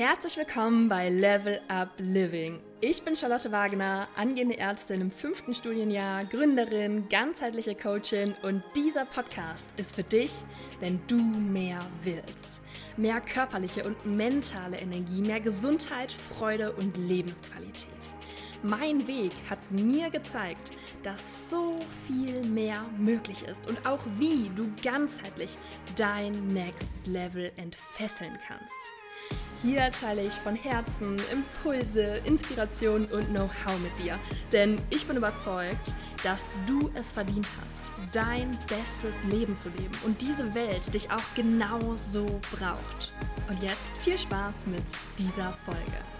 Herzlich willkommen bei Level Up Living. Ich bin Charlotte Wagner, angehende Ärztin im fünften Studienjahr, Gründerin, ganzheitliche Coachin und dieser Podcast ist für dich, wenn du mehr willst. Mehr körperliche und mentale Energie, mehr Gesundheit, Freude und Lebensqualität. Mein Weg hat mir gezeigt, dass so viel mehr möglich ist und auch wie du ganzheitlich dein Next Level entfesseln kannst. Hier teile ich von Herzen Impulse, Inspiration und Know-how mit dir, denn ich bin überzeugt, dass du es verdient hast, dein bestes Leben zu leben und diese Welt dich auch genau so braucht. Und jetzt viel Spaß mit dieser Folge.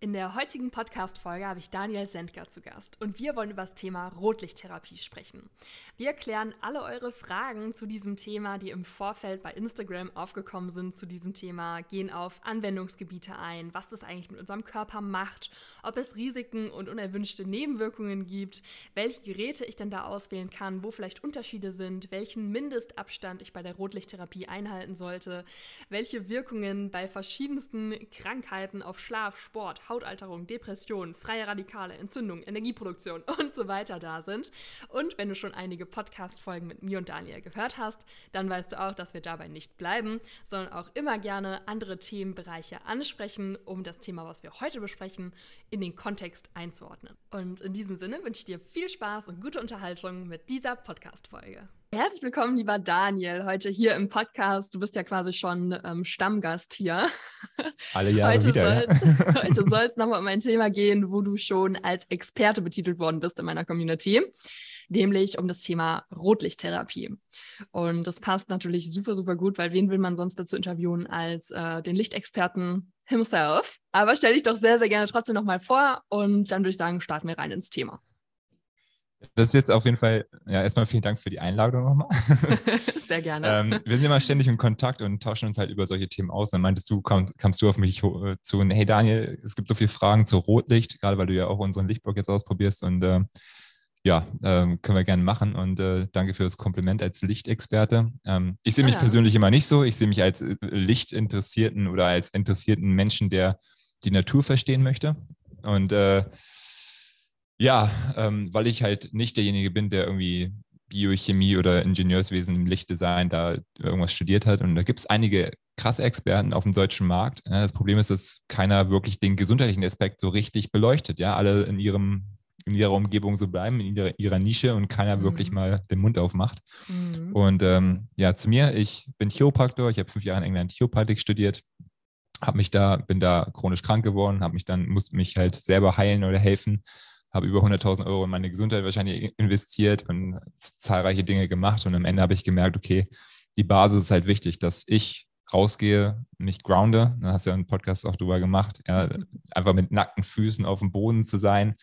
In der heutigen Podcast-Folge habe ich Daniel Sendker zu Gast und wir wollen über das Thema Rotlichttherapie sprechen. Wir klären alle eure Fragen zu diesem Thema, die im Vorfeld bei Instagram aufgekommen sind zu diesem Thema, gehen auf Anwendungsgebiete ein, was das eigentlich mit unserem Körper macht, ob es Risiken und unerwünschte Nebenwirkungen gibt, welche Geräte ich denn da auswählen kann, wo vielleicht Unterschiede sind, welchen Mindestabstand ich bei der Rotlichttherapie einhalten sollte, welche Wirkungen bei verschiedensten Krankheiten auf Schlaf, Sport, Hautalterung, Depression, freie Radikale, Entzündung, Energieproduktion und so weiter da sind. Und wenn du schon einige Podcast-Folgen mit mir und Daniel gehört hast, dann weißt du auch, dass wir dabei nicht bleiben, sondern auch immer gerne andere Themenbereiche ansprechen, um das Thema, was wir heute besprechen, in den Kontext einzuordnen. Und in diesem Sinne wünsche ich dir viel Spaß und gute Unterhaltung mit dieser Podcast-Folge. Herzlich willkommen, lieber Daniel, heute hier im Podcast. Du bist ja quasi schon ähm, Stammgast hier. Alle Jahre heute wieder. Soll's, ja. heute soll es nochmal um ein Thema gehen, wo du schon als Experte betitelt worden bist in meiner Community, nämlich um das Thema Rotlichttherapie. Und das passt natürlich super, super gut, weil wen will man sonst dazu interviewen als äh, den Lichtexperten himself? Aber stell dich doch sehr, sehr gerne trotzdem nochmal vor und dann würde ich sagen, starten wir rein ins Thema. Das ist jetzt auf jeden Fall, ja, erstmal vielen Dank für die Einladung nochmal. Sehr gerne. ähm, wir sind immer ständig in Kontakt und tauschen uns halt über solche Themen aus. Dann meintest du, komm, kamst du auf mich äh, zu, hey Daniel, es gibt so viele Fragen zu Rotlicht, gerade weil du ja auch unseren Lichtblock jetzt ausprobierst und äh, ja, äh, können wir gerne machen und äh, danke für das Kompliment als Lichtexperte. Ähm, ich sehe mich ja. persönlich immer nicht so. Ich sehe mich als äh, Lichtinteressierten oder als interessierten Menschen, der die Natur verstehen möchte. Und äh, ja, ähm, weil ich halt nicht derjenige bin, der irgendwie Biochemie oder Ingenieurswesen im Lichtdesign da irgendwas studiert hat. Und da gibt es einige krasse Experten auf dem deutschen Markt. Das Problem ist, dass keiner wirklich den gesundheitlichen Aspekt so richtig beleuchtet. Ja, alle in ihrem in ihrer Umgebung so bleiben, in ihrer, ihrer Nische und keiner mhm. wirklich mal den Mund aufmacht. Mhm. Und ähm, ja, zu mir, ich bin Chiropraktor, ich habe fünf Jahre in England Chiropraktik studiert, habe mich da, bin da chronisch krank geworden, habe mich dann, musste mich halt selber heilen oder helfen habe über 100.000 Euro in meine Gesundheit wahrscheinlich investiert und zahlreiche Dinge gemacht. Und am Ende habe ich gemerkt, okay, die Basis ist halt wichtig, dass ich rausgehe, mich grounde. Da hast du ja einen Podcast auch drüber gemacht. Ja, einfach mit nackten Füßen auf dem Boden zu sein,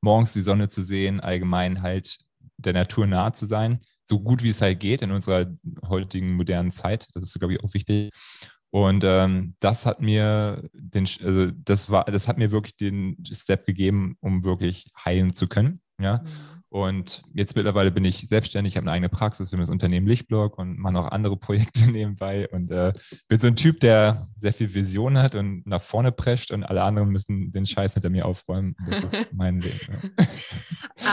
morgens die Sonne zu sehen, allgemein halt der Natur nahe zu sein, so gut wie es halt geht in unserer heutigen modernen Zeit. Das ist, glaube ich, auch wichtig. Und ähm, das hat mir den, also das war, das hat mir wirklich den Step gegeben, um wirklich heilen zu können. Ja. Mhm. Und jetzt mittlerweile bin ich selbstständig, habe eine eigene Praxis für das Unternehmen Lichtblock und mache noch andere Projekte nebenbei und äh, bin so ein Typ, der sehr viel Vision hat und nach vorne prescht und alle anderen müssen den Scheiß hinter mir aufräumen. Das ist mein Leben. Ja.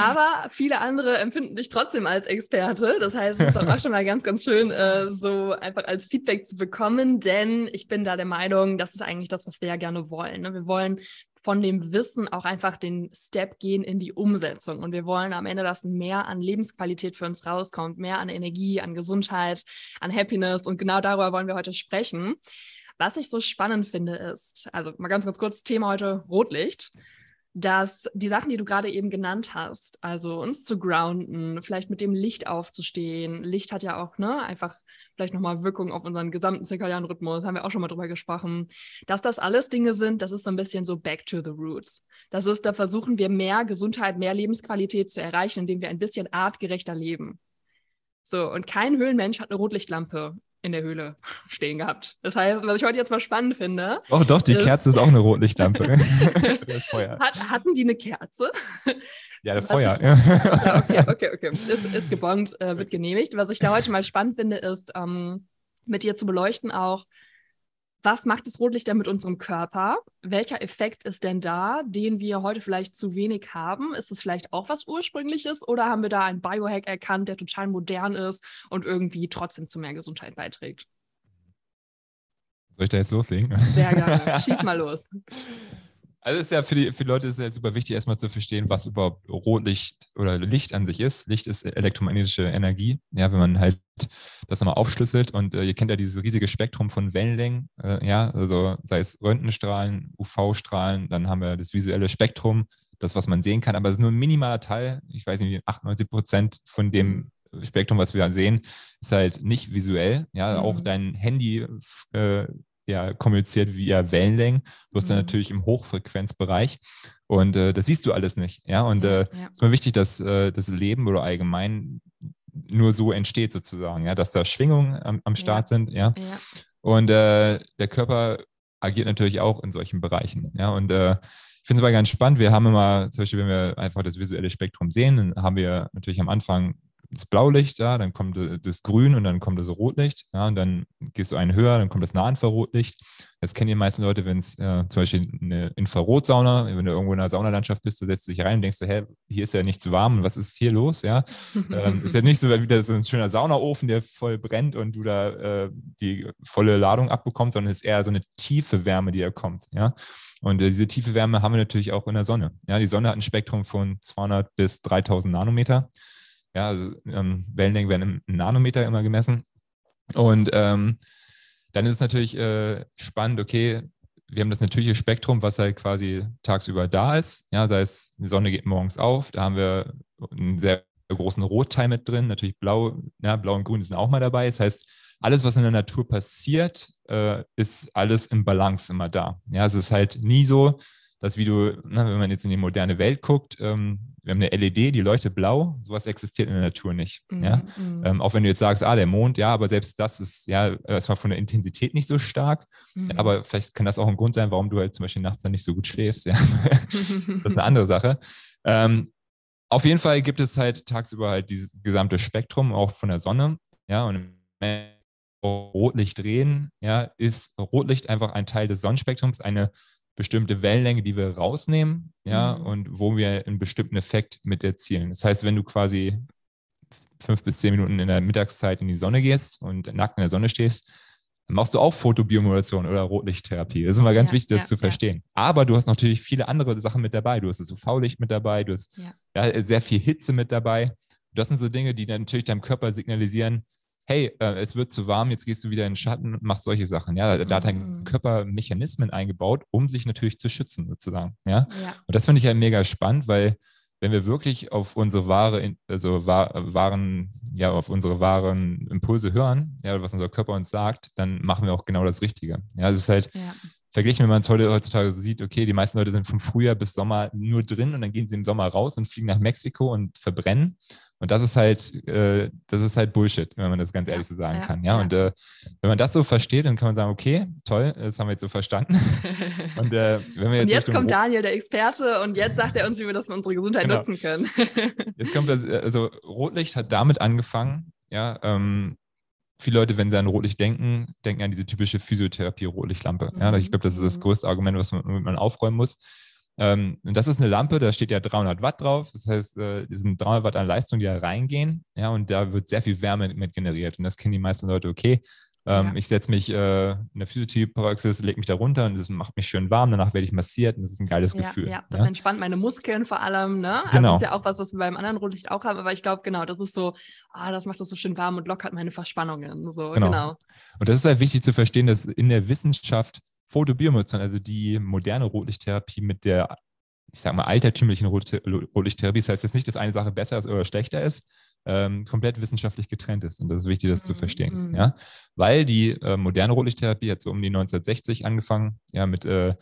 Aber viele andere empfinden dich trotzdem als Experte. Das heißt, es ist auch schon mal ganz, ganz schön, äh, so einfach als Feedback zu bekommen, denn ich bin da der Meinung, das ist eigentlich das, was wir ja gerne wollen. Ne? Wir wollen von dem Wissen auch einfach den Step gehen in die Umsetzung. Und wir wollen am Ende, dass mehr an Lebensqualität für uns rauskommt, mehr an Energie, an Gesundheit, an Happiness. Und genau darüber wollen wir heute sprechen. Was ich so spannend finde, ist, also mal ganz, ganz kurz, Thema heute Rotlicht dass die Sachen, die du gerade eben genannt hast, also uns zu grounden, vielleicht mit dem Licht aufzustehen, Licht hat ja auch ne, einfach vielleicht nochmal Wirkung auf unseren gesamten zirkadianen Rhythmus, haben wir auch schon mal drüber gesprochen, dass das alles Dinge sind, das ist so ein bisschen so back to the roots. Das ist, da versuchen wir mehr Gesundheit, mehr Lebensqualität zu erreichen, indem wir ein bisschen artgerechter leben. So, und kein Höhlenmensch hat eine Rotlichtlampe in der Höhle stehen gehabt. Das heißt, was ich heute jetzt mal spannend finde. Oh, doch, die ist, Kerze ist auch eine Rotlichtlampe. das Feuer. Hat, hatten die eine Kerze? Ja, das Feuer. Ich, ja, okay, okay, okay. Ist, ist gebongt, äh, wird genehmigt. Was ich da heute mal spannend finde, ist, ähm, mit dir zu beleuchten auch, was macht das Rotlicht denn mit unserem Körper? Welcher Effekt ist denn da, den wir heute vielleicht zu wenig haben? Ist es vielleicht auch was Ursprüngliches oder haben wir da einen Biohack erkannt, der total modern ist und irgendwie trotzdem zu mehr Gesundheit beiträgt? Soll ich da jetzt loslegen? Sehr gerne. Schieß mal los. Also ist ja für die, für die Leute ist ja super wichtig, erstmal zu verstehen, was überhaupt Rotlicht oder Licht an sich ist. Licht ist elektromagnetische Energie. Ja, wenn man halt das nochmal aufschlüsselt und äh, ihr kennt ja dieses riesige Spektrum von Wellenlängen, äh, ja, also sei es Röntgenstrahlen, UV-Strahlen, dann haben wir das visuelle Spektrum, das, was man sehen kann, aber es ist nur ein minimaler Teil, ich weiß nicht, 98 Prozent von dem Spektrum, was wir sehen, ist halt nicht visuell. Ja, mhm. auch dein Handy äh, ja, kommuniziert via Wellenlängen, bloß mhm. dann natürlich im Hochfrequenzbereich. Und äh, das siehst du alles nicht. Ja, und es ja, äh, ja. ist mir wichtig, dass äh, das Leben oder allgemein nur so entsteht sozusagen, ja, dass da Schwingungen am, am Start ja. sind, ja. Und äh, der Körper agiert natürlich auch in solchen Bereichen, ja. Und äh, ich finde es aber ganz spannend. Wir haben immer, zum Beispiel, wenn wir einfach das visuelle Spektrum sehen, dann haben wir natürlich am Anfang das Blaulicht, ja, dann kommt das Grün und dann kommt das Rotlicht, ja, und dann gehst du einen höher, dann kommt das Nahinfrarotlicht. Das kennen die meisten Leute, wenn es äh, zum Beispiel eine Infrarotsauna, wenn du irgendwo in einer Saunalandschaft bist, du setzt dich rein und denkst so, hä, hier ist ja nichts warm und was ist hier los, ja? ähm, ist ja nicht so wie so ein schöner Saunaofen, der voll brennt und du da äh, die volle Ladung abbekommst, sondern es ist eher so eine tiefe Wärme, die da kommt, ja. Und äh, diese tiefe Wärme haben wir natürlich auch in der Sonne. Ja, die Sonne hat ein Spektrum von 200 bis 3000 Nanometer. Ja, ähm, Wellenlängen werden im Nanometer immer gemessen. Und ähm, dann ist es natürlich äh, spannend, okay, wir haben das natürliche Spektrum, was halt quasi tagsüber da ist. Ja, sei es, die Sonne geht morgens auf, da haben wir einen sehr großen Rotteil mit drin, natürlich blau, ja, blau und grün sind auch mal dabei. Das heißt, alles, was in der Natur passiert, äh, ist alles im Balance immer da. Ja, es ist halt nie so, dass wie du, na, wenn man jetzt in die moderne Welt guckt, ähm, wir haben eine LED, die leuchtet blau, sowas existiert in der Natur nicht. Mhm, ja? Mhm. Ähm, auch wenn du jetzt sagst, ah, der Mond, ja, aber selbst das ist ja erstmal von der Intensität nicht so stark. Mhm. aber vielleicht kann das auch ein Grund sein, warum du halt zum Beispiel nachts dann nicht so gut schläfst. Ja? das ist eine andere Sache. Ähm, auf jeden Fall gibt es halt tagsüber halt dieses gesamte Spektrum, auch von der Sonne. Ja, und Rotlicht drehen, ja, ist Rotlicht einfach ein Teil des Sonnenspektrums, eine bestimmte Wellenlänge, die wir rausnehmen, ja, mhm. und wo wir einen bestimmten Effekt mit erzielen. Das heißt, wenn du quasi fünf bis zehn Minuten in der Mittagszeit in die Sonne gehst und nackt in der Sonne stehst, dann machst du auch Fotobiomodulation oder Rotlichttherapie. Das ist immer ganz ja, wichtig, das ja, zu verstehen. Ja. Aber du hast natürlich viele andere Sachen mit dabei. Du hast das UV-Licht mit dabei, du hast sehr viel Hitze mit dabei. Das sind so Dinge, die natürlich deinem Körper signalisieren, hey, äh, es wird zu warm, jetzt gehst du wieder in den Schatten und machst solche Sachen. Ja, da hat dein mhm. Körper Mechanismen eingebaut, um sich natürlich zu schützen, sozusagen. Ja, ja. und das finde ich ja mega spannend, weil wenn wir wirklich auf unsere wahre, also wahren, ja, auf unsere wahren Impulse hören, ja, was unser Körper uns sagt, dann machen wir auch genau das Richtige. Ja, es ist halt, ja verglichen, wenn man es heute, heutzutage so sieht, okay, die meisten Leute sind vom Frühjahr bis Sommer nur drin und dann gehen sie im Sommer raus und fliegen nach Mexiko und verbrennen. Und das ist halt, äh, das ist halt Bullshit, wenn man das ganz ehrlich so sagen ja, kann. Ja, ja. und äh, wenn man das so versteht, dann kann man sagen, okay, toll, das haben wir jetzt so verstanden. und, äh, wenn wir jetzt, und jetzt kommt Daniel, der Experte, und jetzt sagt er uns, wie wir das für unsere Gesundheit genau. nutzen können. jetzt kommt das, also Rotlicht hat damit angefangen, ja, ähm, viele Leute, wenn sie an Rotlicht denken, denken an diese typische Physiotherapie-Rotlichtlampe. Ja, ich glaube, das ist das mhm. größte Argument, was man, man aufräumen muss. Ähm, und das ist eine Lampe, da steht ja 300 Watt drauf. Das heißt, äh, es sind 300 Watt an Leistung, die da reingehen. Ja, und da wird sehr viel Wärme mit generiert. Und das kennen die meisten Leute, okay, ähm, ja. Ich setze mich äh, in der Physiotherapie-Praxis, lege mich da runter und das macht mich schön warm. Danach werde ich massiert und das ist ein geiles ja, Gefühl. Ja, das ja? entspannt meine Muskeln vor allem. Ne? Also genau. Das ist ja auch was, was wir beim anderen Rotlicht auch haben. Aber ich glaube, genau, das ist so, ah, das macht das so schön warm und lockert meine Verspannungen. So, genau. genau. Und das ist halt wichtig zu verstehen, dass in der Wissenschaft Photobiomodulation, also die moderne Rotlichttherapie mit der ich sage mal, altertümlichen Rotlichttherapie. Das heißt jetzt nicht, dass eine Sache besser ist oder schlechter ist, ähm, komplett wissenschaftlich getrennt ist. Und das ist wichtig, das zu verstehen. Mhm. Ja? Weil die äh, moderne Rotlichttherapie hat so um die 1960 angefangen, ja, mit äh,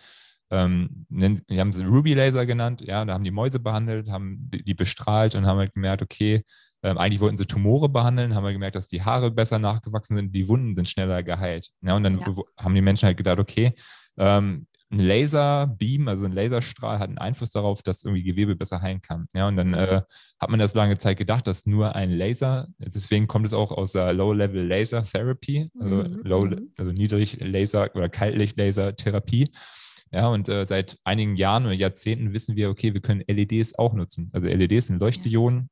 ähm, die haben sie Ruby Laser genannt, ja, da haben die Mäuse behandelt, haben die bestrahlt und haben halt gemerkt, okay, ähm, eigentlich wollten sie Tumore behandeln, haben wir gemerkt, dass die Haare besser nachgewachsen sind, die Wunden sind schneller geheilt. Ja, und dann ja. haben die Menschen halt gedacht, okay, ähm, ein Laserbeam, also ein Laserstrahl, hat einen Einfluss darauf, dass irgendwie Gewebe besser heilen kann. Ja, und dann mhm. äh, hat man das lange Zeit gedacht, dass nur ein Laser, deswegen kommt es auch aus der Low-Level Laser Therapy, also, mhm. Low, mhm. also Niedrig-Laser oder Kaltlicht-Laser-Therapie. Ja, und äh, seit einigen Jahren oder Jahrzehnten wissen wir, okay, wir können LEDs auch nutzen. Also LEDs sind Leuchtdioden,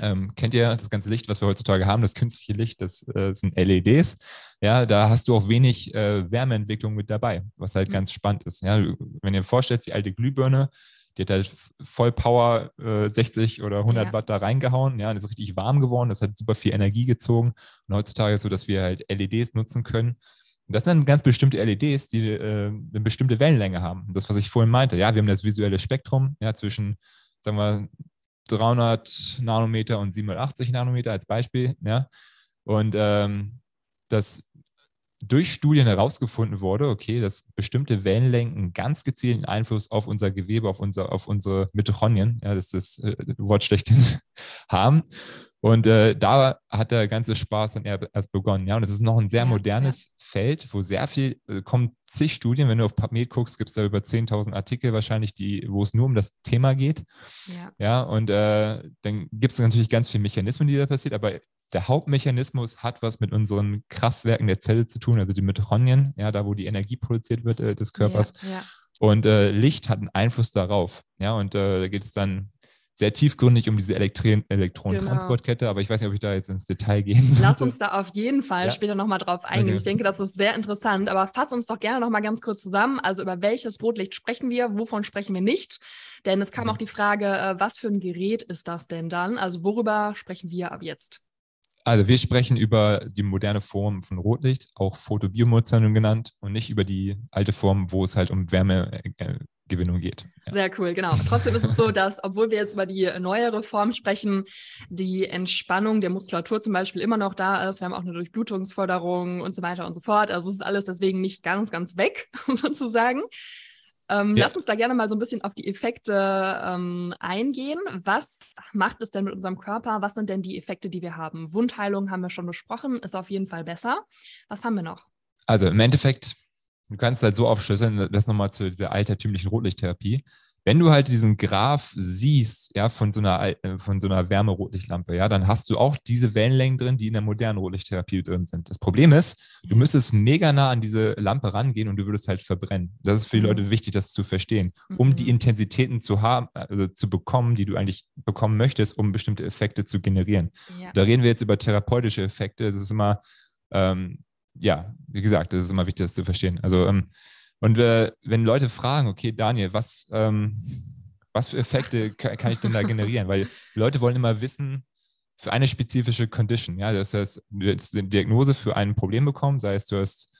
ähm, kennt ihr das ganze Licht, was wir heutzutage haben, das künstliche Licht, das äh, sind LEDs. Ja, da hast du auch wenig äh, Wärmeentwicklung mit dabei, was halt mhm. ganz spannend ist. Ja, wenn ihr vorstellt, die alte Glühbirne, die hat halt voll Power äh, 60 oder 100 ja. Watt da reingehauen. Ja, das ist richtig warm geworden. Das hat super viel Energie gezogen. Und heutzutage ist es so, dass wir halt LEDs nutzen können. Und das sind dann ganz bestimmte LEDs, die äh, eine bestimmte Wellenlänge haben. Das, was ich vorhin meinte. Ja, wir haben das visuelle Spektrum ja, zwischen, sagen wir, 300 Nanometer und 780 Nanometer als Beispiel. Ja? Und ähm, das durch Studien herausgefunden wurde, okay, dass bestimmte Wellenlängen ganz gezielten Einfluss auf unser Gewebe, auf, unser, auf unsere Mitochondrien, ja, das ist das äh, Wort schlechthin, haben. Und äh, da hat der ganze Spaß dann erst begonnen. Ja, und es ist noch ein sehr modernes ja. Feld, wo sehr viel, äh, kommen zig Studien, wenn du auf PubMed guckst, gibt es da über 10.000 Artikel wahrscheinlich, die, wo es nur um das Thema geht. Ja, ja und äh, dann gibt es natürlich ganz viele Mechanismen, die da passiert, aber der Hauptmechanismus hat was mit unseren Kraftwerken der Zelle zu tun, also die Mitochondrien, ja, da wo die Energie produziert wird äh, des Körpers. Ja, ja. Und äh, Licht hat einen Einfluss darauf. Ja, und äh, da geht es dann sehr tiefgründig um diese Elektri Elektronentransportkette, genau. aber ich weiß nicht, ob ich da jetzt ins Detail gehen soll. Lass uns da auf jeden Fall ja. später nochmal drauf eingehen. Okay. Ich denke, das ist sehr interessant, aber fass uns doch gerne nochmal ganz kurz zusammen. Also über welches Rotlicht sprechen wir, wovon sprechen wir nicht? Denn es kam mhm. auch die Frage, äh, was für ein Gerät ist das denn dann? Also worüber sprechen wir ab jetzt? Also wir sprechen über die moderne Form von Rotlicht, auch Photobiomodulation genannt, und nicht über die alte Form, wo es halt um Wärmegewinnung geht. Ja. Sehr cool, genau. Trotzdem ist es so, dass, obwohl wir jetzt über die neuere Form sprechen, die Entspannung der Muskulatur zum Beispiel immer noch da ist. Wir haben auch eine Durchblutungsförderung und so weiter und so fort. Also es ist alles deswegen nicht ganz, ganz weg, sozusagen. Ähm, ja. Lass uns da gerne mal so ein bisschen auf die Effekte ähm, eingehen. Was macht es denn mit unserem Körper? Was sind denn die Effekte, die wir haben? Wundheilung haben wir schon besprochen, ist auf jeden Fall besser. Was haben wir noch? Also im Endeffekt, du kannst halt so aufschlüsseln, das nochmal zu dieser altertümlichen Rotlichttherapie wenn du halt diesen Graph siehst, ja, von so einer, äh, von so einer Wärmerotlichtlampe, ja, dann hast du auch diese Wellenlängen drin, die in der modernen Rotlichttherapie drin sind. Das Problem ist, du müsstest mega nah an diese Lampe rangehen und du würdest halt verbrennen. Das ist für die Leute mhm. wichtig, das zu verstehen, um die mhm. Intensitäten zu haben, also zu bekommen, die du eigentlich bekommen möchtest, um bestimmte Effekte zu generieren. Ja. Da reden wir jetzt über therapeutische Effekte. Das ist immer, ähm, ja, wie gesagt, das ist immer wichtig, das zu verstehen. Also ähm, und äh, wenn Leute fragen, okay, Daniel, was, ähm, was für Effekte kann, kann, ich denn da generieren? Weil Leute wollen immer wissen, für eine spezifische Condition, ja, das heißt, du hast eine Diagnose für ein Problem bekommen, sei es du hast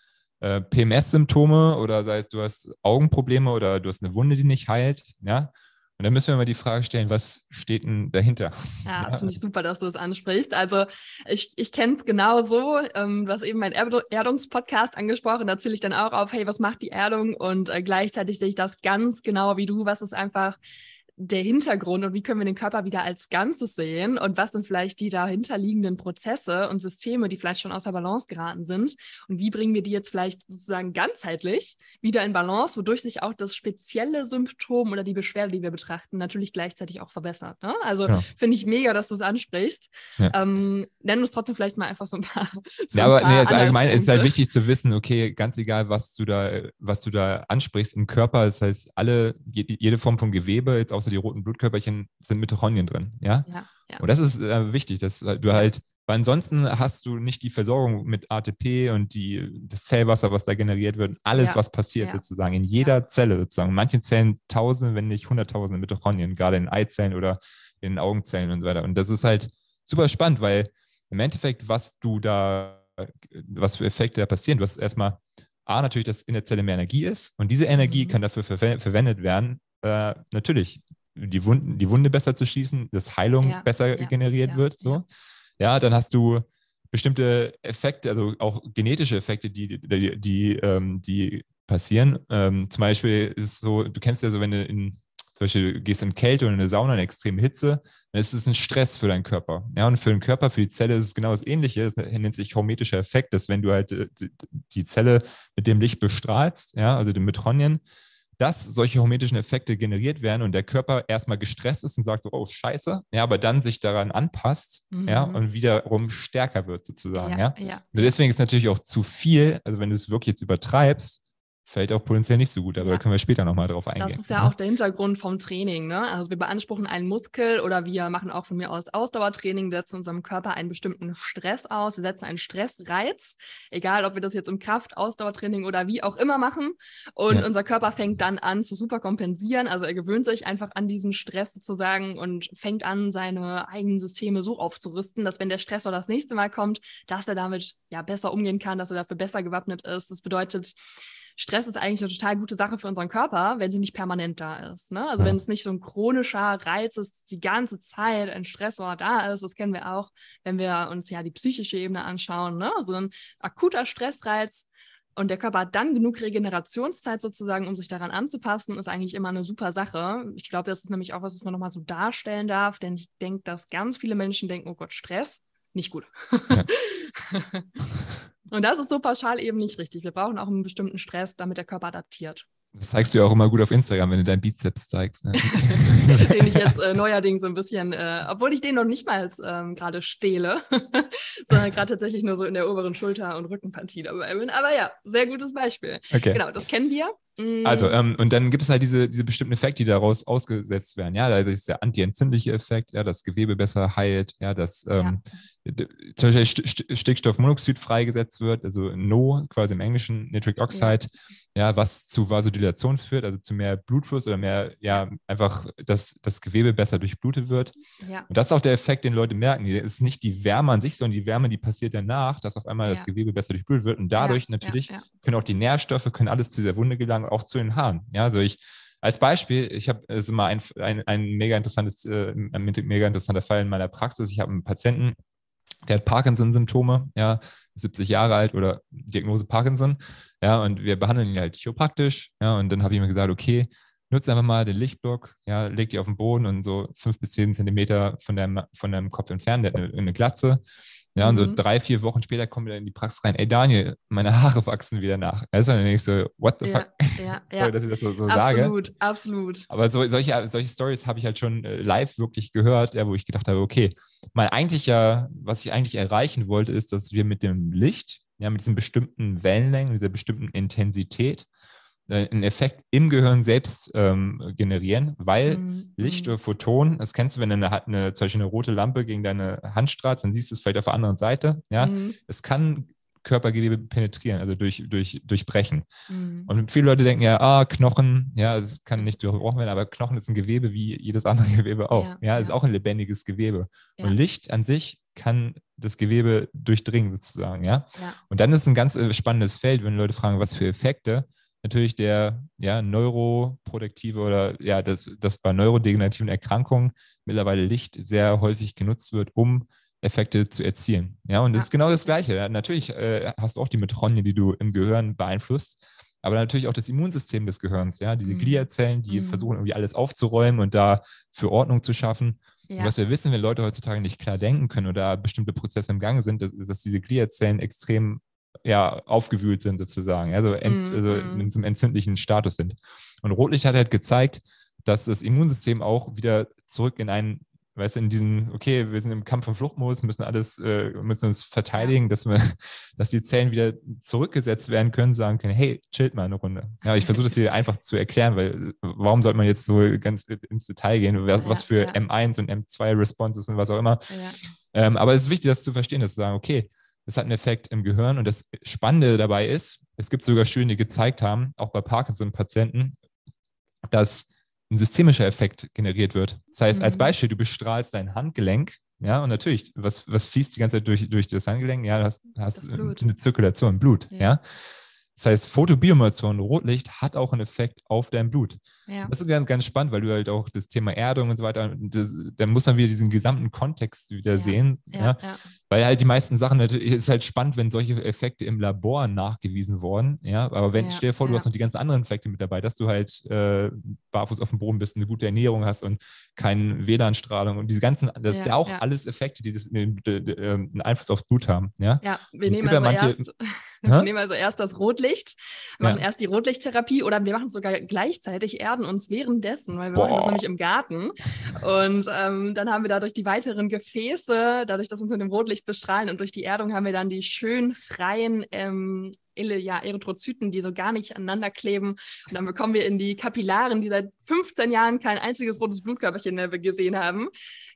äh, PMS-Symptome oder sei es du hast Augenprobleme oder du hast eine Wunde, die nicht heilt, ja, und dann müssen wir mal die Frage stellen, was steht denn dahinter? Ja, das finde ich super, dass du es das ansprichst. Also ich, ich kenne es genau so. Ähm, du hast eben meinen Erdungspodcast angesprochen. Da zähle ich dann auch auf, hey, was macht die Erdung? Und äh, gleichzeitig sehe ich das ganz genau wie du, was ist einfach der Hintergrund und wie können wir den Körper wieder als Ganzes sehen und was sind vielleicht die dahinterliegenden Prozesse und Systeme, die vielleicht schon außer Balance geraten sind und wie bringen wir die jetzt vielleicht sozusagen ganzheitlich wieder in Balance, wodurch sich auch das spezielle Symptom oder die Beschwerde, die wir betrachten, natürlich gleichzeitig auch verbessert. Ne? Also ja. finde ich mega, dass du es ansprichst. Ja. Ähm, nenn uns trotzdem vielleicht mal einfach so ein paar. So ja, aber nee, ist allgemein ist halt wichtig zu wissen, okay, ganz egal, was du da, was du da ansprichst im Körper, das heißt, alle, jede Form von Gewebe, jetzt außer die roten Blutkörperchen sind Mitochondrien drin. Ja. ja, ja. Und das ist äh, wichtig, dass du halt, weil ansonsten hast du nicht die Versorgung mit ATP und die, das Zellwasser, was da generiert wird, alles, ja. was passiert sozusagen, in jeder Zelle sozusagen. Manche Zellen tausende, wenn nicht hunderttausende Mitochondrien, gerade in Eizellen oder in Augenzellen und so weiter. Und das ist halt super spannend, weil im Endeffekt, was du da, was für Effekte da passieren, du hast erstmal A, natürlich, dass in der Zelle mehr Energie ist und diese Energie mhm. kann dafür ver verwendet werden, äh, natürlich die, Wunden, die Wunde besser zu schließen, dass Heilung ja, besser ja, generiert ja, wird. So. Ja. dann hast du bestimmte Effekte, also auch genetische Effekte, die, die, die, ähm, die passieren. Ähm, zum Beispiel ist es so, du kennst ja so, wenn du in zum Beispiel du gehst in Kälte oder in eine Sauna in extreme Hitze, dann ist es ein Stress für deinen Körper. Ja, und für den Körper, für die Zelle ist es genau das Ähnliche. Es nennt sich hormetischer Effekt, dass wenn du halt äh, die Zelle mit dem Licht bestrahlst, ja, also dem Metronien, dass solche hormetischen Effekte generiert werden und der Körper erstmal gestresst ist und sagt so, oh scheiße, ja, aber dann sich daran anpasst, mhm. ja, und wiederum stärker wird sozusagen, ja. ja. ja. deswegen ist natürlich auch zu viel, also wenn du es wirklich jetzt übertreibst, fällt auch potenziell nicht so gut, aber ja. da können wir später nochmal drauf eingehen. Das ist ja auch der Hintergrund vom Training. Ne? Also wir beanspruchen einen Muskel oder wir machen auch von mir aus Ausdauertraining, wir setzen unserem Körper einen bestimmten Stress aus, wir setzen einen Stressreiz, egal ob wir das jetzt im Kraft-, Ausdauertraining oder wie auch immer machen. Und ja. unser Körper fängt dann an zu super kompensieren. Also er gewöhnt sich einfach an diesen Stress sozusagen und fängt an, seine eigenen Systeme so aufzurüsten, dass wenn der Stressor das nächste Mal kommt, dass er damit ja besser umgehen kann, dass er dafür besser gewappnet ist. Das bedeutet, Stress ist eigentlich eine total gute Sache für unseren Körper, wenn sie nicht permanent da ist. Ne? Also ja. wenn es nicht so ein chronischer Reiz ist, die ganze Zeit ein Stressor da ist, das kennen wir auch, wenn wir uns ja die psychische Ebene anschauen. Ne? So ein akuter Stressreiz und der Körper hat dann genug Regenerationszeit sozusagen, um sich daran anzupassen, ist eigentlich immer eine super Sache. Ich glaube, das ist nämlich auch was, was man nochmal so darstellen darf, denn ich denke, dass ganz viele Menschen denken, oh Gott, Stress, nicht gut. Ja. Und das ist so pauschal eben nicht richtig. Wir brauchen auch einen bestimmten Stress, damit der Körper adaptiert. Das zeigst du ja auch immer gut auf Instagram, wenn du deinen Bizeps zeigst. Ne? den ich jetzt äh, neuerdings so ein bisschen, äh, obwohl ich den noch nicht mal ähm, gerade stehle, sondern gerade tatsächlich nur so in der oberen Schulter- und Rückenpartie dabei bin. Aber ja, sehr gutes Beispiel. Okay. Genau, das kennen wir. Also, mhm. ähm, und dann gibt es halt diese, diese bestimmten Effekte, die daraus ausgesetzt werden. Ja, da ist der antientzündliche Effekt, ja, das Gewebe besser heilt, ja, dass ähm, ja. zum Beispiel St Stickstoffmonoxid freigesetzt wird, also NO, quasi im Englischen, Nitric Oxide, ja. ja. was zu Vasodilation führt, also zu mehr Blutfluss oder mehr, ja, einfach, dass das Gewebe besser durchblutet wird. Ja. Und das ist auch der Effekt, den Leute merken. Es ist nicht die Wärme an sich, sondern die Wärme, die passiert danach, dass auf einmal das Gewebe besser durchblutet wird. Und dadurch natürlich können auch die Nährstoffe, können alles zu dieser Wunde gelangen auch zu den Haaren. Ja, also ich, als Beispiel, ich habe, es ist immer ein, ein, ein mega interessantes, äh, ein mega interessanter Fall in meiner Praxis. Ich habe einen Patienten, der hat Parkinson-Symptome, ja, 70 Jahre alt oder Diagnose Parkinson, ja, und wir behandeln ihn halt chiropraktisch, ja, und dann habe ich mir gesagt, okay, nutze einfach mal den Lichtblock, ja, leg die auf den Boden und so fünf bis zehn Zentimeter von deinem, von deinem Kopf entfernt, der hat eine, eine Glatze, ja, und so mhm. drei, vier Wochen später kommen wir in die Praxis rein, ey Daniel, meine Haare wachsen wieder nach. Also dann denke ich so, what the ja, fuck? Ja, Sorry, ja. dass ich das so, so absolut, sage. Absolut, absolut. Aber so, solche, solche Stories habe ich halt schon äh, live wirklich gehört, ja, wo ich gedacht habe, okay, mein eigentlicher, was ich eigentlich erreichen wollte, ist, dass wir mit dem Licht, ja, mit diesen bestimmten Wellenlängen, dieser bestimmten Intensität, äh, einen Effekt im Gehirn selbst ähm, generieren, weil mhm. Licht oder Photon, das kennst du, wenn du eine, eine, zum Beispiel eine rote Lampe gegen deine Hand strahlst, dann siehst du es vielleicht auf der anderen Seite. Ja, mhm. es kann Körpergewebe penetrieren, also durch, durch, durchbrechen. Mhm. Und viele Leute denken ja, ah, Knochen, ja, es kann nicht durchbrochen werden, aber Knochen ist ein Gewebe wie jedes andere Gewebe auch. Ja, ja, ja. ist auch ein lebendiges Gewebe. Ja. Und Licht an sich kann das Gewebe durchdringen sozusagen, ja. ja. Und dann ist ein ganz äh, spannendes Feld, wenn Leute fragen, was für Effekte natürlich der ja, neuroproduktive oder ja, das, das bei neurodegenerativen Erkrankungen mittlerweile Licht sehr häufig genutzt wird, um Effekte zu erzielen. Ja, und das ja. ist genau das Gleiche. Natürlich äh, hast du auch die Metronien, die du im Gehirn beeinflusst, aber natürlich auch das Immunsystem des Gehirns, ja, diese mhm. Gliazellen, die mhm. versuchen irgendwie alles aufzuräumen und da für Ordnung zu schaffen. Ja. Und was wir wissen, wenn Leute heutzutage nicht klar denken können oder bestimmte Prozesse im Gange sind, ist, dass diese Gliazellen extrem ja, aufgewühlt sind sozusagen, also, ent, mm, also in diesem entzündlichen Status sind. Und Rotlicht hat halt gezeigt, dass das Immunsystem auch wieder zurück in einen, weißt du, in diesen, okay, wir sind im Kampf- und Fluchtmodus, müssen alles, äh, müssen uns verteidigen, dass wir, dass die Zellen wieder zurückgesetzt werden können, sagen können, hey, chillt mal eine Runde. Ja, ich versuche das hier einfach zu erklären, weil warum sollte man jetzt so ganz ins Detail gehen, was für ja. M1 und M2 Responses und was auch immer. Ja. Ähm, aber es ist wichtig, das zu verstehen, dass zu sagen, okay, es hat einen Effekt im Gehirn. Und das Spannende dabei ist, es gibt sogar Studien, die gezeigt haben, auch bei Parkinson-Patienten, dass ein systemischer Effekt generiert wird. Das heißt, mhm. als Beispiel, du bestrahlst dein Handgelenk, ja, und natürlich, was, was fließt die ganze Zeit durch, durch das Handgelenk? Ja, du hast, hast das eine Zirkulation, Blut, ja. ja. Das heißt, Photobiomation, Rotlicht, hat auch einen Effekt auf dein Blut. Ja. Das ist ganz, ganz spannend, weil du halt auch das Thema Erdung und so weiter, das, dann muss man wieder diesen gesamten Kontext wieder ja. sehen. Ja, ja, Weil halt die meisten Sachen, es ist halt spannend, wenn solche Effekte im Labor nachgewiesen wurden. Ja, aber wenn, stell dir vor, du hast noch die ganzen anderen Effekte mit dabei, dass du halt äh, barfuß auf dem Boden bist, eine gute Ernährung hast und keine WLAN-Strahlung und diese ganzen, das ist ja auch alles Effekte, die das, einen Einfluss aufs Blut haben. Ja, wir nehmen also manche, erst wir nehmen also erst das Rotlicht, machen ja. erst die Rotlichttherapie oder wir machen es sogar gleichzeitig, erden uns währenddessen, weil wir Boah. machen das nämlich im Garten. Und ähm, dann haben wir dadurch die weiteren Gefäße, dadurch, dass wir uns mit dem Rotlicht bestrahlen und durch die Erdung haben wir dann die schön freien ähm, ja, Erythrozyten, die so gar nicht aneinander kleben. Und dann bekommen wir in die Kapillaren, die seit 15 Jahren kein einziges rotes Blutkörperchen mehr gesehen haben,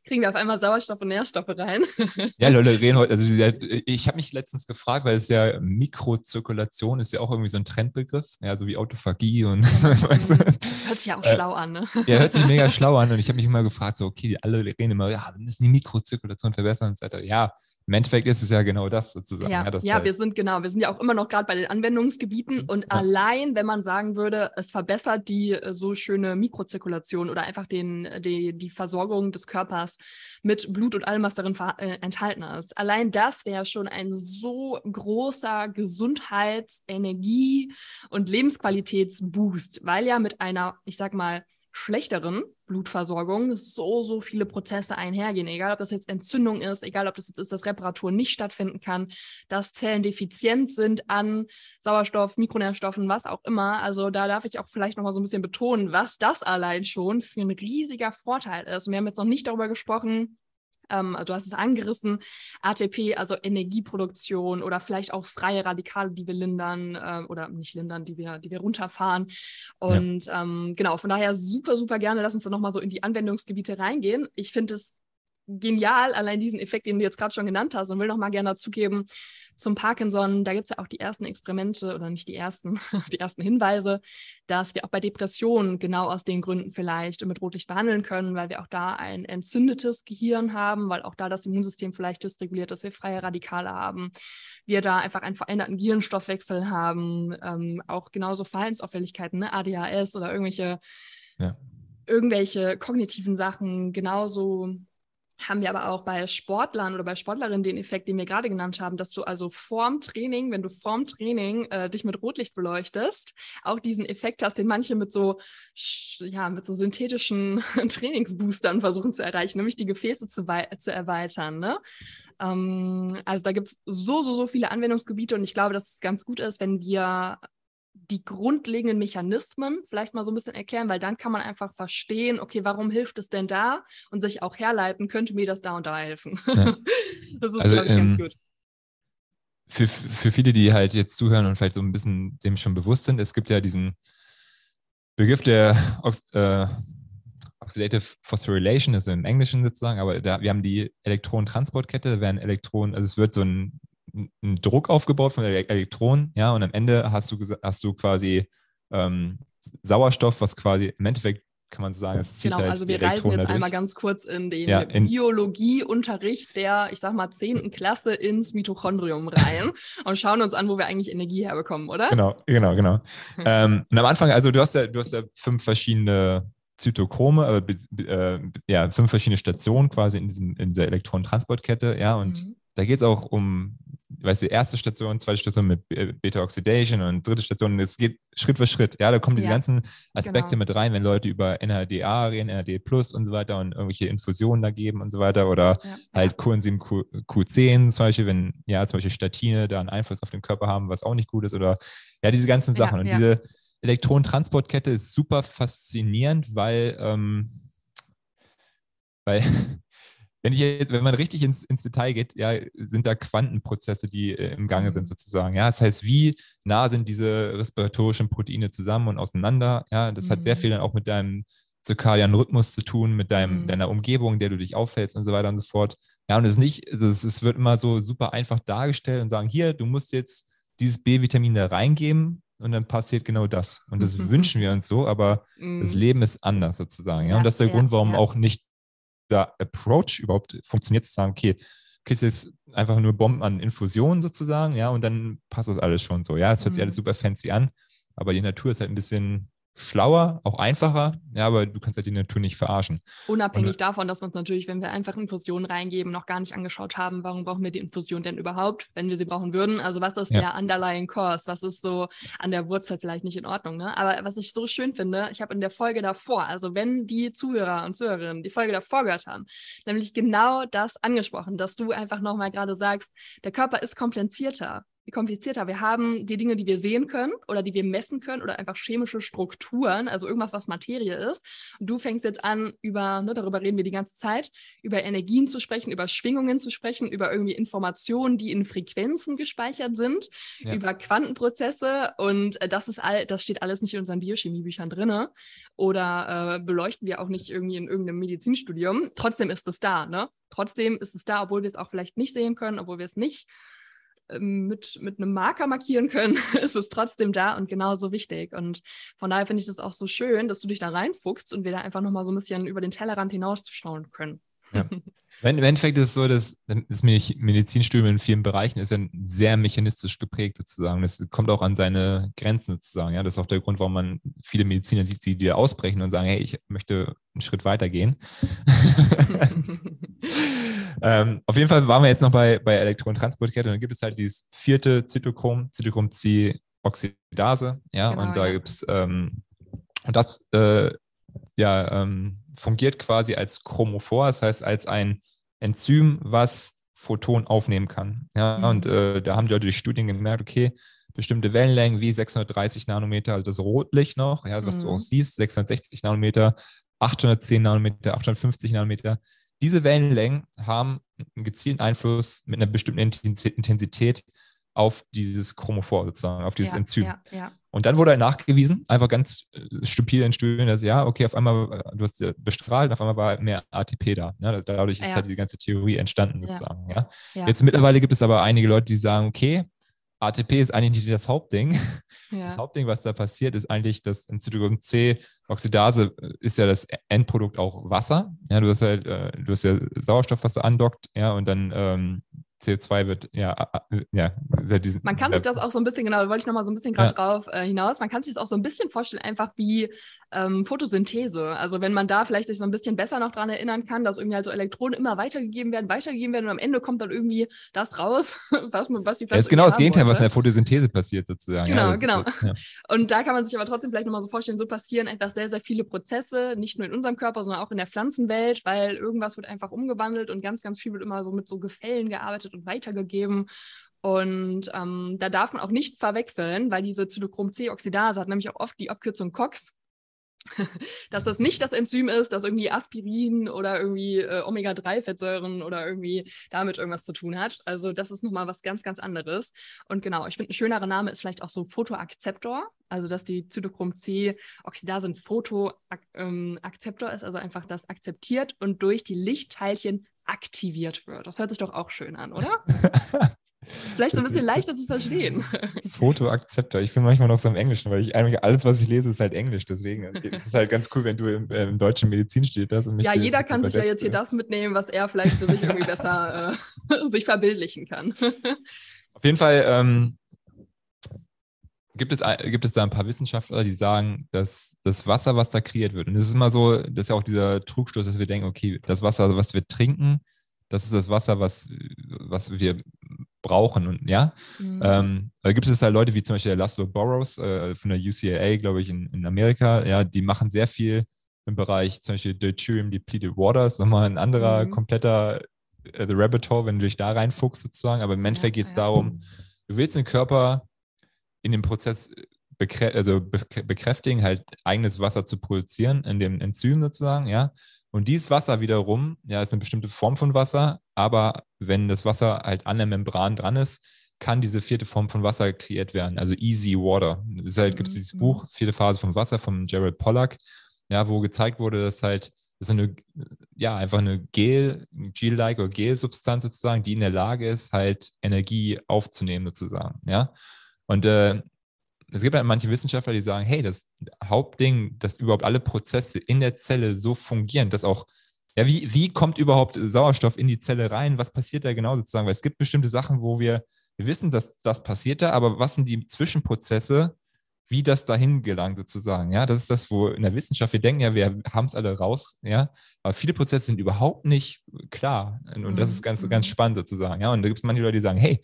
kriegen wir auf einmal Sauerstoff und Nährstoffe rein. ja, Leute reden heute, also ich habe mich letztens gefragt, weil es ja Mikrozirkulation ist ja auch irgendwie so ein Trendbegriff, ja, so wie Autophagie und du? Hört sich ja auch äh, schlau an, ne? Ja, hört sich mega schlau an und ich habe mich immer gefragt, so, okay, alle reden immer, ja, wir müssen die Mikrozirkulation verbessern und so weiter. Ja, im Endeffekt ist es ja genau das sozusagen. Ja, ja, ja halt wir sind genau, wir sind ja auch immer noch gerade bei den Anwendungsgebieten mhm. und ja. allein, wenn man sagen würde, es verbessert die äh, so schöne Mikrozirkulation oder einfach den, die, die Versorgung des Körpers mit Blut und allem, was darin äh, enthalten ist. Allein das wäre schon ein so großer Gesundheits-, Energie- und Lebensqualitätsboost, weil ja mit einer, ich sag mal, schlechteren Blutversorgung so, so viele Prozesse einhergehen. Egal, ob das jetzt Entzündung ist, egal, ob das jetzt ist, dass Reparatur nicht stattfinden kann, dass Zellen defizient sind an Sauerstoff, Mikronährstoffen, was auch immer. Also da darf ich auch vielleicht nochmal so ein bisschen betonen, was das allein schon für ein riesiger Vorteil ist. Und wir haben jetzt noch nicht darüber gesprochen, ähm, du hast es angerissen, ATP, also Energieproduktion oder vielleicht auch freie Radikale, die wir lindern äh, oder nicht lindern, die wir, die wir runterfahren. Und ja. ähm, genau, von daher super, super gerne, lass uns dann nochmal so in die Anwendungsgebiete reingehen. Ich finde es genial, allein diesen Effekt, den du jetzt gerade schon genannt hast und will nochmal gerne dazugeben, zum Parkinson, da gibt es ja auch die ersten Experimente oder nicht die ersten, die ersten Hinweise, dass wir auch bei Depressionen genau aus den Gründen vielleicht mit Rotlicht behandeln können, weil wir auch da ein entzündetes Gehirn haben, weil auch da das Immunsystem vielleicht dysreguliert ist, wir freie Radikale haben, wir da einfach einen veränderten Gehirnstoffwechsel haben, ähm, auch genauso Verhaltensauffälligkeiten, ne? ADHS oder irgendwelche, ja. irgendwelche kognitiven Sachen, genauso haben wir aber auch bei Sportlern oder bei Sportlerinnen den Effekt, den wir gerade genannt haben, dass du also vorm Training, wenn du vorm Training äh, dich mit Rotlicht beleuchtest, auch diesen Effekt hast, den manche mit so, ja, mit so synthetischen Trainingsboostern versuchen zu erreichen, nämlich die Gefäße zu, zu erweitern. Ne? Ähm, also da gibt es so, so, so viele Anwendungsgebiete und ich glaube, dass es ganz gut ist, wenn wir die grundlegenden Mechanismen vielleicht mal so ein bisschen erklären, weil dann kann man einfach verstehen, okay, warum hilft es denn da und sich auch herleiten, könnte mir das da und da helfen. Ja. das ist, also, glaube ich, ähm, ganz gut. Für, für viele, die halt jetzt zuhören und vielleicht so ein bisschen dem schon bewusst sind, es gibt ja diesen Begriff der Ox äh, Oxidative Phosphorylation, ist im Englischen sozusagen, aber da, wir haben die Elektronentransportkette, werden Elektronen, also es wird so ein einen Druck aufgebaut von Elektronen, ja, und am Ende hast du, hast du quasi ähm, Sauerstoff, was quasi im Endeffekt kann man so sagen, es zieht Genau, halt also wir reisen jetzt dadurch. einmal ganz kurz in den ja, in Biologieunterricht der, ich sag mal, 10. Klasse ins Mitochondrium rein und schauen uns an, wo wir eigentlich Energie herbekommen, oder? Genau, genau, genau. ähm, und am Anfang, also du hast ja, du hast ja fünf verschiedene Zytochrome, äh, äh, ja, fünf verschiedene Stationen quasi in, diesem, in dieser Elektronentransportkette, ja, und mhm. da geht es auch um weißt du, erste Station, zweite Station mit Beta-Oxidation und dritte Station, es geht Schritt für Schritt. Ja, da kommen diese ja, ganzen Aspekte genau. mit rein, wenn Leute über NHDA reden, NHD Plus und so weiter und irgendwelche Infusionen da geben und so weiter oder ja, halt ja. Coenzym Q, Q10 zum Beispiel, wenn ja zum Beispiel Statine da einen Einfluss auf den Körper haben, was auch nicht gut ist oder ja, diese ganzen Sachen. und diese Elektronentransportkette ist super faszinierend, weil, ähm, weil wenn, ich, wenn man richtig ins, ins Detail geht, ja, sind da Quantenprozesse, die äh, im Gange sind mhm. sozusagen. Ja, das heißt, wie nah sind diese respiratorischen Proteine zusammen und auseinander? Ja, das mhm. hat sehr mhm. viel dann auch mit deinem zirkadianen Rhythmus zu tun, mit deinem, mhm. deiner Umgebung, in der du dich aufhältst und so weiter und so fort. Ja, und es ist nicht, es, es wird immer so super einfach dargestellt und sagen, hier, du musst jetzt dieses B-Vitamin da reingeben und dann passiert genau das. Und das mhm. wünschen wir uns so, aber das Leben ist anders sozusagen. Ja, und das ist der ja, Grund, warum ja. auch nicht der Approach überhaupt funktioniert, zu sagen, okay, kriegst jetzt einfach nur Bomben an Infusionen sozusagen, ja, und dann passt das alles schon so. Ja, es hört mhm. sich alles super fancy an, aber die Natur ist halt ein bisschen schlauer, auch einfacher, ja, aber du kannst halt die Natur nicht verarschen. Unabhängig und, davon, dass wir uns natürlich, wenn wir einfach Infusionen reingeben, noch gar nicht angeschaut haben, warum brauchen wir die Infusion denn überhaupt, wenn wir sie brauchen würden. Also was ist ja. der underlying cause? Was ist so an der Wurzel vielleicht nicht in Ordnung? Ne? Aber was ich so schön finde, ich habe in der Folge davor, also wenn die Zuhörer und Zuhörerinnen die Folge davor gehört haben, nämlich genau das angesprochen, dass du einfach nochmal gerade sagst, der Körper ist komplizierter komplizierter. Wir haben die Dinge, die wir sehen können oder die wir messen können oder einfach chemische Strukturen, also irgendwas, was Materie ist. Und du fängst jetzt an, über, ne, darüber reden wir die ganze Zeit, über Energien zu sprechen, über Schwingungen zu sprechen, über irgendwie Informationen, die in Frequenzen gespeichert sind, ja. über Quantenprozesse und äh, das ist all, das steht alles nicht in unseren Biochemiebüchern drin oder äh, beleuchten wir auch nicht irgendwie in irgendeinem Medizinstudium. Trotzdem ist es da, ne? Trotzdem ist es da, obwohl wir es auch vielleicht nicht sehen können, obwohl wir es nicht mit, mit einem Marker markieren können, ist es trotzdem da und genauso wichtig. Und von daher finde ich das auch so schön, dass du dich da reinfuchst und wir da einfach nochmal so ein bisschen über den Tellerrand hinausschauen können. Ja. Im Endeffekt ist es so, dass das Medizinstudium in vielen Bereichen ist ja sehr mechanistisch geprägt sozusagen. Das kommt auch an seine Grenzen sozusagen. Ja, das ist auch der Grund, warum man viele Mediziner sieht, die ausbrechen und sagen, hey, ich möchte einen Schritt weiter gehen. ähm, auf jeden Fall waren wir jetzt noch bei, bei Elektrontransportkette und dann gibt es halt dieses vierte Zytochrom, Zytochrom C-Oxidase. Ja, genau, und da ja. gibt es, ähm, und das äh, ja, ähm, fungiert quasi als Chromophor, das heißt als ein Enzym, was Photon aufnehmen kann. Ja, mhm. und äh, da haben die Leute durch Studien gemerkt, okay, bestimmte Wellenlängen wie 630 Nanometer, also das Rotlicht noch, ja, was mhm. du auch siehst, 660 Nanometer, 810 Nanometer, 850 Nanometer. Diese Wellenlängen haben einen gezielten Einfluss mit einer bestimmten Intensität auf dieses Chromophor sozusagen, auf dieses ja, Enzym. Ja, ja. Und dann wurde halt nachgewiesen, einfach ganz äh, stupide in Studien, dass ja, okay, auf einmal, äh, du hast bestrahlt, auf einmal war mehr ATP da. Ne? Dadurch ist halt die ganze Theorie entstanden sozusagen. Jetzt mittlerweile gibt es aber einige Leute, die sagen, okay, ATP ist eigentlich nicht das Hauptding. Ja. Das Hauptding, was da passiert, ist eigentlich, dass in Zytochrom C Oxidase äh, ist ja das Endprodukt auch Wasser. Ja, du hast halt, du hast ja Sauerstoff, was da andockt, ja, und dann ähm, CO2 wird, ja, ja. Diesen, man kann sich das auch so ein bisschen, genau, da wollte ich nochmal so ein bisschen gerade ja. drauf äh, hinaus, man kann sich das auch so ein bisschen vorstellen, einfach wie ähm, Photosynthese. Also wenn man da vielleicht sich so ein bisschen besser noch dran erinnern kann, dass irgendwie halt so Elektronen immer weitergegeben werden, weitergegeben werden und am Ende kommt dann irgendwie das raus, was, was die Pflanze. Ja, ist genau das Gegenteil, was in der Photosynthese passiert sozusagen. Genau, ja, genau. ja. Und da kann man sich aber trotzdem vielleicht nochmal so vorstellen, so passieren einfach sehr, sehr viele Prozesse, nicht nur in unserem Körper, sondern auch in der Pflanzenwelt, weil irgendwas wird einfach umgewandelt und ganz, ganz viel wird immer so mit so Gefällen gearbeitet und weitergegeben. Und ähm, da darf man auch nicht verwechseln, weil diese Zytochrom-C-Oxidase hat nämlich auch oft die Abkürzung COX dass das nicht das Enzym ist, das irgendwie Aspirin oder irgendwie äh, Omega-3-Fettsäuren oder irgendwie damit irgendwas zu tun hat. Also das ist nochmal was ganz, ganz anderes. Und genau, ich finde, ein schönerer Name ist vielleicht auch so Photoakzeptor, also dass die Zytochrom-C-Oxidase ein Photoakzeptor ähm, ist, also einfach das akzeptiert und durch die Lichtteilchen aktiviert wird. Das hört sich doch auch schön an, oder? Vielleicht so ein bisschen leichter zu verstehen. Fotoakzeptor. Ich bin manchmal noch so im Englischen, weil ich eigentlich alles, was ich lese, ist halt Englisch. Deswegen ist es halt ganz cool, wenn du im, äh, im deutschen Medizin steht hast. Und mich ja, jeder kann sich ja jetzt hier das mitnehmen, was er vielleicht für sich irgendwie besser äh, sich verbildlichen kann. Auf jeden Fall ähm, gibt, es, gibt es da ein paar Wissenschaftler, die sagen, dass das Wasser, was da kreiert wird, und es ist immer so, das ist ja auch dieser Trugstoß, dass wir denken, okay, das Wasser, was wir trinken, das ist das Wasser, was, was wir brauchen. Und ja, mhm. ähm, da gibt es halt Leute wie zum Beispiel der Laszlo Burrows äh, von der UCLA, glaube ich, in, in Amerika, ja, die machen sehr viel im Bereich zum Beispiel Deuterium Depleted Water, ist nochmal ein anderer mhm. kompletter äh, The Rabbit Hole, wenn du dich da reinfuchst sozusagen. Aber im Endeffekt ja, geht es ja. darum, du willst den Körper in dem Prozess bekrä also bekräftigen, halt eigenes Wasser zu produzieren, in dem Enzym sozusagen, ja. Und dieses Wasser wiederum, ja, ist eine bestimmte Form von Wasser, aber wenn das Wasser halt an der Membran dran ist, kann diese vierte Form von Wasser kreiert werden, also Easy Water. Es halt, gibt es dieses mhm. Buch, Vierte Phase von Wasser von Jared Pollack, ja, wo gezeigt wurde, dass halt das ist eine, ja, einfach eine Gel, Gel-like oder Gel-Substanz sozusagen, die in der Lage ist, halt Energie aufzunehmen sozusagen, ja. Und äh, es gibt halt manche Wissenschaftler, die sagen, hey, das Hauptding, dass überhaupt alle Prozesse in der Zelle so fungieren, dass auch ja, wie, wie kommt überhaupt Sauerstoff in die Zelle rein? Was passiert da genau sozusagen? Weil es gibt bestimmte Sachen, wo wir, wir wissen, dass das passiert da, aber was sind die Zwischenprozesse, wie das dahin gelangt sozusagen? Ja, das ist das, wo in der Wissenschaft wir denken, ja, wir haben es alle raus, ja, aber viele Prozesse sind überhaupt nicht klar. Und, und das ist ganz, ganz mhm. spannend sozusagen. Ja, und da gibt es manche Leute, die sagen, hey,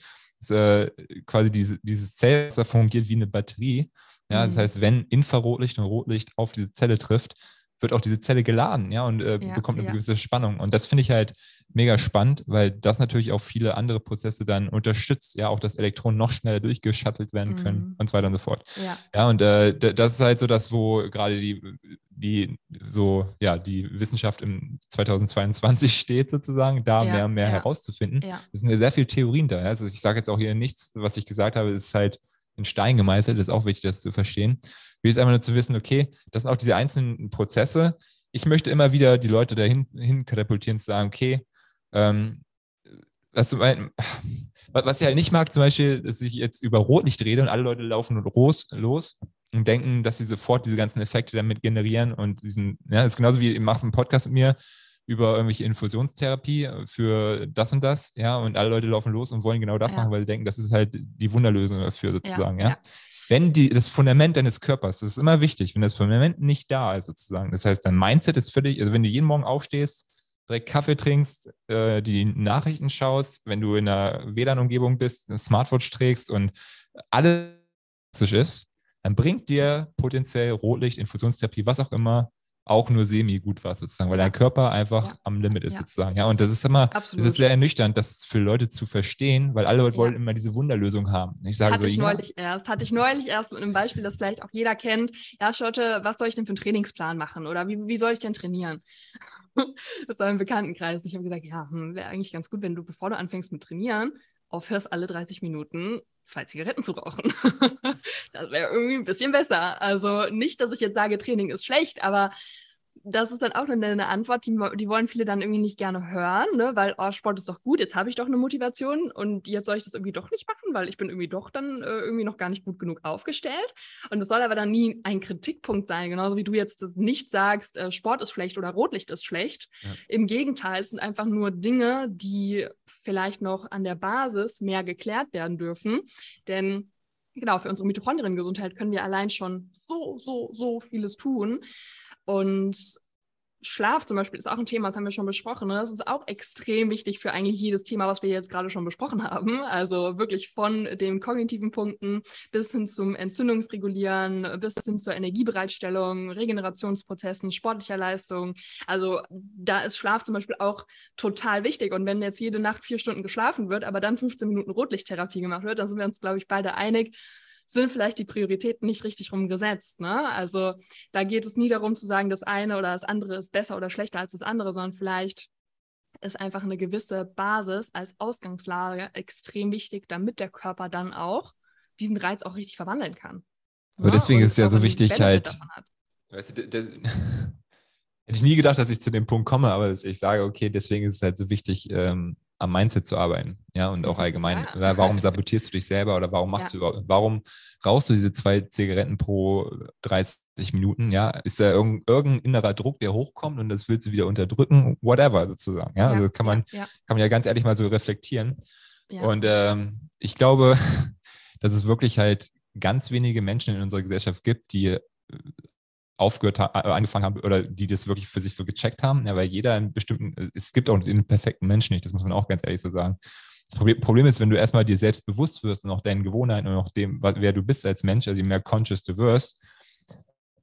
äh, quasi diese, dieses Zellwasser fungiert wie eine Batterie. Ja, das mhm. heißt, wenn Infrarotlicht und Rotlicht auf diese Zelle trifft, wird auch diese Zelle geladen, ja, und äh, ja, bekommt eine ja. gewisse Spannung. Und das finde ich halt mega spannend, weil das natürlich auch viele andere Prozesse dann unterstützt, ja, auch dass Elektronen noch schneller durchgeschattelt werden können mhm. und so weiter und so fort. Ja, ja und äh, das ist halt so das, wo gerade die, die so, ja, die Wissenschaft im 2022 steht, sozusagen, da mehr und mehr herauszufinden. Es sind sehr viele Theorien da. Also ich sage jetzt auch hier nichts, was ich gesagt habe, ist halt in Stein gemeißelt, das ist auch wichtig, das zu verstehen. Will jetzt einfach nur zu wissen, okay, das sind auch diese einzelnen Prozesse. Ich möchte immer wieder die Leute dahin hin katapultieren, zu sagen, okay, ähm, was, was ich halt nicht mag, zum Beispiel, dass ich jetzt über Rotlicht rede und alle Leute laufen los, los und denken, dass sie sofort diese ganzen Effekte damit generieren und diesen, ja, das ist genauso wie, du machst einen Podcast mit mir über irgendwelche Infusionstherapie für das und das, ja, und alle Leute laufen los und wollen genau das ja. machen, weil sie denken, das ist halt die Wunderlösung dafür sozusagen, ja. ja. Wenn die, das Fundament deines Körpers, das ist immer wichtig, wenn das Fundament nicht da ist sozusagen, das heißt, dein Mindset ist völlig, also wenn du jeden Morgen aufstehst, direkt Kaffee trinkst, äh, die Nachrichten schaust, wenn du in einer WLAN-Umgebung bist, eine Smartwatch trägst und alles ist, dann bringt dir potenziell Rotlicht, Infusionstherapie, was auch immer, auch nur semi gut war sozusagen, weil dein Körper einfach ja. am Limit ist ja. sozusagen. Ja, und das ist immer, Absolut. das ist sehr ernüchternd, das für Leute zu verstehen, weil alle Leute wollen immer diese Wunderlösung haben. Ich sage hatte so, ich neulich erst, hatte ich neulich erst mit einem Beispiel, das vielleicht auch jeder kennt. Ja, Schotte, was soll ich denn für einen Trainingsplan machen oder wie, wie soll ich denn trainieren? das war im Bekanntenkreis. Ich habe gesagt, ja, hm, wäre eigentlich ganz gut, wenn du, bevor du anfängst mit Trainieren, aufhörst, alle 30 Minuten zwei Zigaretten zu rauchen. das wäre irgendwie ein bisschen besser. Also nicht, dass ich jetzt sage, Training ist schlecht, aber das ist dann auch eine, eine Antwort, die, die, wollen viele dann irgendwie nicht gerne hören, ne? weil, oh, Sport ist doch gut, jetzt habe ich doch eine Motivation und jetzt soll ich das irgendwie doch nicht machen, weil ich bin irgendwie doch dann äh, irgendwie noch gar nicht gut genug aufgestellt. Und es soll aber dann nie ein Kritikpunkt sein, genauso wie du jetzt nicht sagst, äh, Sport ist schlecht oder Rotlicht ist schlecht. Ja. Im Gegenteil, es sind einfach nur Dinge, die vielleicht noch an der Basis mehr geklärt werden dürfen, denn genau, für unsere Mitochondriengesundheit können wir allein schon so, so, so vieles tun. Und Schlaf zum Beispiel ist auch ein Thema, das haben wir schon besprochen. Ne? Das ist auch extrem wichtig für eigentlich jedes Thema, was wir jetzt gerade schon besprochen haben. Also wirklich von den kognitiven Punkten bis hin zum Entzündungsregulieren, bis hin zur Energiebereitstellung, Regenerationsprozessen, sportlicher Leistung. Also da ist Schlaf zum Beispiel auch total wichtig. Und wenn jetzt jede Nacht vier Stunden geschlafen wird, aber dann 15 Minuten Rotlichttherapie gemacht wird, dann sind wir uns, glaube ich, beide einig, sind vielleicht die Prioritäten nicht richtig rumgesetzt. Ne? Also da geht es nie darum zu sagen, das eine oder das andere ist besser oder schlechter als das andere, sondern vielleicht ist einfach eine gewisse Basis als Ausgangslage extrem wichtig, damit der Körper dann auch diesen Reiz auch richtig verwandeln kann. Aber ja? deswegen ist es ja so wichtig, halt. Weißt du, das, hätte ich nie gedacht, dass ich zu dem Punkt komme, aber ich sage, okay, deswegen ist es halt so wichtig, ähm, am Mindset zu arbeiten, ja, und auch allgemein. Ja. Warum sabotierst du dich selber oder warum machst ja. du überhaupt, warum rauchst du diese zwei Zigaretten pro 30 Minuten, ja? Ist da irgendein, irgendein innerer Druck, der hochkommt und das willst du wieder unterdrücken, whatever sozusagen, ja? ja. Also kann man, kann man ja ganz ehrlich mal so reflektieren. Und ähm, ich glaube, dass es wirklich halt ganz wenige Menschen in unserer Gesellschaft gibt, die aufgehört haben, äh, angefangen haben oder die das wirklich für sich so gecheckt haben, ja, weil jeder einen bestimmten, es gibt auch den perfekten Menschen nicht, das muss man auch ganz ehrlich so sagen. Das Problem ist, wenn du erstmal dir selbst bewusst wirst und auch deinen Gewohnheiten und auch dem, wer du bist als Mensch, also je mehr conscious du wirst,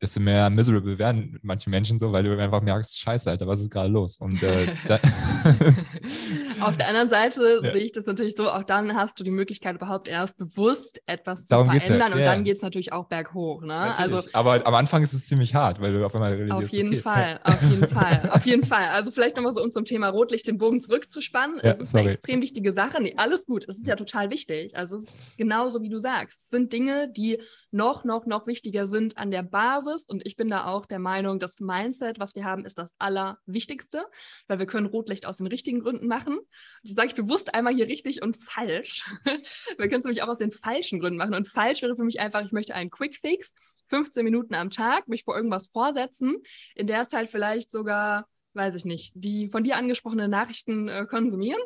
desto mehr miserable werden manche Menschen so, weil du einfach merkst, scheiße, Alter, was ist gerade los? Und äh, Auf der anderen Seite ja. sehe ich das natürlich so, auch dann hast du die Möglichkeit, überhaupt erst bewusst etwas zu Darum verändern ja. und ja. dann geht es natürlich auch berghoch. Ne? Also, Aber am Anfang ist es ziemlich hart, weil du auf einmal realisierst, Auf jeden okay. Fall, auf jeden Fall, auf jeden Fall. Also vielleicht nochmal so, um zum Thema Rotlicht den Bogen zurückzuspannen. es ist sorry. eine extrem wichtige Sache. Nee, alles gut, es ist ja total wichtig. Also es ist genauso, wie du sagst. Es sind Dinge, die noch, noch, noch wichtiger sind an der Basis und ich bin da auch der Meinung, das Mindset, was wir haben, ist das Allerwichtigste, weil wir können Rotlicht aus den richtigen Gründen machen. Das sage ich bewusst einmal hier richtig und falsch. wir können es nämlich auch aus den falschen Gründen machen. Und falsch wäre für mich einfach, ich möchte einen Quick Fix, 15 Minuten am Tag, mich vor irgendwas vorsetzen, in der Zeit vielleicht sogar weiß ich nicht, die von dir angesprochenen Nachrichten äh, konsumieren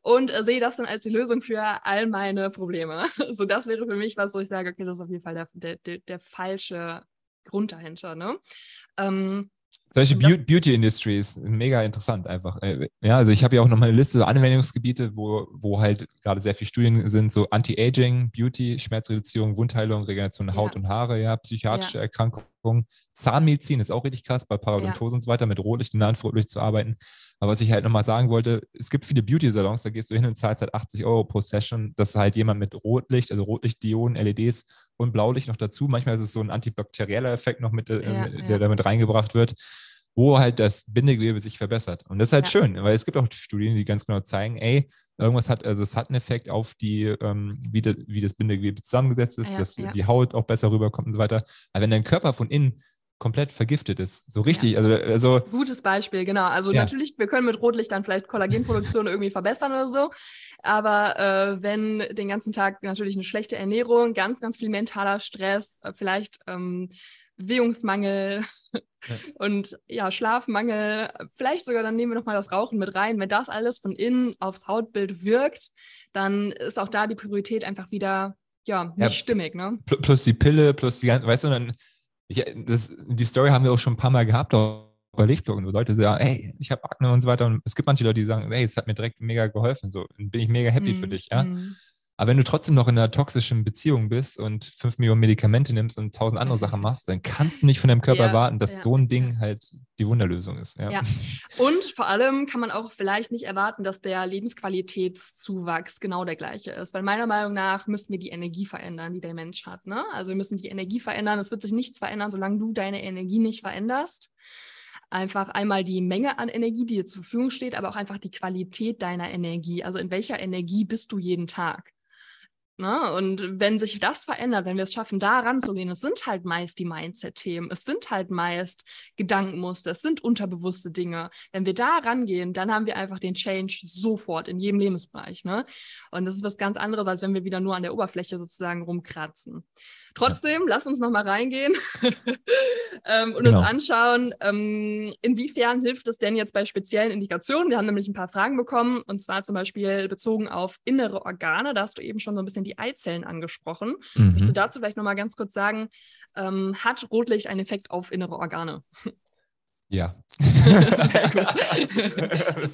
und äh, sehe das dann als die Lösung für all meine Probleme. so, das wäre für mich was, wo ich sage, okay, das ist auf jeden Fall der, der, der falsche Grund dahinter. Ne? Ähm, solche Be Beauty Industries, mega interessant einfach. Äh, ja, also ich habe ja auch noch mal eine Liste Anwendungsgebiete, wo, wo halt gerade sehr viele Studien sind, so Anti-Aging, Beauty, Schmerzreduzierung, Wundheilung, Regeneration Haut ja. und Haare, ja, psychiatrische ja. Erkrankungen, Zahnmedizin ist auch richtig krass, bei Parodontose ja. und so weiter, mit Rotlicht und Nahenfrotlicht zu arbeiten. Aber was ich halt nochmal sagen wollte, es gibt viele Beauty-Salons, da gehst du hin und zahlst halt 80 Euro pro Session, dass halt jemand mit Rotlicht, also Rotlichtdioden, LEDs und Blaulicht noch dazu, manchmal ist es so ein antibakterieller Effekt noch mit, äh, ja, der ja. damit reingebracht wird, wo halt das Bindegewebe sich verbessert. Und das ist halt ja. schön, weil es gibt auch Studien, die ganz genau zeigen, ey, irgendwas hat, also es hat einen Effekt auf die, ähm, wie, de, wie das Bindegewebe zusammengesetzt ist, dass die Haut auch besser rüberkommt und so weiter. Aber wenn dein Körper von innen komplett vergiftet ist. So richtig. Ja. Also, also, Gutes Beispiel, genau. Also ja. natürlich, wir können mit Rotlicht dann vielleicht Kollagenproduktion irgendwie verbessern oder so. Aber äh, wenn den ganzen Tag natürlich eine schlechte Ernährung, ganz, ganz viel mentaler Stress, äh, vielleicht ähm, Bewegungsmangel ja. und ja, Schlafmangel, vielleicht sogar dann nehmen wir nochmal das Rauchen mit rein. Wenn das alles von innen aufs Hautbild wirkt, dann ist auch da die Priorität einfach wieder ja, nicht stimmig. Ne? Plus die Pille, plus die ganze, weißt du, dann ich, das, die Story haben wir auch schon ein paar Mal gehabt, auch bei Lichtbloggen, wo Leute sagen, hey, ich habe Akne und so weiter. Und es gibt manche Leute, die sagen, hey, es hat mir direkt mega geholfen. So, bin ich mega happy mm, für dich, ja. Mm. Aber wenn du trotzdem noch in einer toxischen Beziehung bist und fünf Millionen Medikamente nimmst und tausend andere Sachen machst, dann kannst du nicht von deinem Körper ja, erwarten, dass ja. so ein Ding halt die Wunderlösung ist. Ja. ja. Und vor allem kann man auch vielleicht nicht erwarten, dass der Lebensqualitätszuwachs genau der gleiche ist. Weil meiner Meinung nach müssen wir die Energie verändern, die der Mensch hat. Ne? Also wir müssen die Energie verändern. Es wird sich nichts verändern, solange du deine Energie nicht veränderst einfach einmal die Menge an Energie, die dir zur Verfügung steht, aber auch einfach die Qualität deiner Energie. Also in welcher Energie bist du jeden Tag? Ne? Und wenn sich das verändert, wenn wir es schaffen, da ranzugehen, es sind halt meist die Mindset-Themen, es sind halt meist Gedankenmuster, es sind unterbewusste Dinge. Wenn wir da rangehen, dann haben wir einfach den Change sofort in jedem Lebensbereich. Ne? Und das ist was ganz anderes, als wenn wir wieder nur an der Oberfläche sozusagen rumkratzen. Trotzdem, lass uns nochmal reingehen ähm, und genau. uns anschauen, ähm, inwiefern hilft es denn jetzt bei speziellen Indikationen. Wir haben nämlich ein paar Fragen bekommen, und zwar zum Beispiel bezogen auf innere Organe. Da hast du eben schon so ein bisschen die Eizellen angesprochen. Mhm. Möchtest du dazu vielleicht nochmal ganz kurz sagen, ähm, hat Rotlicht einen Effekt auf innere Organe? Ja.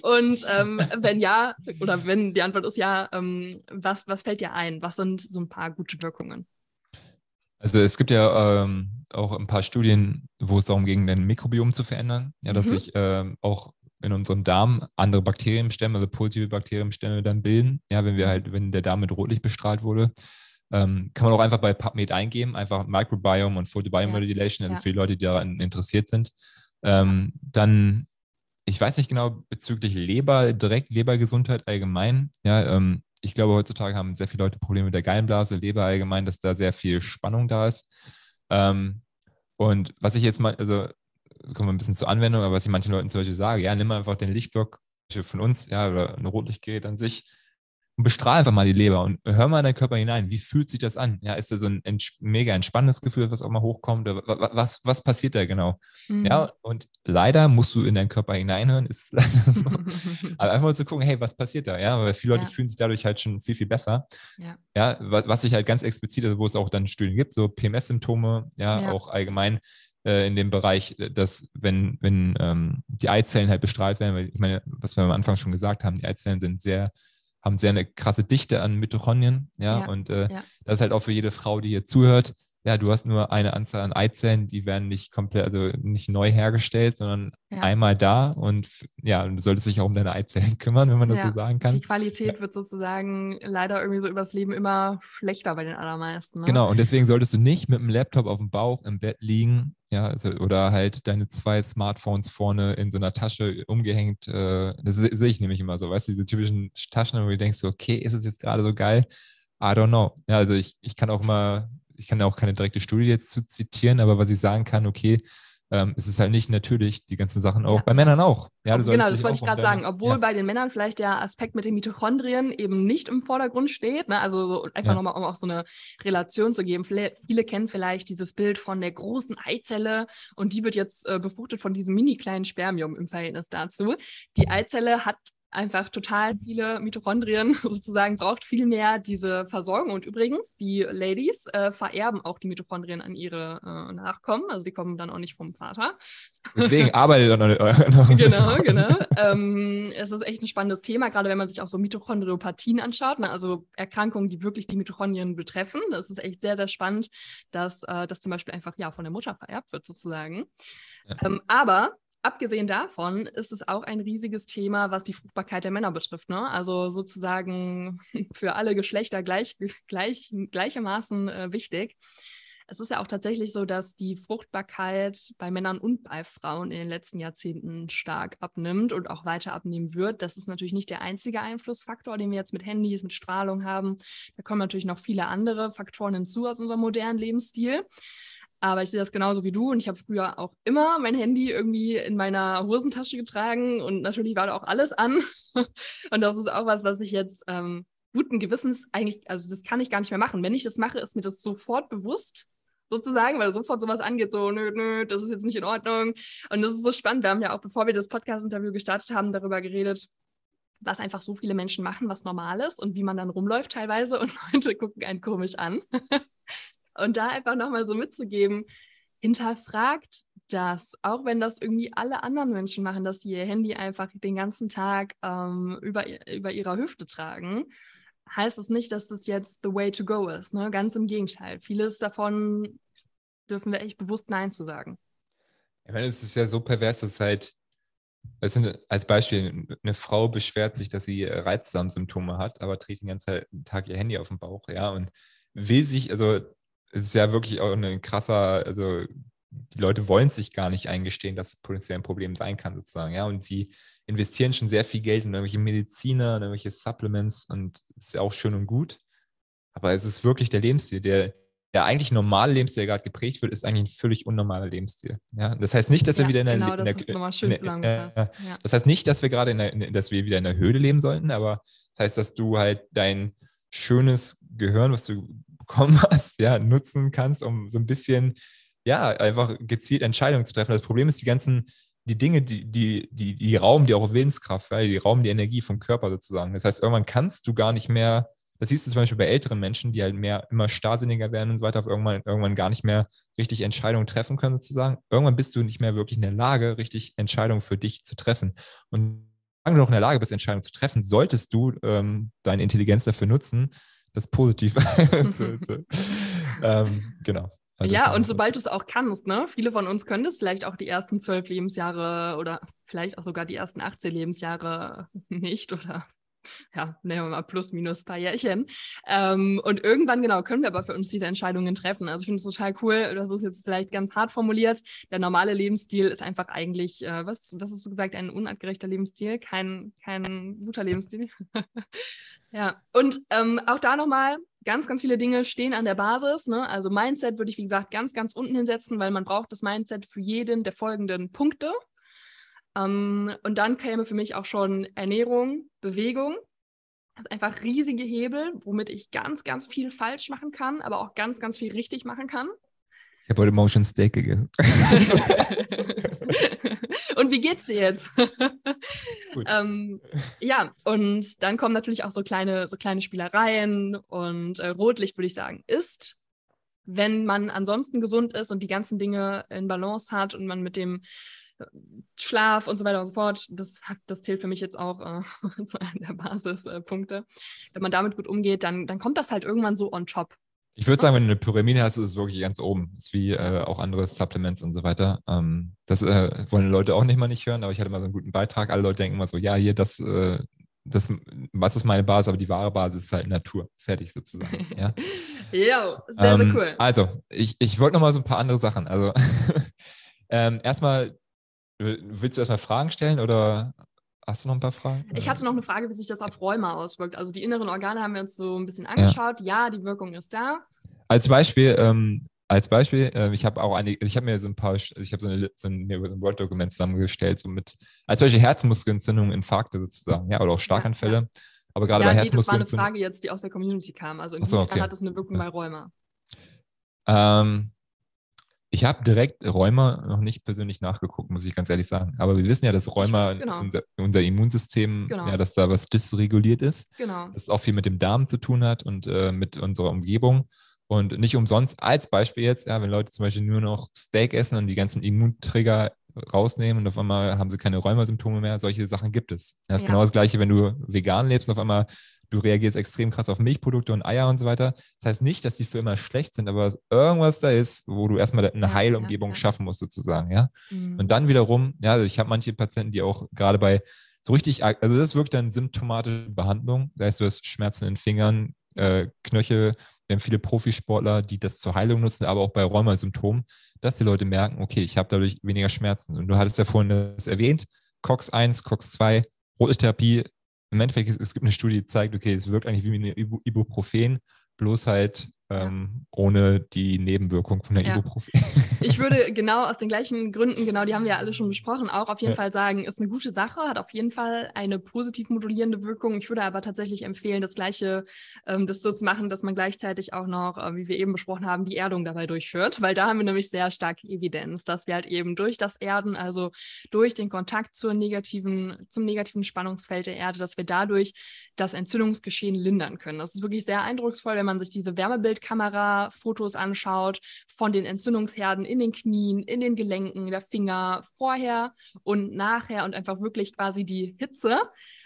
und ähm, wenn ja, oder wenn die Antwort ist ja, ähm, was, was fällt dir ein? Was sind so ein paar gute Wirkungen? Also es gibt ja ähm, auch ein paar Studien, wo es darum ging, dein Mikrobiom zu verändern. Ja, dass mhm. sich ähm, auch in unserem Darm andere Bakterienstämme, also positive Bakterienstämme dann bilden. Ja, wenn wir halt, wenn der Darm mit Rotlicht bestrahlt wurde. Ähm, kann man auch einfach bei PubMed eingeben, einfach Microbiome und Photobiomodulation, ja. also für die Leute, die daran interessiert sind. Ähm, dann, ich weiß nicht genau bezüglich Leber, direkt Lebergesundheit allgemein. Ja, ähm, ich glaube, heutzutage haben sehr viele Leute Probleme mit der Gallenblase, Leber allgemein, dass da sehr viel Spannung da ist. Ähm, und was ich jetzt mal, also kommen wir ein bisschen zur Anwendung, aber was ich manchen Leuten zum Beispiel sage, ja, nimm einfach den Lichtblock von uns, ja, oder ein Rotlichtgerät an sich, und bestrahl einfach mal die Leber und hör mal in deinen Körper hinein. Wie fühlt sich das an? Ja, ist da so ein ents mega entspannendes Gefühl, was auch mal hochkommt? Was, was passiert da genau? Mhm. Ja, und leider musst du in deinen Körper hineinhören, ist leider so. Aber einfach mal zu gucken, hey, was passiert da? Ja, weil viele Leute ja. fühlen sich dadurch halt schon viel, viel besser. Ja, ja was, was sich halt ganz explizit, also wo es auch dann Studien gibt, so PMS-Symptome, ja, ja, auch allgemein äh, in dem Bereich, dass wenn, wenn ähm, die Eizellen halt bestrahlt werden, weil ich meine, was wir am Anfang schon gesagt haben, die Eizellen sind sehr haben sehr eine krasse Dichte an Mitochondrien. Ja, ja und äh, ja. das ist halt auch für jede Frau, die hier zuhört. Ja, du hast nur eine Anzahl an Eizellen, die werden nicht komplett, also nicht neu hergestellt, sondern ja. einmal da und ja, du solltest dich auch um deine Eizellen kümmern, wenn man das so sagen kann. Die Qualität wird sozusagen leider irgendwie so übers Leben immer schlechter bei den allermeisten. Ne? Genau, und deswegen solltest du nicht mit dem Laptop auf dem Bauch im Bett liegen ja, also, oder halt deine zwei Smartphones vorne in so einer Tasche umgehängt. Äh, das sehe ich nämlich immer so, weißt du, diese typischen Taschen, wo du denkst, okay, ist es jetzt gerade so geil? I don't know. Ja, also ich, ich kann auch mal, ich kann auch keine direkte Studie jetzt zu zitieren, aber was ich sagen kann, okay, ähm, es ist halt nicht natürlich, die ganzen Sachen auch ja. bei Männern auch. Ja, du genau, das wollte ich gerade sagen. Obwohl ja. bei den Männern vielleicht der Aspekt mit den Mitochondrien eben nicht im Vordergrund steht. Ne? Also einfach ja. nochmal, um auch so eine Relation zu geben. Viele, viele, kennen vielleicht dieses Bild von der großen Eizelle und die wird jetzt äh, befruchtet von diesem mini kleinen Spermium im Verhältnis dazu. Die Eizelle hat einfach total viele Mitochondrien sozusagen, braucht viel mehr diese Versorgung. Und übrigens, die Ladies äh, vererben auch die Mitochondrien an ihre äh, Nachkommen, also die kommen dann auch nicht vom Vater. Deswegen arbeitet er noch. noch genau, genau. Ähm, es ist echt ein spannendes Thema, gerade wenn man sich auch so Mitochondriopathien anschaut, ne? also Erkrankungen, die wirklich die Mitochondrien betreffen. Das ist echt sehr, sehr spannend, dass äh, das zum Beispiel einfach ja von der Mutter vererbt wird sozusagen. Ja. Ähm, aber abgesehen davon ist es auch ein riesiges Thema, was die Fruchtbarkeit der Männer betrifft. Ne? Also sozusagen für alle Geschlechter gleich, gleich, gleichermaßen äh, wichtig. Es ist ja auch tatsächlich so, dass die Fruchtbarkeit bei Männern und bei Frauen in den letzten Jahrzehnten stark abnimmt und auch weiter abnehmen wird. Das ist natürlich nicht der einzige Einflussfaktor, den wir jetzt mit Handys, mit Strahlung haben. Da kommen natürlich noch viele andere Faktoren hinzu aus unserem modernen Lebensstil. Aber ich sehe das genauso wie du und ich habe früher auch immer mein Handy irgendwie in meiner Hosentasche getragen und natürlich war da auch alles an. und das ist auch was, was ich jetzt ähm, guten Gewissens eigentlich, also das kann ich gar nicht mehr machen. Wenn ich das mache, ist mir das sofort bewusst, sozusagen, weil sofort sowas angeht, so, nö, nö, das ist jetzt nicht in Ordnung. Und das ist so spannend. Wir haben ja auch, bevor wir das Podcast-Interview gestartet haben, darüber geredet, was einfach so viele Menschen machen, was normal ist und wie man dann rumläuft teilweise und Leute gucken einen komisch an. Und da einfach nochmal so mitzugeben, hinterfragt das, auch wenn das irgendwie alle anderen Menschen machen, dass sie ihr Handy einfach den ganzen Tag ähm, über, über ihrer Hüfte tragen, heißt es das nicht, dass das jetzt the way to go ist. Ne? Ganz im Gegenteil. Vieles davon dürfen wir echt bewusst Nein zu sagen. Ich meine, es ist ja so pervers, dass halt, also als Beispiel, eine Frau beschwert sich, dass sie Reizdarmsymptome hat, aber trägt den ganzen Tag ihr Handy auf den Bauch, ja, und will sich, also es ist ja wirklich auch ein krasser, also die Leute wollen sich gar nicht eingestehen, dass es potenziell ein Problem sein kann, sozusagen. Ja, und sie investieren schon sehr viel Geld in irgendwelche Mediziner, in irgendwelche Supplements und das ist ja auch schön und gut. Aber es ist wirklich der Lebensstil, der, der eigentlich normale Lebensstil, der gerade geprägt wird, ist eigentlich ein völlig unnormaler Lebensstil. Ja, das heißt nicht, dass ja, wir wieder in der, genau, das in der, in der ja. Das heißt nicht, dass wir gerade in der, dass wir wieder in der Höhle leben sollten, aber das heißt, dass du halt dein schönes Gehirn, was du bekommen hast, ja, nutzen kannst, um so ein bisschen, ja, einfach gezielt Entscheidungen zu treffen. Das Problem ist, die ganzen, die Dinge, die, die, die, die rauben dir auch Willenskraft, weil die rauben die Energie vom Körper sozusagen. Das heißt, irgendwann kannst du gar nicht mehr, das siehst du zum Beispiel bei älteren Menschen, die halt mehr, immer starrsinniger werden und so weiter, auf irgendwann, irgendwann gar nicht mehr richtig Entscheidungen treffen können sozusagen. Irgendwann bist du nicht mehr wirklich in der Lage, richtig Entscheidungen für dich zu treffen. Und solange du noch in der Lage bist, Entscheidungen zu treffen, solltest du ähm, deine Intelligenz dafür nutzen, das positiv zu, zu, ähm, genau. Also ja, und sobald du es auch kannst, ne? Viele von uns können das vielleicht auch die ersten zwölf Lebensjahre oder vielleicht auch sogar die ersten 18 Lebensjahre nicht oder ja, nehmen wir mal plus minus ein paar Jährchen. Ähm, und irgendwann, genau, können wir aber für uns diese Entscheidungen treffen. Also ich finde es total cool, das ist jetzt vielleicht ganz hart formuliert. Der normale Lebensstil ist einfach eigentlich, äh, was, was hast du gesagt, ein unartgerechter Lebensstil, kein, kein guter Lebensstil. Ja, und ähm, auch da nochmal, ganz, ganz viele Dinge stehen an der Basis. Ne? Also Mindset würde ich, wie gesagt, ganz, ganz unten hinsetzen, weil man braucht das Mindset für jeden der folgenden Punkte. Ähm, und dann käme für mich auch schon Ernährung, Bewegung. Das ist einfach riesige Hebel, womit ich ganz, ganz viel falsch machen kann, aber auch ganz, ganz viel richtig machen kann. Ich habe heute Morgen schon Steak gegessen. und wie geht's dir jetzt? ähm, ja, und dann kommen natürlich auch so kleine, so kleine Spielereien und äh, Rotlicht, würde ich sagen, ist, wenn man ansonsten gesund ist und die ganzen Dinge in Balance hat und man mit dem äh, Schlaf und so weiter und so fort, das, das zählt für mich jetzt auch äh, zu einem der Basispunkte. Wenn man damit gut umgeht, dann, dann kommt das halt irgendwann so on top. Ich würde sagen, wenn du eine Pyramide hast, ist es wirklich ganz oben. Das ist wie äh, auch andere Supplements und so weiter. Ähm, das äh, wollen Leute auch nicht mal nicht hören, aber ich hatte mal so einen guten Beitrag. Alle Leute denken immer so, ja, hier, das, äh, das, was ist meine Basis? Aber die wahre Basis ist halt Natur. Fertig sozusagen. Ja, jo, sehr, ähm, sehr cool. Also, ich, ich wollte noch mal so ein paar andere Sachen. Also, ähm, erstmal, willst du erstmal Fragen stellen oder Hast du noch ein paar Fragen? Ich hatte noch eine Frage, wie sich das auf Rheuma auswirkt. Also die inneren Organe haben wir uns so ein bisschen angeschaut. Ja, ja die Wirkung ist da. Als Beispiel, ähm, als Beispiel, äh, ich habe auch eine, ich habe mir so ein paar, ich habe so, eine, so ein, so ein Word-Dokument zusammengestellt, so mit, als Beispiel Herzmuskelentzündungen, Infarkte sozusagen, ja, oder auch Starkanfälle. Ja, ja. Aber gerade ja, bei nee, Herzmuskelentzündungen. Das war eine Frage jetzt, die aus der Community kam. Also inwiefern so, okay. hat das eine Wirkung bei Rheuma? Ähm, ich habe direkt Rheuma noch nicht persönlich nachgeguckt, muss ich ganz ehrlich sagen. Aber wir wissen ja, dass Rheuma genau. unser, unser, Immunsystem, genau. ja, dass da was dysreguliert ist. Genau. Dass es auch viel mit dem Darm zu tun hat und äh, mit unserer Umgebung. Und nicht umsonst, als Beispiel jetzt, ja, wenn Leute zum Beispiel nur noch Steak essen und die ganzen Immuntrigger rausnehmen und auf einmal haben sie keine Rheumasymptome mehr, solche Sachen gibt es. Das ist ja. genau das Gleiche, wenn du vegan lebst und auf einmal du reagierst extrem krass auf Milchprodukte und Eier und so weiter. Das heißt nicht, dass die für immer schlecht sind, aber irgendwas da ist, wo du erstmal eine ja, Heilumgebung ja, ja. schaffen musst, sozusagen, ja. Mhm. Und dann wiederum, ja, also ich habe manche Patienten, die auch gerade bei so richtig, also das ist wirklich dann symptomatische Behandlung. Das heißt, du hast Schmerzen in den Fingern, äh, Knöchel. Wir haben viele Profisportler, die das zur Heilung nutzen, aber auch bei Rheumasymptomen, dass die Leute merken, okay, ich habe dadurch weniger Schmerzen. Und du hattest ja vorhin das erwähnt, COX 1, COX 2, Rotlitherapie im Endeffekt, es, gibt eine Studie, die zeigt, okay, es wirkt eigentlich wie eine Ibuprofen, bloß halt ähm, ohne die Nebenwirkung von der ja. Ibuprofen. Ich würde genau aus den gleichen Gründen, genau, die haben wir ja alle schon besprochen, auch auf jeden ja. Fall sagen, ist eine gute Sache, hat auf jeden Fall eine positiv modulierende Wirkung. Ich würde aber tatsächlich empfehlen, das Gleiche, ähm, das so zu machen, dass man gleichzeitig auch noch, äh, wie wir eben besprochen haben, die Erdung dabei durchführt, weil da haben wir nämlich sehr starke Evidenz, dass wir halt eben durch das Erden, also durch den Kontakt zur negativen, zum negativen Spannungsfeld der Erde, dass wir dadurch das Entzündungsgeschehen lindern können. Das ist wirklich sehr eindrucksvoll, wenn man sich diese Wärmebild Kamera-Fotos anschaut von den Entzündungsherden in den Knien, in den Gelenken der Finger vorher und nachher und einfach wirklich quasi die Hitze,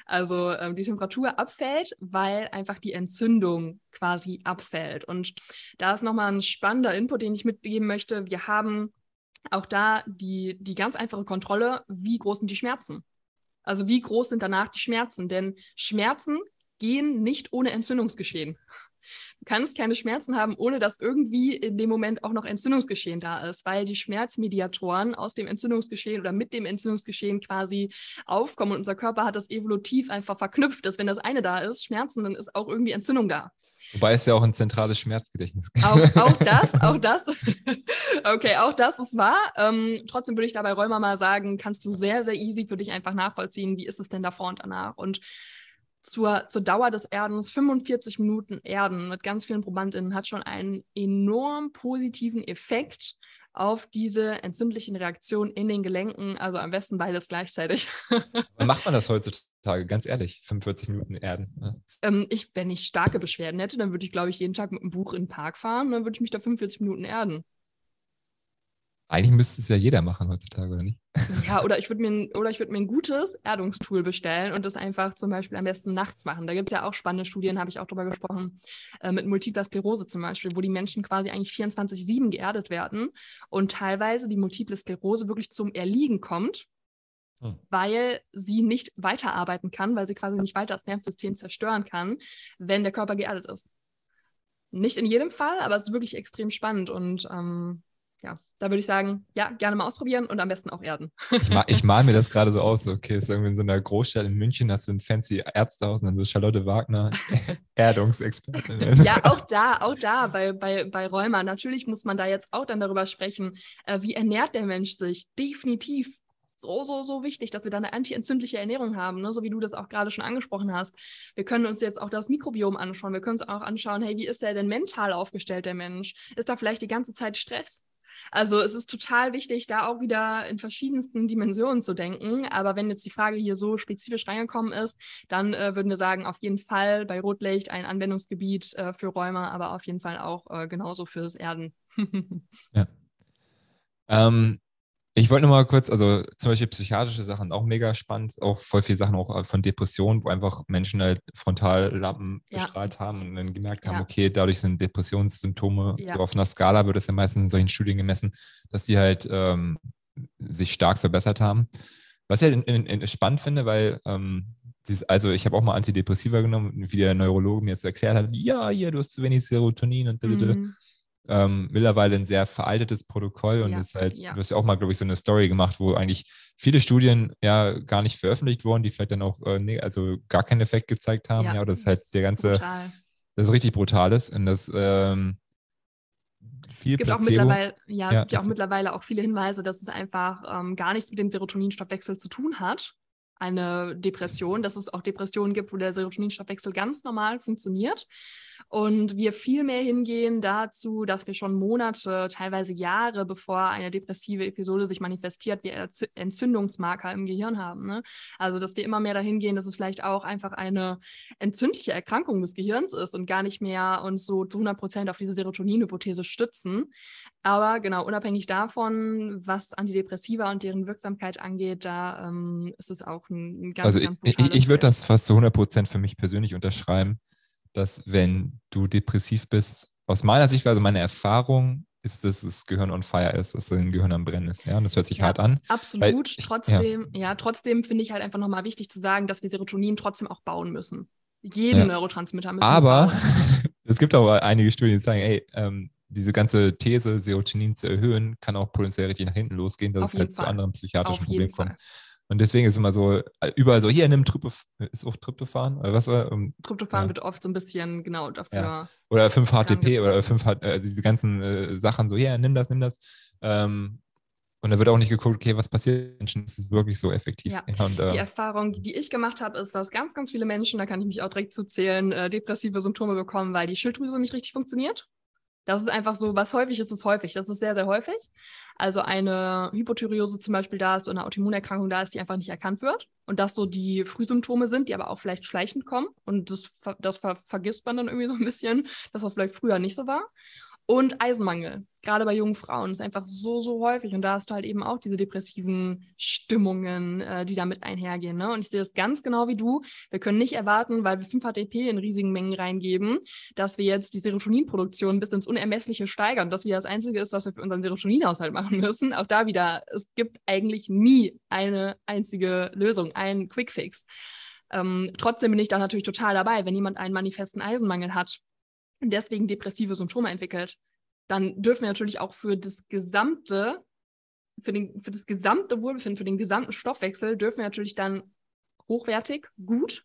also ähm, die Temperatur abfällt, weil einfach die Entzündung quasi abfällt. Und da ist nochmal ein spannender Input, den ich mitgeben möchte. Wir haben auch da die, die ganz einfache Kontrolle, wie groß sind die Schmerzen? Also wie groß sind danach die Schmerzen? Denn Schmerzen gehen nicht ohne Entzündungsgeschehen. Du kannst keine Schmerzen haben, ohne dass irgendwie in dem Moment auch noch Entzündungsgeschehen da ist, weil die Schmerzmediatoren aus dem Entzündungsgeschehen oder mit dem Entzündungsgeschehen quasi aufkommen. Und unser Körper hat das evolutiv einfach verknüpft, dass wenn das eine da ist, Schmerzen, dann ist auch irgendwie Entzündung da. Wobei es ja auch ein zentrales Schmerzgedächtnis gibt. Auch, auch das, auch das. okay, auch das ist wahr. Ähm, trotzdem würde ich dabei Rheuma mal sagen, kannst du sehr, sehr easy für dich einfach nachvollziehen, wie ist es denn davor und danach. Und zur, zur Dauer des Erdens, 45 Minuten Erden mit ganz vielen Probandinnen, hat schon einen enorm positiven Effekt auf diese entzündlichen Reaktionen in den Gelenken, also am besten beides gleichzeitig. Macht man das heutzutage? Ganz ehrlich, 45 Minuten Erden. Ja. Ähm, ich, wenn ich starke Beschwerden hätte, dann würde ich, glaube ich, jeden Tag mit einem Buch in den Park fahren, dann würde ich mich da 45 Minuten erden. Eigentlich müsste es ja jeder machen heutzutage, oder nicht? Ja, oder ich würde mir, würd mir ein gutes Erdungstool bestellen und das einfach zum Beispiel am besten nachts machen. Da gibt es ja auch spannende Studien, habe ich auch drüber gesprochen, äh, mit Multipler Sklerose zum Beispiel, wo die Menschen quasi eigentlich 24-7 geerdet werden und teilweise die Multiple Sklerose wirklich zum Erliegen kommt, hm. weil sie nicht weiterarbeiten kann, weil sie quasi nicht weiter das Nervensystem zerstören kann, wenn der Körper geerdet ist. Nicht in jedem Fall, aber es ist wirklich extrem spannend und ähm, ja, da würde ich sagen, ja, gerne mal ausprobieren und am besten auch erden. Ich, mal, ich mal mir das gerade so aus, okay, ist irgendwie in so einer Großstadt in München, hast du ein fancy Ärztehaus und dann bist Charlotte Wagner, Erdungsexpertin. ja, auch da, auch da bei, bei, bei Rheuma. Natürlich muss man da jetzt auch dann darüber sprechen, äh, wie ernährt der Mensch sich? Definitiv so, so, so wichtig, dass wir da eine antientzündliche Ernährung haben, ne? so wie du das auch gerade schon angesprochen hast. Wir können uns jetzt auch das Mikrobiom anschauen. Wir können uns auch anschauen, hey, wie ist der denn mental aufgestellt, der Mensch? Ist da vielleicht die ganze Zeit Stress? Also es ist total wichtig, da auch wieder in verschiedensten Dimensionen zu denken. Aber wenn jetzt die Frage hier so spezifisch reingekommen ist, dann äh, würden wir sagen, auf jeden Fall bei Rotlicht ein Anwendungsgebiet äh, für Räume, aber auf jeden Fall auch äh, genauso fürs Erden. ja. Ähm, ich wollte nur mal kurz, also zum Beispiel psychiatrische Sachen auch mega spannend, auch voll viele Sachen auch äh, von Depressionen, wo einfach Menschen halt Frontallappen ja. bestrahlt haben und dann gemerkt haben, ja. okay, dadurch sind Depressionssymptome, ja. so auf einer Skala wird es ja meistens in solchen Studien gemessen, dass die halt ähm, sich stark verbessert haben. Was ich halt in, in, spannend finde, weil ähm, dieses, also ich habe auch mal Antidepressiva genommen, wie der Neurologe mir jetzt erklärt hat, ja, hier, du hast zu wenig Serotonin und mhm ähm, mittlerweile ein sehr veraltetes Protokoll und ja, ist halt, ja. du hast ja auch mal, glaube ich, so eine Story gemacht, wo eigentlich viele Studien ja gar nicht veröffentlicht wurden, die vielleicht dann auch, äh, nee, also gar keinen Effekt gezeigt haben. Ja, ja oder das ist halt der ganze, brutal. das ist richtig brutal ist. Und das, ähm, viel es gibt Placebo. auch mittlerweile, ja, es gibt ja auch mittlerweile auch viele Hinweise, dass es einfach ähm, gar nichts mit dem Serotoninstoffwechsel zu tun hat. Eine Depression, dass es auch Depressionen gibt, wo der Serotoninstoffwechsel ganz normal funktioniert. Und wir viel mehr hingehen dazu, dass wir schon Monate, teilweise Jahre, bevor eine depressive Episode sich manifestiert, wir Entzündungsmarker im Gehirn haben. Ne? Also, dass wir immer mehr dahin gehen, dass es vielleicht auch einfach eine entzündliche Erkrankung des Gehirns ist und gar nicht mehr uns so zu 100 Prozent auf diese Serotonin-Hypothese stützen. Aber genau, unabhängig davon, was Antidepressiva und deren Wirksamkeit angeht, da ähm, ist es auch ein, ein ganz, Also ganz ich, ich, würde das fast zu 100 Prozent für mich persönlich unterschreiben, dass wenn du depressiv bist, aus meiner Sicht, also meine Erfahrung ist, dass das Gehirn on fire ist, dass dein Gehirn am Brennen ist. Ja, und das hört sich Ja, hart an. Absolut. ich- ja. trotzdem, ja. trotzdem finde ich halt einfach nochmal wichtig zu sagen, dass wir Serotonin trotzdem auch bauen müssen. Jeden Ja. Neurotransmitter müssen wir Aber bauen. es gibt auch einige Studien, die sagen, ey, ähm, diese ganze These, Serotonin zu erhöhen, kann auch potenziell richtig nach hinten losgehen, dass Auf es halt zu Fall. anderen psychiatrischen Auf Problemen kommt. Fall. Und deswegen ist immer so, äh, überall so, hier, nimm Tryptophan, ist auch Tryptophan, oder was war, um, Tryptophan Ja. wird oft so ein bisschen genau dafür. oder 5-HTP Herangezogen. oder 5 H- äh, diese ganzen äh, Sachen, so, ja, nimm das, nimm das. Ähm, und da wird auch nicht geguckt, okay, was passiert Menschen, ist es wirklich so effektiv? Ja. und, Die ähm, Erfahrung, die ich gemacht habe, ist, dass ganz, ganz viele Menschen, da kann ich mich auch direkt zuzählen, äh, depressive Symptome bekommen, weil die Schilddrüse nicht richtig funktioniert. Das ist einfach so, was häufig ist, ist häufig. Das ist sehr, sehr häufig. Also eine Hypothyreose zum Beispiel da ist oder eine Autoimmunerkrankung da ist, die einfach nicht erkannt wird. Und das so die Frühsymptome sind, die aber auch vielleicht schleichend kommen. Und das, das ver vergisst man dann irgendwie so ein bisschen, dass das vielleicht früher nicht so war. Und Eisenmangel, gerade bei jungen Frauen, ist einfach so, so häufig. Und da hast du halt eben auch diese depressiven Stimmungen, äh, die damit einhergehen. Ne? Und ich sehe das ganz genau wie du. Wir können nicht erwarten, weil wir 5-HTP in riesigen Mengen reingeben, dass wir jetzt die Serotoninproduktion bis ins Unermessliche steigern. Das wieder das Einzige ist, was wir für unseren Serotoninhaushalt machen müssen. Auch da wieder, es gibt eigentlich nie eine einzige Lösung, einen Quickfix. Ähm, trotzdem bin ich da natürlich total dabei, wenn jemand einen manifesten Eisenmangel hat und deswegen depressive Symptome entwickelt, dann dürfen wir natürlich auch für das gesamte, für, den, für das gesamte Wohlbefinden, für den gesamten Stoffwechsel, dürfen wir natürlich dann hochwertig, gut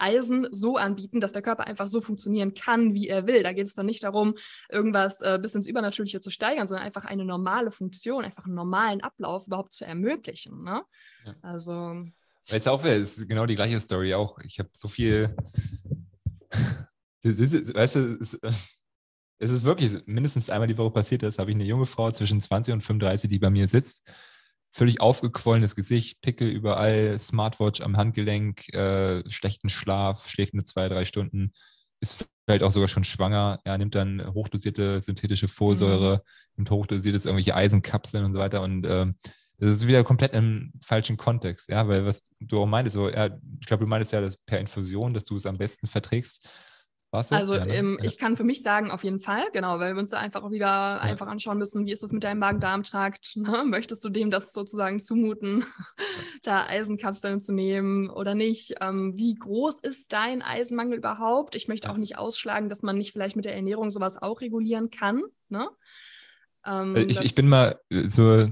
Eisen so anbieten, dass der Körper einfach so funktionieren kann, wie er will. Da geht es dann nicht darum, irgendwas äh, bis ins Übernatürliche zu steigern, sondern einfach eine normale Funktion, einfach einen normalen Ablauf überhaupt zu ermöglichen. Ne? Ja. Also Weißt du auch, es ist genau die gleiche Story auch. Ich habe so viel. Weißt du, es, äh, es ist wirklich mindestens einmal die Woche passiert das, habe ich eine junge Frau zwischen 20 und 35, die bei mir sitzt. Völlig aufgequollenes Gesicht, Pickel überall, Smartwatch am Handgelenk, äh, schlechten Schlaf, schläft nur zwei, drei Stunden, ist vielleicht auch sogar schon schwanger, ja, nimmt dann hochdosierte synthetische Folsäure, nimmt hochdosiertes irgendwelche Eisenkapseln und so weiter und ähm, das ist wieder komplett im falschen Kontext, ja, weil was du auch meintest, so, ja, ich glaube, du meintest ja, dass per Infusion, dass du es am besten verträgst. War's so? Also ja, ne? ähm, ja. ich kann für mich sagen, auf jeden Fall, genau, weil wir uns da einfach auch wieder einfach anschauen müssen, wie ist das mit deinem Magen-Darm-Trakt? Ne? Möchtest du dem das sozusagen zumuten, da Eisenkapseln zu nehmen oder nicht? Ähm, wie groß ist dein Eisenmangel überhaupt? Ich möchte Ja. auch nicht ausschlagen, dass man nicht vielleicht mit der Ernährung sowas auch regulieren kann. Ne? Ähm, Weil Ich, ich bin mal äh, so,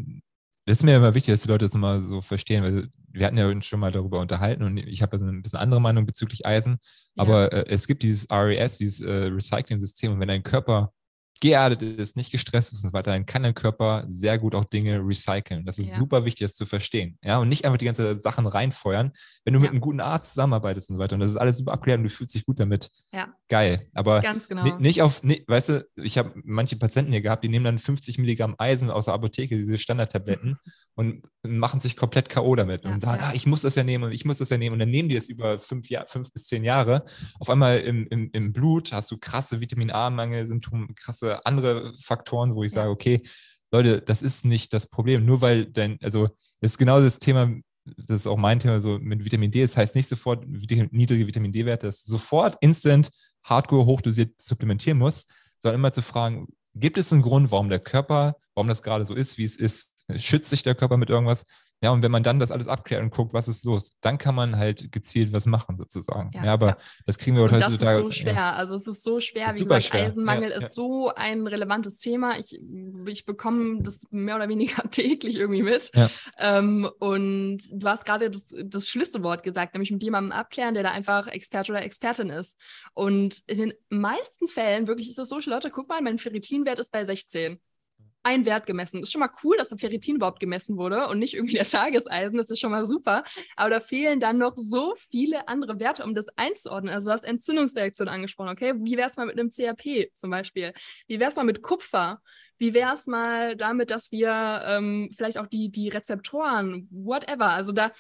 das ist mir immer wichtig, dass die Leute das mal so verstehen, weil wir hatten ja uns schon mal darüber unterhalten und ich habe ein bisschen andere Meinung bezüglich Eisen, ja. aber äh, es gibt dieses RES, dieses äh, Recycling-System und wenn dein Körper geerdet ist, nicht gestresst ist und so weiter, dann kann dein Körper sehr gut auch Dinge recyceln. Das ist Ja. super wichtig, das zu verstehen. Ja, und nicht einfach die ganzen Sachen reinfeuern, wenn du Ja. mit einem guten Arzt zusammenarbeitest und so weiter und das ist alles super abklärt und du fühlst dich gut damit. Ja. Geil. Aber Ganz genau. Ni- Nicht auf, ni- weißt du, ich habe manche Patienten hier gehabt, die nehmen dann 50 Milligramm Eisen aus der Apotheke, diese Standardtabletten, und machen sich komplett K.O. damit Ja, und sagen, ah, ich muss das ja nehmen und ich muss das ja nehmen. Und dann nehmen die es über fünf, Jahr, fünf bis zehn Jahre. Auf einmal im, im, im Blut hast du krasse Vitamin A-Mangel-Symptome, krasse andere Faktoren, wo ich sage, okay, Leute, das ist nicht das Problem. Nur weil dein, also das ist genau das Thema, das ist auch mein Thema so mit Vitamin D. Das heißt nicht sofort niedrige Vitamin D-Werte, dass sofort instant hardcore hochdosiert supplementieren musst, sondern immer zu fragen, gibt es einen Grund, warum der Körper, warum das gerade so ist, wie es ist? Schützt sich der Körper mit irgendwas? Ja, und wenn man dann das alles abklärt und guckt, was ist los, dann kann man halt gezielt was machen, sozusagen. Ja, Ja, aber ja. das kriegen wir heutzutage. das ist so schwer. Ja. Also es ist so schwer. Ist Wie gesagt, schwer. Eisenmangel ist so ein relevantes Thema. Ich, ich bekomme das mehr oder weniger täglich irgendwie mit. Ähm, und du hast gerade das, das Schlüsselwort gesagt, nämlich mit jemandem abklären, der da einfach Experte oder Expertin ist. Und in den meisten Fällen wirklich ist es so, Leute, guck mal, mein Ferritinwert ist bei 16 ein Wert gemessen. Ist schon mal cool, dass der Ferritin überhaupt gemessen wurde und nicht irgendwie der Tageseisen. Das ist schon mal super. Aber da fehlen dann noch so viele andere Werte, um das einzuordnen. Also du hast Entzündungsreaktion angesprochen, okay? Wie wäre es mal mit einem CRP zum Beispiel? Wie wäre es mal mit Kupfer? Wie wäre es mal damit, dass wir ähm, vielleicht auch die, die Rezeptoren, whatever, also da,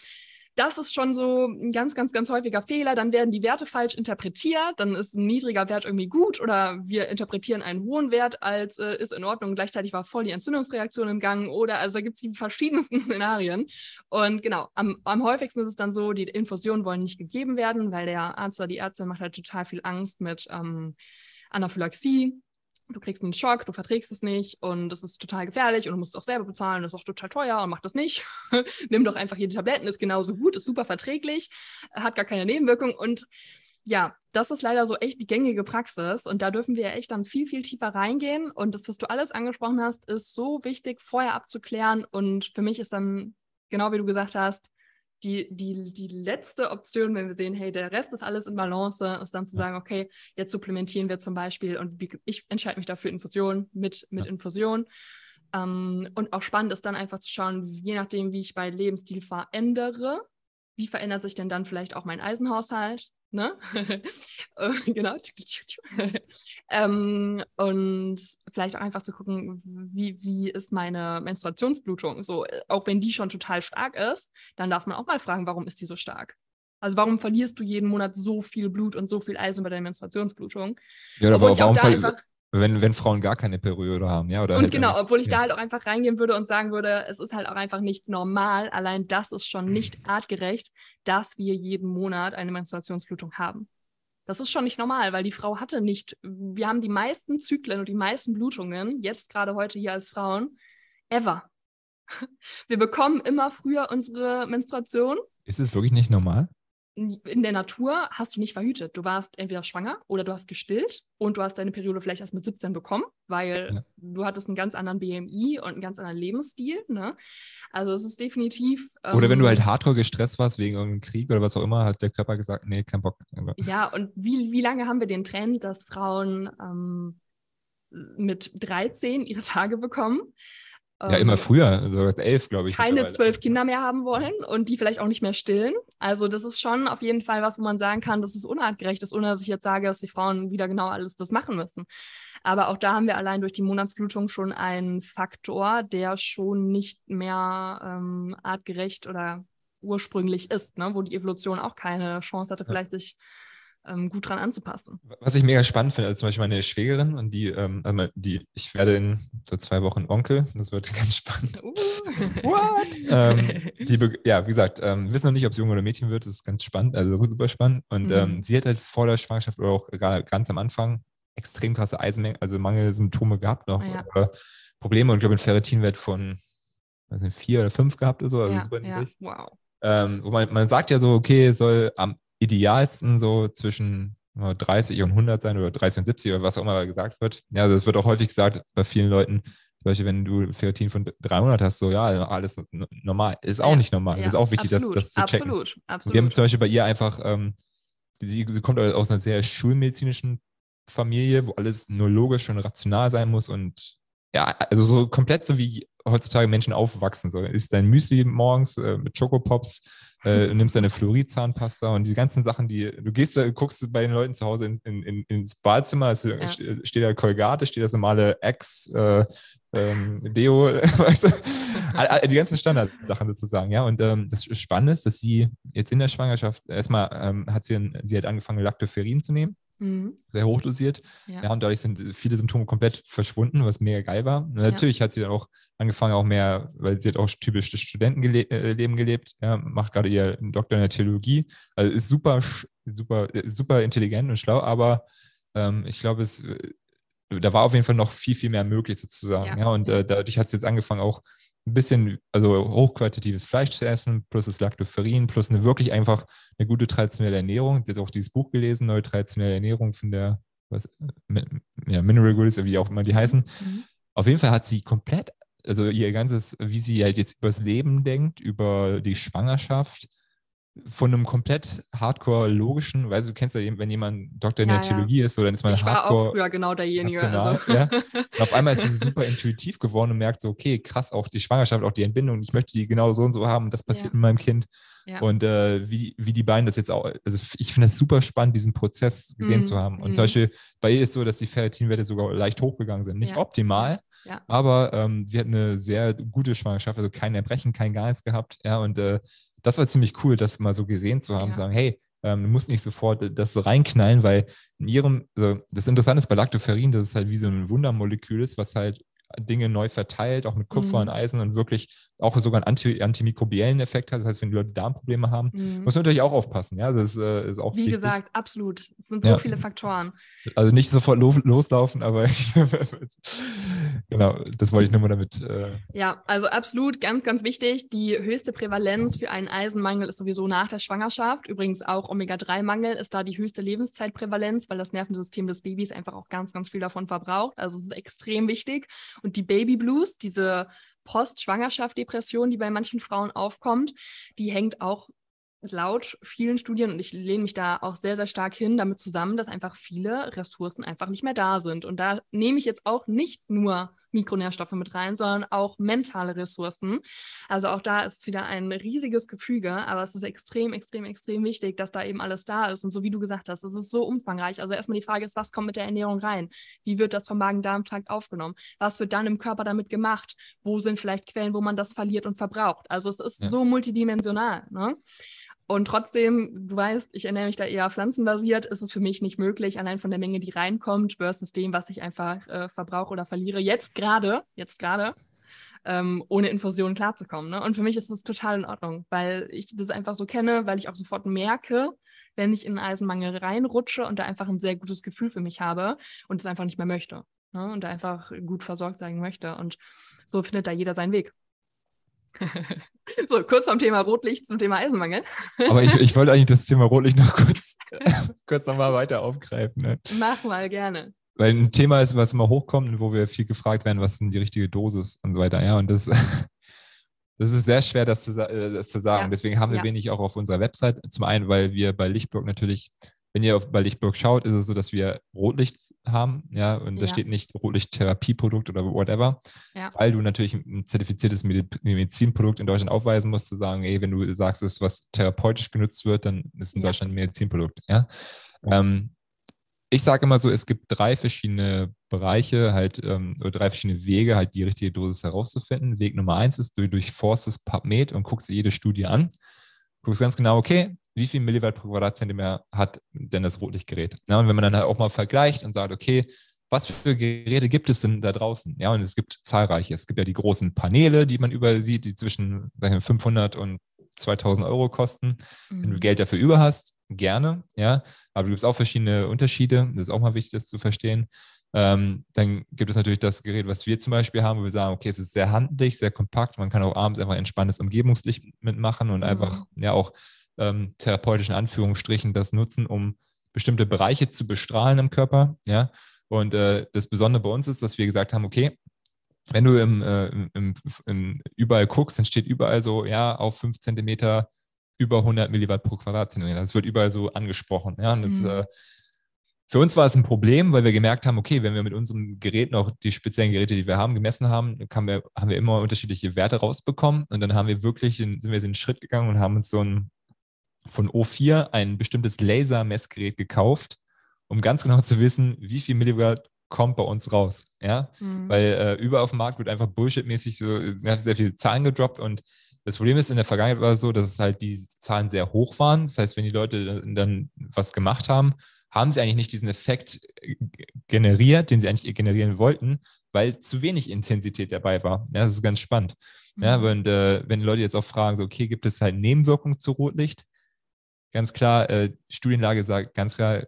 das ist schon so ein ganz, ganz, ganz häufiger Fehler. Dann werden die Werte falsch interpretiert. Dann ist ein niedriger Wert irgendwie gut oder wir interpretieren einen hohen Wert als äh, ist in Ordnung. Gleichzeitig war voll die Entzündungsreaktion im Gang oder also da gibt es die verschiedensten Szenarien. Und genau, am, am häufigsten ist es dann so, die Infusionen wollen nicht gegeben werden, weil der Arzt oder die Ärztin macht halt total viel Angst mit ähm, Anaphylaxie. Du kriegst einen Schock, du verträgst es nicht und es ist total gefährlich und du musst es auch selber bezahlen, das ist auch total teuer und mach das nicht. Nimm doch einfach hier die Tabletten, ist genauso gut, ist super verträglich, hat gar keine Nebenwirkung und ja, das ist leider so echt die gängige Praxis und da dürfen wir echt dann viel, viel tiefer reingehen und das, was du alles angesprochen hast, ist so wichtig, vorher abzuklären und für mich ist dann, genau wie du gesagt hast, die, die, die letzte Option, wenn wir sehen, hey, der Rest ist alles in Balance, ist dann zu sagen, okay, jetzt supplementieren wir zum Beispiel und ich entscheide mich dafür Infusion mit, mit. Infusion. Ähm, und auch spannend ist dann einfach zu schauen, je nachdem, wie ich bei Lebensstil verändere, wie verändert sich denn dann vielleicht auch mein Eisenhaushalt? Ne? Genau. ähm, und vielleicht auch einfach zu gucken, wie, wie ist meine Menstruationsblutung? So, äh, auch wenn die schon total stark ist, dann darf man auch mal fragen, warum ist die so stark? Also warum verlierst du jeden Monat so viel Blut und so viel Eisen bei deiner Menstruationsblutung? Ja, auch warum da fall- einfach wenn, wenn Frauen gar keine Periode haben, ja? Oder und halt genau, obwohl ich da ja. halt auch einfach reingehen würde und sagen würde, es ist halt auch einfach nicht normal. Allein das ist schon nicht artgerecht, dass wir jeden Monat eine Menstruationsblutung haben. Das ist schon nicht normal, weil die Frau hatte nicht, wir haben die meisten Zyklen und die meisten Blutungen, jetzt gerade heute hier als Frauen, ever. Wir bekommen immer früher unsere Menstruation Ist es wirklich nicht normal? In der Natur hast du nicht verhütet. Du warst entweder schwanger oder du hast gestillt und du hast deine Periode vielleicht erst mit 17 bekommen, weil Ja. du hattest einen ganz anderen BMI und einen ganz anderen Lebensstil. Ne? Also es ist definitiv. Oder wenn du ähm, halt hardcore gestresst warst wegen irgendeinem Krieg oder was auch immer, hat der Körper gesagt, nee, kein Bock. Aber- Ja, und wie, wie lange haben wir den Trend, dass Frauen ähm, mit 13 ihre Tage bekommen? Ja, Ähm, immer früher, also elf, glaube ich. keine zwölf Kinder mehr haben wollen und die vielleicht auch nicht mehr stillen. Also das ist schon auf jeden Fall was, wo man sagen kann, das ist unartgerecht ist, ohne dass ich jetzt sage, dass die Frauen wieder genau alles das machen müssen. Aber auch da haben wir allein durch die Monatsblutung schon einen Faktor, der schon nicht mehr ähm, artgerecht oder ursprünglich ist, ne? wo die Evolution auch keine Chance hatte, Ja. vielleicht sich ähm, gut dran anzupassen. Was ich mega spannend finde, also zum Beispiel meine Schwägerin und die, ähm, also die, ich werde in so zwei Wochen Onkel, das wird ganz spannend. Uh. What? ähm, die, ja, wie gesagt, ähm, wissen noch nicht, ob es Junge oder Mädchen wird, das ist ganz spannend, also super spannend. Und Mhm. ähm, sie hat halt vor der Schwangerschaft oder auch gerade ganz am Anfang extrem krasse Eisenmangel, also Mangelsymptome gehabt noch, Ja. äh, Probleme und ich glaube einen Ferritinwert von nicht, vier oder fünf gehabt oder so, also ja, super ja, wow. Ähm, wo man, man sagt ja so, okay, es soll am idealsten so zwischen äh, 30 und 100 sein oder 30 und 70 oder was auch immer gesagt wird. Ja, also es wird auch häufig gesagt bei vielen Leuten, zum Beispiel, wenn du Ferritin von 300 hast, so ja, alles normal. Ist auch Ja, nicht normal. Ja, das ist auch wichtig, das, absolut, das zu checken. Absolut, Und wir haben absolut. zum Beispiel bei ihr einfach, ähm, sie, sie kommt aus einer sehr schulmedizinischen Familie, wo alles nur logisch und rational sein muss und ja, also so komplett so wie heutzutage Menschen aufwachsen. So isst dein Müsli morgens äh, mit Schokopops, äh, nimmst deine Fluoridzahnpasta und die ganzen Sachen, die du gehst, da, guckst bei den Leuten zu Hause in, in, in, ins Badezimmer, es Ja. ste- steht da Colgate, steht das normale Ex, äh, ähm, Deo, weißt du? Die ganzen Standardsachen sozusagen, ja. Und ähm, das Spannende ist, dass sie jetzt in der Schwangerschaft erstmal ähm, hat sie, sie hat angefangen, Lactoferrin zu nehmen, Mhm. sehr hochdosiert. Ja. Ja. und dadurch sind viele Symptome komplett verschwunden, was mega geil war. Natürlich hat sie dann auch angefangen, auch mehr, weil sie hat auch typisch das Studentenleben gelebt, ja, macht gerade ihr Doktor in der Theologie. Also ist super, super, äh, super intelligent und schlau, aber ähm, ich glaube, es äh, da war auf jeden Fall noch viel, viel mehr möglich sozusagen. Ja. Ja, und äh, dadurch hat sie jetzt angefangen, auch ein bisschen, also hochqualitatives Fleisch zu essen, plus das Lactoferrin, plus eine wirklich einfach eine gute traditionelle Ernährung. Sie hat auch dieses Buch gelesen, Neue traditionelle Ernährung von der was, ja, Mineral Goodies, wie auch immer die heißen. Mhm. Auf jeden Fall hat sie komplett, also ihr ganzes, wie sie halt jetzt übers Leben denkt, über die Schwangerschaft, von einem komplett hardcore logischen, weil du kennst ja, wenn jemand Doktor in ja, der Theologie ja. ist, so, dann ist man ich hardcore. Ich war auch früher genau derjenige. Rational, also. ja. Und auf einmal ist sie super intuitiv geworden und merkt so, okay, krass, auch die Schwangerschaft, auch die Entbindung, ich möchte die genau so und so haben und das passiert mit meinem Kind. Und äh, wie, wie die beiden das jetzt auch, also ich finde es super spannend, diesen Prozess gesehen mm, zu haben. Und mm. zum Beispiel bei ihr ist so, dass die Ferritinwerte sogar leicht hochgegangen sind. Nicht optimal, aber ähm, sie hat eine sehr gute Schwangerschaft, also kein Erbrechen, kein nichts gehabt. Ja, und äh, das war ziemlich cool, das mal so gesehen zu haben, ja. sagen, hey, ähm, du musst nicht sofort das reinknallen, weil in ihrem, also das Interessante ist bei Lactoferrin, dass es halt wie so ein Wundermolekül ist, was halt Dinge neu verteilt, auch mit Kupfer mhm. und Eisen und wirklich auch sogar einen Anti antimikrobiellen Effekt hat. Das heißt, wenn die Leute Darmprobleme haben, mhm. muss man natürlich auch aufpassen. Ja, das ist, äh, ist auch Wie wichtig. gesagt, absolut. Es sind so ja. viele Faktoren. Also nicht sofort lo loslaufen, aber genau, das wollte ich nur mal damit. Äh ja, also absolut, ganz, ganz wichtig. Die höchste Prävalenz für einen Eisenmangel ist sowieso nach der Schwangerschaft. Übrigens auch Omega-3-Mangel ist da die höchste Lebenszeitprävalenz, weil das Nervensystem des Babys einfach auch ganz, ganz viel davon verbraucht. Also es ist extrem wichtig. Und die Baby Blues, diese Post-Schwangerschaft-Depression, die bei manchen Frauen aufkommt, die hängt auch laut vielen Studien, und ich lehne mich da auch sehr, sehr stark hin, damit zusammen, dass einfach viele Ressourcen einfach nicht mehr da sind. Und da nehme ich jetzt auch nicht nur Mikronährstoffe mit rein, sondern auch mentale Ressourcen. Also auch da ist wieder ein riesiges Gefüge, aber es ist extrem, extrem, extrem wichtig, dass da eben alles da ist. Und so wie du gesagt hast, es ist so umfangreich. Also erstmal die Frage ist, was kommt mit der Ernährung rein? Wie wird das vom Magen-Darm-Trakt aufgenommen? Was wird dann im Körper damit gemacht? Wo sind vielleicht Quellen, wo man das verliert und verbraucht? Also es ist ja. so multidimensional. Ne? Und trotzdem, du weißt, ich ernähre mich da eher pflanzenbasiert, ist es für mich nicht möglich, allein von der Menge, die reinkommt, versus dem, was ich einfach äh, verbrauche oder verliere, jetzt gerade, jetzt gerade, ähm, ohne Infusion klarzukommen. Ne? Und für mich ist das total in Ordnung, weil ich das einfach so kenne, weil ich auch sofort merke, wenn ich in einen Eisenmangel reinrutsche und da einfach ein sehr gutes Gefühl für mich habe und es einfach nicht mehr möchte. Ne? Und da einfach gut versorgt sein möchte. Und so findet da jeder seinen Weg. so, kurz vom Thema Rotlicht zum Thema Eisenmangel. Aber ich, ich wollte eigentlich das Thema Rotlicht noch kurz, kurz nochmal weiter aufgreifen. Ne? Mach mal gerne. Weil ein Thema ist, was immer hochkommt, wo wir viel gefragt werden, was denn die richtige Dosis und so weiter. Ja, und das, das ist sehr schwer, das zu, äh, das zu sagen. Ja. Deswegen haben wir ja. wenig auch auf unserer Website. Zum einen, weil wir bei Lichtblock natürlich wenn ihr auf, bei Lichtburg schaut, ist es so, dass wir Rotlicht haben, ja, und da ja. steht nicht Rotlicht-Therapieprodukt oder whatever, ja. weil du natürlich ein zertifiziertes Medizinprodukt in Deutschland aufweisen musst, zu sagen, ey, wenn du sagst, es ist was therapeutisch genutzt wird, dann ist in ja. Deutschland ein Medizinprodukt, ja. Ähm, ich sage immer so, es gibt drei verschiedene Bereiche, halt, ähm, oder drei verschiedene Wege, halt die richtige Dosis herauszufinden. Weg Nummer eins ist, du durchforstest PubMed und guckst dir jede Studie an. Guckst ganz genau, okay, wie viel Milliwatt pro Quadratzentimeter hat denn das Rotlichtgerät? Ja, und wenn man dann halt auch mal vergleicht und sagt, okay, was für Geräte gibt es denn da draußen? Ja, und es gibt zahlreiche. Es gibt ja die großen Paneele, die man überall sieht, die zwischen 500 und 2000 Euro kosten. Mhm. Wenn du mhm. Geld dafür über hast, gerne, ja. Aber du gibt auch verschiedene Unterschiede. Das ist auch mal wichtig, das zu verstehen. Ähm, dann gibt es natürlich das Gerät, was wir zum Beispiel haben, wo wir sagen, okay, es ist sehr handlich, sehr kompakt. Man kann auch abends einfach entspanntes Umgebungslicht mitmachen und mhm. einfach ja auch ähm, therapeutischen Anführungsstrichen das nutzen, um bestimmte Bereiche zu bestrahlen im Körper. Ja? Und äh, das Besondere bei uns ist, dass wir gesagt haben, okay, wenn du im, äh, im, im, überall guckst, dann steht überall so, ja, auf 5 Zentimeter über 100 Milliwatt pro Quadratzentimeter. Das wird überall so angesprochen. Ja? Und das, mhm. äh, für uns war es ein Problem, weil wir gemerkt haben, okay, wenn wir mit unserem Gerät noch die speziellen Geräte, die wir haben, gemessen haben, haben wir, haben wir immer unterschiedliche Werte rausbekommen. Und dann haben wir wirklich, in, sind wir den Schritt gegangen und haben uns so ein von O4 ein bestimmtes Lasermessgerät gekauft, um ganz genau zu wissen, wie viel Milliwatt kommt bei uns raus. Ja? Mhm. Weil äh, überall auf dem Markt wird einfach bullshitmäßig so sehr, sehr viele Zahlen gedroppt und das Problem ist, in der Vergangenheit war es so, dass es halt die Zahlen sehr hoch waren. Das heißt, wenn die Leute dann was gemacht haben, haben sie eigentlich nicht diesen Effekt äh, generiert, den sie eigentlich generieren wollten, weil zu wenig Intensität dabei war. Ja, das ist ganz spannend. Mhm. Ja, und äh, wenn Leute jetzt auch fragen, so, okay, gibt es halt Nebenwirkungen zu Rotlicht? ganz klar, äh, Studienlage sagt ganz klar,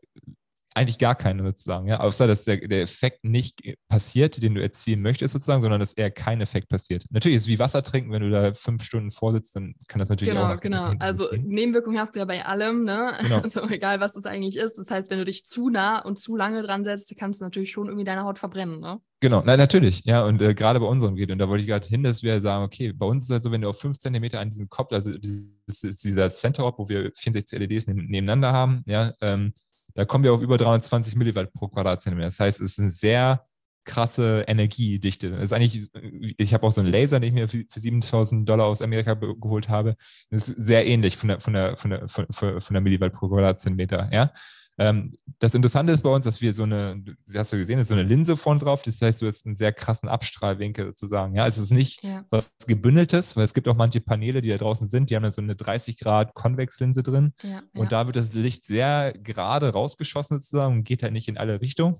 eigentlich gar keine sozusagen, ja. Außer dass der, der Effekt nicht passiert, den du erzielen möchtest, sozusagen, sondern dass eher kein Effekt passiert. Natürlich ist es wie Wasser trinken, wenn du da fünf Stunden vorsitzt, dann kann das natürlich genau, auch. Genau, genau. Also Nebenwirkungen hast du ja bei allem, ne? Genau. Also egal, was das eigentlich ist. Das heißt, wenn du dich zu nah und zu lange dran setzt, kannst du natürlich schon irgendwie deine Haut verbrennen, ne? Genau, nein, natürlich, ja, und äh, gerade bei unserem geht, und da wollte ich gerade hin, dass wir sagen, okay, bei uns ist es halt so, wenn du auf fünf Zentimeter an diesem Kopf, also dieses, dieser Center, wo wir 64 LEDs nebeneinander haben, ja, ähm, da kommen wir auf über 320 Milliwatt pro Quadratzentimeter. Das heißt, es ist eine sehr krasse Energiedichte. Das ist eigentlich, ich habe auch so einen Laser, den ich mir für, 7000 Dollar aus Amerika geholt habe. Das ist sehr ähnlich von der, von der, von der, von, der Milliwatt pro Quadratzentimeter. Ja? Ähm, das Interessante ist bei uns, dass wir so eine, hast du gesehen, ist so eine Linse vorne drauf. Das heißt, du hast einen sehr krassen Abstrahlwinkel sozusagen. Ja, es ist nicht ja. was gebündeltes, weil es gibt auch manche Paneele, die da draußen sind, die haben da so eine 30 Grad Konvexlinse drin. Ja, und da wird das Licht sehr gerade rausgeschossen sozusagen und geht halt nicht in alle Richtungen.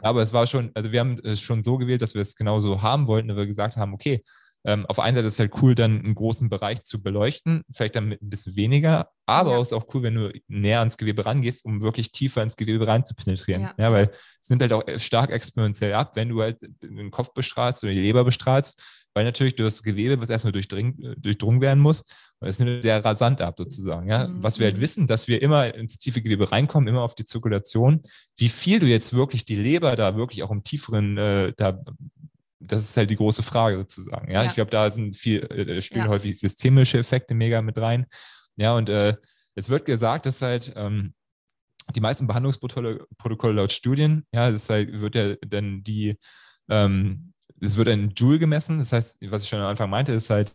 Aber es war schon, also wir haben es schon so gewählt, dass wir es genauso haben wollten, dass wir gesagt haben, okay, ähm, auf einer Seite ist es halt cool, dann einen großen Bereich zu beleuchten, vielleicht dann mit ein bisschen weniger, aber ja. es ist auch cool, wenn du näher ans Gewebe rangehst, um wirklich tiefer ins Gewebe rein zu penetrieren. Ja. ja, weil es nimmt halt auch stark exponentiell ab, wenn du halt den Kopf bestrahlst oder die Leber bestrahlst, weil natürlich das Gewebe, was erstmal durchdrungen werden muss, und es nimmt sehr rasant ab sozusagen. Ja? Mhm. Was wir halt wissen, dass wir immer ins tiefe Gewebe reinkommen, immer auf die Zirkulation. Wie viel du jetzt wirklich die Leber da wirklich auch im tieferen äh, da das ist halt die große Frage sozusagen. Ja, ja. ich glaube, da sind viel, äh, spielen ja. häufig systemische Effekte mega mit rein. Ja, und äh, es wird gesagt, dass halt ähm, die meisten Behandlungsprotokolle laut Studien, ja, das halt, wird ja dann die, ähm, es wird in Joule gemessen. Das heißt, was ich schon am Anfang meinte, ist halt,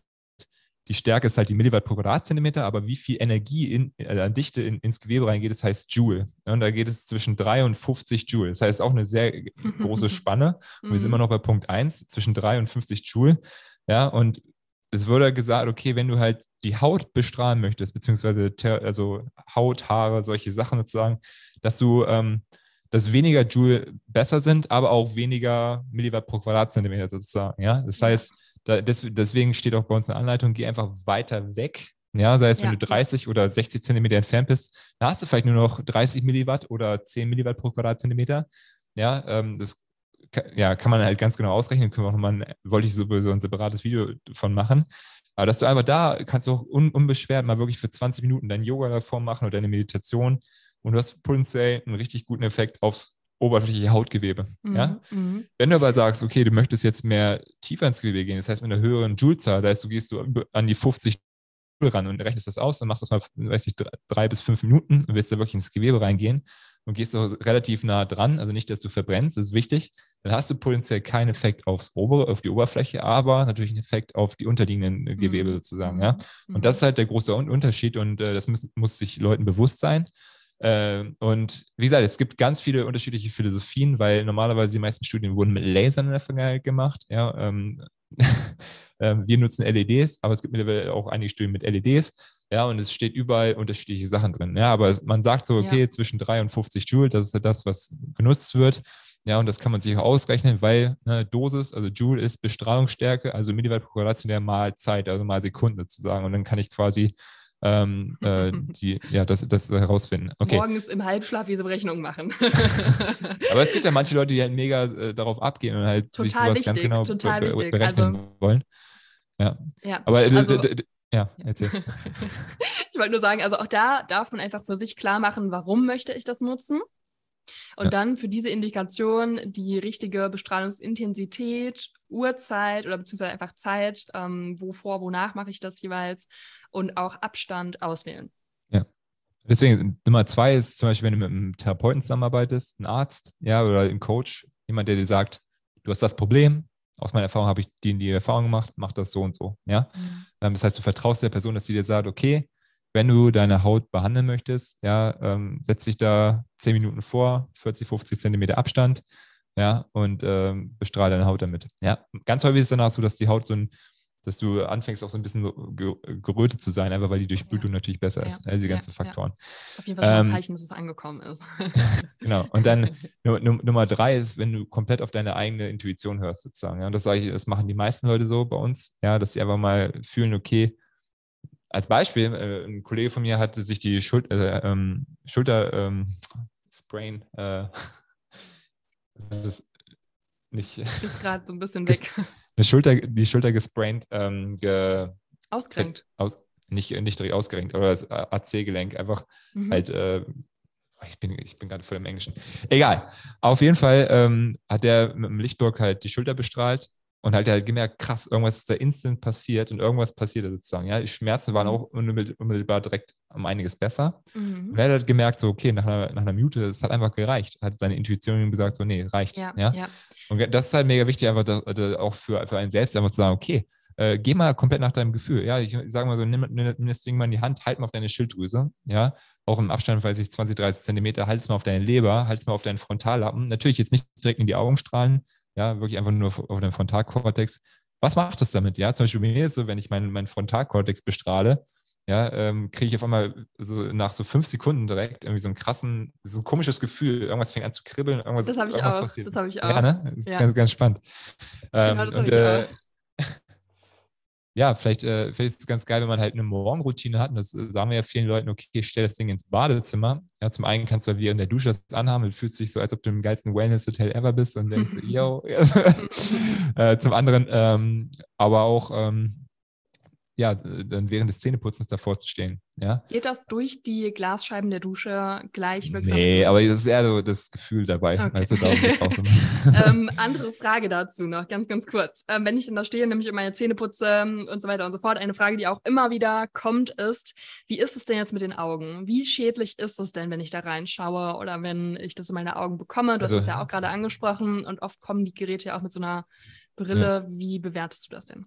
die Stärke ist halt die Milliwatt pro Quadratzentimeter, aber wie viel Energie in, äh, an Dichte in, ins Gewebe reingeht, das heißt Joule. Und da geht es zwischen 3 und 50 Joule. Das heißt auch eine sehr große Spanne. Und wir sind immer noch bei Punkt 1, zwischen 3 und 50 Joule. Ja, und es wurde gesagt, okay, wenn du halt die Haut bestrahlen möchtest, beziehungsweise also Haut, Haare, solche Sachen sozusagen, dass du ähm, dass weniger Joule besser sind, aber auch weniger Milliwatt pro Quadratzentimeter sozusagen. Ja, das heißt, da, des, deswegen steht auch bei uns eine Anleitung, geh einfach weiter weg. Ja, sei es, ja. wenn du 30 oder 60 Zentimeter entfernt bist, da hast du vielleicht nur noch 30 Milliwatt oder 10 Milliwatt pro Quadratzentimeter. Ja, ähm, das ja, kann man halt ganz genau ausrechnen. Können wir auch nochmal, wollte ich sowieso ein separates Video von machen. Aber dass du einfach da kannst du auch un, unbeschwert mal wirklich für 20 Minuten dein Yoga davor machen oder deine Meditation und du hast potenziell einen richtig guten Effekt aufs oberflächliche Hautgewebe. Mhm, ja? Mhm. Wenn du aber sagst, okay, du möchtest jetzt mehr tiefer ins Gewebe gehen, das heißt mit einer höheren Joule-Zahl, das heißt, du gehst so an die 50 Joule ran und rechnest das aus, dann machst du das mal, weiß ich, drei, drei bis fünf Minuten und willst da wirklich ins Gewebe reingehen und gehst auch relativ nah dran, also nicht, dass du verbrennst, das ist wichtig, dann hast du potenziell keinen Effekt aufs obere, auf die Oberfläche, aber natürlich einen Effekt auf die unterliegenden äh, Gewebe mhm. sozusagen. Ja? Und mhm. das ist halt der große Unterschied und äh, das muss, muss sich Leuten bewusst sein. Ähm, und wie gesagt, es gibt ganz viele unterschiedliche Philosophien, weil normalerweise die meisten Studien wurden mit Lasern in der Vergangenheit gemacht. Ja, ähm, ähm wir nutzen LEDs, aber es gibt mittlerweile auch einige Studien mit LEDs. Ja, und es steht überall unterschiedliche Sachen drin. Ja, aber man sagt so, okay, ja. zwischen 3 und 50 Joule, das ist ja das, was genutzt wird. Ja, und das kann man sich auch ausrechnen, weil ne, Dosis, also Joule ist Bestrahlungsstärke, also Milliwatt pro Quadratzentimeter mal Zeit, also mal Sekunden sozusagen. Und dann kann ich quasi ähm, äh, die, ja, das, das herausfinden. Okay. Morgens im Halbschlaf diese Berechnung machen. Aber es gibt ja manche Leute, die halt mega äh, darauf abgehen und halt total sich sowas wichtig, ganz genau be be berechnen also, wollen. Ja. ja. Aber äh, also, ja, erzähl. ich wollte nur sagen, also auch da darf man einfach für sich klar machen, warum möchte ich das nutzen. Und ja. dann für diese Indikation die richtige Bestrahlungsintensität, Uhrzeit oder beziehungsweise einfach Zeit, ähm, wovor, wonach mache ich das jeweils und auch Abstand auswählen. Ja. Deswegen Nummer zwei ist zum Beispiel, wenn du mit einem Therapeuten zusammenarbeitest, ein Arzt, ja, oder ein Coach, jemand, der dir sagt, du hast das Problem, aus meiner Erfahrung habe ich die, die Erfahrung gemacht, mach das so und so, ja. Mhm. Ähm, das heißt, du vertraust der Person, dass sie dir sagt, okay, wenn du deine Haut behandeln möchtest, ja, ähm, setz dich da 10 Minuten vor, 40, 50 Zentimeter Abstand, ja, und ähm, bestrahle deine Haut damit. Ja, ganz häufig ist es danach so, dass die Haut so ein, dass du anfängst auch so ein bisschen so gerötet zu sein, einfach weil die Durchblutung ja. natürlich besser ist, ja. all diese ganzen ja. Faktoren. Auf jeden Fall schon ein ähm, Zeichen, dass es angekommen ist. genau. Und dann Nummer drei ist, wenn du komplett auf deine eigene Intuition hörst, sozusagen. Ja, und das sage ich, das machen die meisten Leute so bei uns, ja, dass sie einfach mal fühlen, okay, als Beispiel, äh, ein Kollege von mir hatte sich die Schul äh, ähm, Schulter, ähm, Sprain. Äh, das ist nicht. Ist gerade so ein bisschen weg. Eine Schulter, die Schulter gespraint, ähm, ge, Ausgerenkt. Aus, nicht, nicht direkt ausgerenkt, aber das AC-Gelenk einfach mhm. halt. Äh, ich bin, ich bin gerade voll im Englischen. Egal. Auf jeden Fall ähm, hat er mit dem Lichtburg halt die Schulter bestrahlt und halt, halt gemerkt, krass, irgendwas ist da instant passiert und irgendwas passiert sozusagen. Ja, die Schmerzen waren mhm. auch unmittelbar direkt um einiges besser. Mhm. Und er hat halt gemerkt, so, okay, nach einer, nach einer Mute, es hat einfach gereicht. Hat seine Intuition ihm gesagt, so, nee, reicht. Ja, ja? ja. Und das ist halt mega wichtig, einfach da, da auch für, für einen selbst einfach zu sagen, okay, äh, geh mal komplett nach deinem Gefühl. Ja, ich, ich sage mal so, nimm, nimm, das Ding mal in die Hand, halt mal auf deine Schilddrüse. Ja, auch im Abstand, weiß ich, 20, 30 Zentimeter, halt es mal auf deine Leber, halt es mal auf deinen Frontallappen. Natürlich jetzt nicht direkt in die Augenstrahlen, ja, wirklich einfach nur auf, den Frontalkortex. Was macht das damit? Ja, zum Beispiel bei mir ist so, wenn ich meinen mein Frontalkortex bestrahle, ja, ähm, kriege ich auf einmal so nach so fünf Sekunden direkt irgendwie so einen krassen, so ein komisches Gefühl. Irgendwas fängt an zu kribbeln, irgendwas, das habe ich irgendwas auch. passiert. Das habe ich auch. Ja, ne? Das ist ja. ganz, ganz spannend. Ähm, genau, und, äh, ja, vielleicht, äh, vielleicht ist es ganz geil, wenn man halt eine Morgenroutine hat. Und das äh, sagen wir ja vielen Leuten, okay, ich stelle das Ding ins Badezimmer. Ja, zum einen kannst du halt wie in der Dusche das anhaben und fühlst dich so, als ob du im geilsten Wellness-Hotel ever bist und denkst, yo. äh, zum anderen, ähm, aber auch, ähm, ja, dann während des Zähneputzens davor zu stehen. Ja? Geht das durch die Glasscheiben der Dusche gleich wirksam? Nee, aber es ist eher so das Gefühl dabei. Okay. Weißt du, ähm, andere Frage dazu noch, ganz, ganz kurz. Ähm, wenn ich dann da stehe, nämlich meine Zähne putze und so weiter und so fort, eine Frage, die auch immer wieder kommt, ist, wie ist es denn jetzt mit den Augen? Wie schädlich ist es denn, wenn ich da reinschaue oder wenn ich das in meine Augen bekomme? Du also, hast es ja auch gerade angesprochen und oft kommen die Geräte ja auch mit so einer Brille. Ja. Wie bewertest du das denn?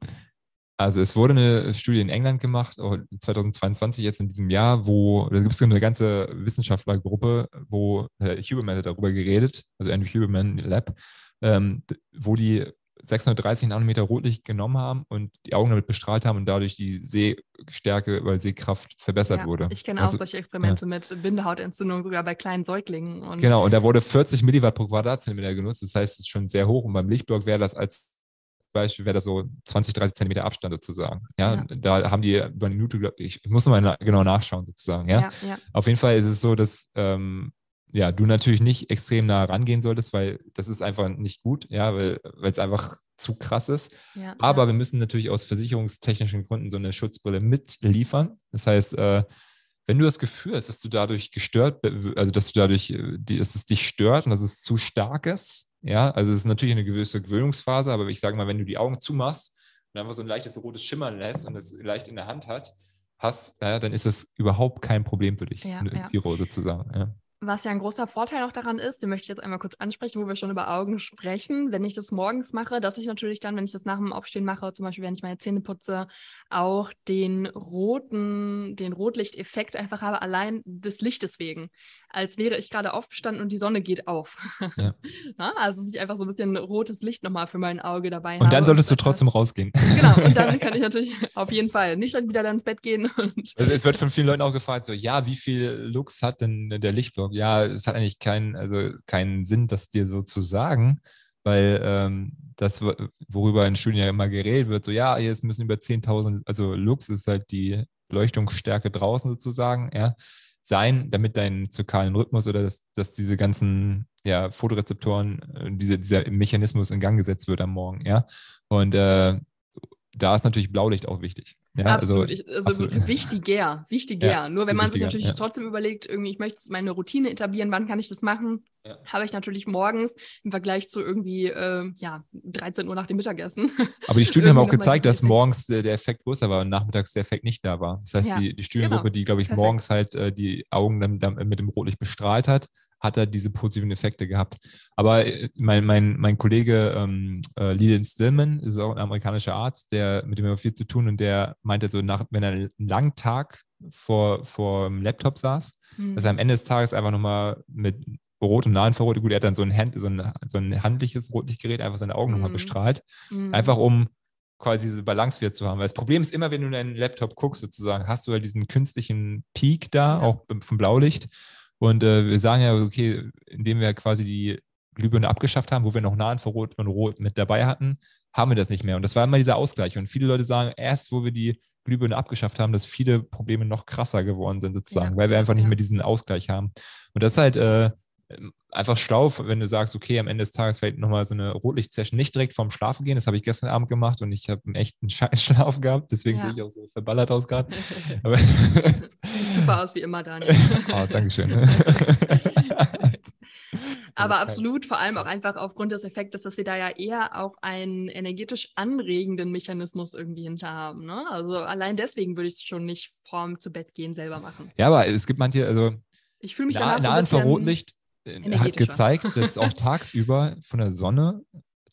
Also es wurde eine Studie in England gemacht, 2022 jetzt in diesem Jahr, wo da gibt es eine ganze Wissenschaftlergruppe, wo Herr Huberman hat darüber geredet, also Andrew Huberman Lab, ähm, wo die 630 Nanometer Rotlicht genommen haben und die Augen damit bestrahlt haben und dadurch die Sehstärke oder Sehkraft verbessert ja, wurde. Ich kenne also, auch solche Experimente ja. mit Bindehautentzündung, sogar bei kleinen Säuglingen. Und genau, und da wurde 40 Milliwatt pro Quadratzentimeter genutzt. Das heißt, es ist schon sehr hoch. Und beim Lichtblock wäre das als Beispiel wäre das so 20, 30 Zentimeter Abstand sozusagen. Ja, ja. da haben die über eine Minute, ich, ich muss mal genau nachschauen sozusagen. Ja? ja, ja. auf jeden Fall ist es so, dass ähm, ja, du natürlich nicht extrem nah rangehen solltest, weil das ist einfach nicht gut, ja, weil es einfach zu krass ist. Ja, Aber wir müssen natürlich aus versicherungstechnischen Gründen so eine Schutzbrille mitliefern. Das heißt, äh, wenn du das Gefühl hast, dass du dadurch gestört, also dass du dadurch, äh, dass es dich stört und dass es zu stark ist, ja, also es ist natürlich eine gewisse Gewöhnungsphase, aber ich sage mal, wenn du die Augen zumachst und einfach so ein leichtes rotes Schimmern lässt und es leicht in der Hand hat, hast, ja, dann ist das überhaupt kein Problem für dich, ja, ja. Zero sozusagen. Ja. Was ja ein großer Vorteil auch daran ist, den möchte ich jetzt einmal kurz ansprechen, wo wir schon über Augen sprechen. Wenn ich das morgens mache, dass ich natürlich dann, wenn ich das nach dem Aufstehen mache, zum Beispiel, wenn ich meine Zähne putze, auch den roten, den Rotlichteffekt einfach habe, allein des Lichtes wegen. Als wäre ich gerade aufgestanden und die Sonne geht auf. Ja. Na, also, dass ich einfach so ein bisschen rotes Licht nochmal für mein Auge dabei habe. Und dann solltest du trotzdem rausgehen. Genau, und dann kann ich natürlich auf jeden Fall nicht dann wieder dann ins Bett gehen. also es wird von vielen Leuten auch gefragt, so, ja, wie viel Lux hat denn der Lichtblock? Ja, es hat eigentlich keinen, also keinen Sinn, das dir so zu sagen, weil ähm, das, worüber in Studien ja immer geredet wird, so ja, jetzt müssen über 10.000, also Lux ist halt die Leuchtungsstärke draußen sozusagen, ja, sein, damit dein zirkalen Rhythmus oder dass, dass diese ganzen ja, Fotorezeptoren, äh, diese, dieser Mechanismus in Gang gesetzt wird am Morgen, ja. Und äh, da ist natürlich Blaulicht auch wichtig. Ja, absolut. Also, ich, also absolut. wichtiger, wichtiger. Ja, Nur wenn man sich natürlich ja. trotzdem überlegt, irgendwie, ich möchte meine Routine etablieren, wann kann ich das machen? Habe ich natürlich morgens im Vergleich zu irgendwie, äh, ja, 13 Uhr nach dem Mittagessen. Aber die Studien haben auch gezeigt, dass morgens der, der, Effekt größer war und nachmittags der Effekt nicht da war. Das heißt, die, die Studiengruppe, genau. die, glaube ich, Perfekt. morgens halt äh, die Augen dann, dann mit dem Rotlicht bestrahlt hat, hat er diese positiven Effekte gehabt. Aber äh, mein, mein, mein Kollege ähm, äh, Leland Stillman ist auch ein amerikanischer Arzt, der mit dem wir viel zu tun und der meinte so, nach, wenn er einen langen Tag vor, vor dem Laptop saß, mhm. dass er am Ende des Tages einfach nochmal mit Rot und Nahinfrarot, gut, er hat dann so ein, Hand, so ein, so ein handliches Rotlichtgerät einfach seine Augen mhm. nochmal bestrahlt, mhm. einfach um quasi diese Balance wieder zu haben. Weil das Problem ist immer, wenn du in deinen Laptop guckst, sozusagen, hast du halt diesen künstlichen Peak da, ja. auch vom Blaulicht. Und äh, wir sagen ja, okay, indem wir quasi die Glühbirne abgeschafft haben, wo wir noch Nahinfrarot und Rot mit dabei hatten, haben wir das nicht mehr. Und das war immer dieser Ausgleich. Und viele Leute sagen, erst wo wir die Glühbirne abgeschafft haben, dass viele Probleme noch krasser geworden sind, sozusagen, ja. weil wir einfach nicht mehr diesen Ausgleich haben. Und das ist halt äh, einfach schlau, wenn du sagst, okay, am Ende des Tages vielleicht nochmal so eine Rotlicht-Session nicht direkt vorm Schlafen gehen. Das habe ich gestern Abend gemacht und ich habe einen echten Scheißschlaf gehabt. Deswegen ja. sehe ich auch so verballert aus gerade. Sieht super aus wie immer, Daniel. oh, Dankeschön. Aber absolut, vor allem auch einfach aufgrund des Effektes, dass wir da ja eher auch einen energetisch anregenden Mechanismus irgendwie hinter haben. Ne? Also allein deswegen würde ich es schon nicht vorm zu Bett gehen selber machen. Ja, aber es gibt manche, also ich fühle mich nah, danach so ein Infrarotlicht äh, hat gezeigt, dass auch tagsüber von der Sonne,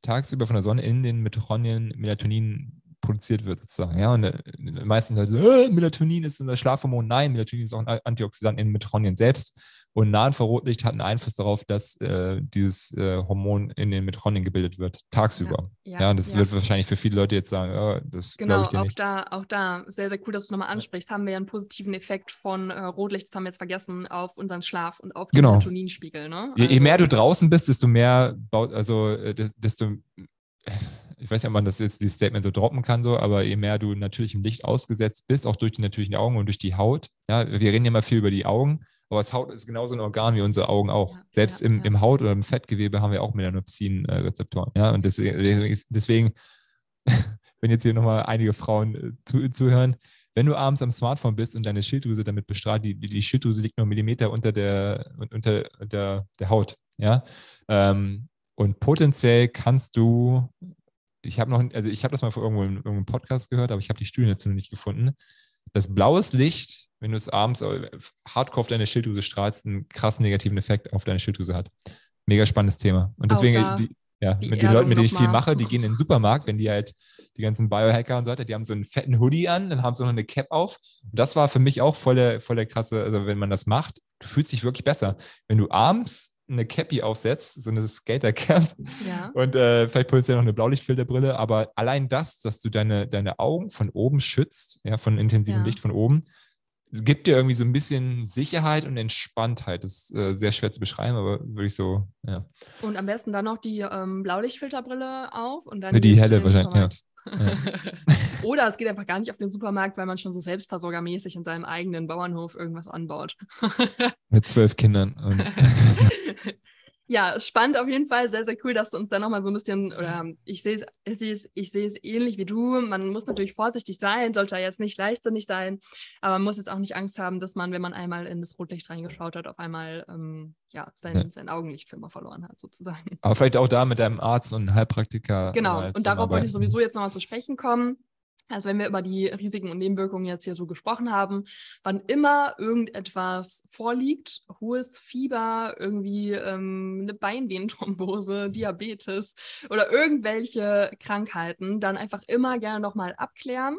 tagsüber von der Sonne in den Mitochondrien Melatonin produziert wird, sozusagen. Ja, und äh, die meisten sagen, äh, Melatonin ist unser Schlafhormon. Nein, Melatonin ist auch ein Antioxidant in Mitochondrien selbst. Und Nahinfrarotlicht hat einen Einfluss darauf, dass äh, dieses äh, Hormon in den Mitochondrien gebildet wird, tagsüber. Ja, ja, ja das ja. wird wahrscheinlich für viele Leute jetzt sagen, oh, das genau, ich dir auch nicht. da, auch da, sehr, sehr cool, dass du es nochmal ansprichst, haben wir ja einen positiven Effekt von äh, Rotlicht, das haben wir jetzt vergessen, auf unseren Schlaf und auf den genau. Melatoninspiegel. Ne? Also, je, je, mehr du also draußen bist, desto mehr baut, also äh, desto ich weiß nicht, ob man das jetzt, die Statement so droppen kann, so, aber je mehr du natürlich im Licht ausgesetzt bist, auch durch die natürlichen Augen und durch die Haut. Ja, wir reden ja immer viel über die Augen, aber das Haut ist genauso ein Organ wie unsere Augen auch. Ja, Selbst ja, im, ja. im Haut- oder im Fettgewebe haben wir auch Melanopsin-Rezeptoren. Ja, und deswegen, deswegen wenn jetzt hier nochmal einige Frauen äh, zu, zuhören, wenn du abends am Smartphone bist und deine Schilddrüse damit bestrahlt, die, die Schilddrüse liegt nur einen Millimeter unter der, unter der, der Haut. Ja, ähm, und potenziell kannst du ich habe noch, also ich habe das mal vor irgendwo in irgendeinem Podcast gehört, aber ich habe die Studie dazu noch nicht gefunden. Das blaues Licht, wenn du es abends hardcore auf deine Schilddrüse strahlst, einen krass negativen Effekt auf deine Schilddrüse hat. Mega spannendes Thema. Und deswegen, die, ja, die mit den Leuten, mit denen ich viel mache, die gehen in den Supermarkt, wenn die halt die ganzen Biohacker und so weiter, die haben so einen fetten Hoodie an, dann haben sie noch eine Cap auf. Und das war für mich auch voll der, voll der krasse, also wenn man das macht, du fühlst dich wirklich besser. Wenn du abends eine Cappy aufsetzt, so eine Skater-Cap ja. und äh, vielleicht potenziell noch eine Blaulichtfilterbrille, aber allein das, dass du deine, deine Augen von oben schützt, ja, von intensivem ja. Licht von oben, gibt dir irgendwie so ein bisschen Sicherheit und Entspanntheit. Das ist äh, sehr schwer zu beschreiben, aber würde ich so, ja. Und am besten dann noch die ähm, Blaulichtfilterbrille auf und dann. Ja, die helle wahrscheinlich, ja. Oder es geht einfach gar nicht auf den Supermarkt, weil man schon so selbstversorgermäßig in seinem eigenen Bauernhof irgendwas anbaut. Mit zwölf Kindern. Ja, spannend auf jeden Fall. Sehr, sehr cool, dass du uns da nochmal so ein bisschen, oder ich sehe es, ich ich sehe es ähnlich wie du. Man muss natürlich vorsichtig sein, sollte jetzt nicht leichtsinnig sein, aber man muss jetzt auch nicht Angst haben, dass man, wenn man einmal in das Rotlicht reingeschaut hat, auf einmal ähm, ja, sein, ja. sein Augenlicht für immer verloren hat, sozusagen. Aber vielleicht auch da mit deinem Arzt und Heilpraktiker. Genau, und darauf wollte ich sowieso jetzt nochmal zu sprechen kommen. Also wenn wir über die Risiken und Nebenwirkungen jetzt hier so gesprochen haben, wann immer irgendetwas vorliegt, hohes Fieber, irgendwie ähm, eine Beinvenenthrombose, Diabetes oder irgendwelche Krankheiten, dann einfach immer gerne nochmal abklären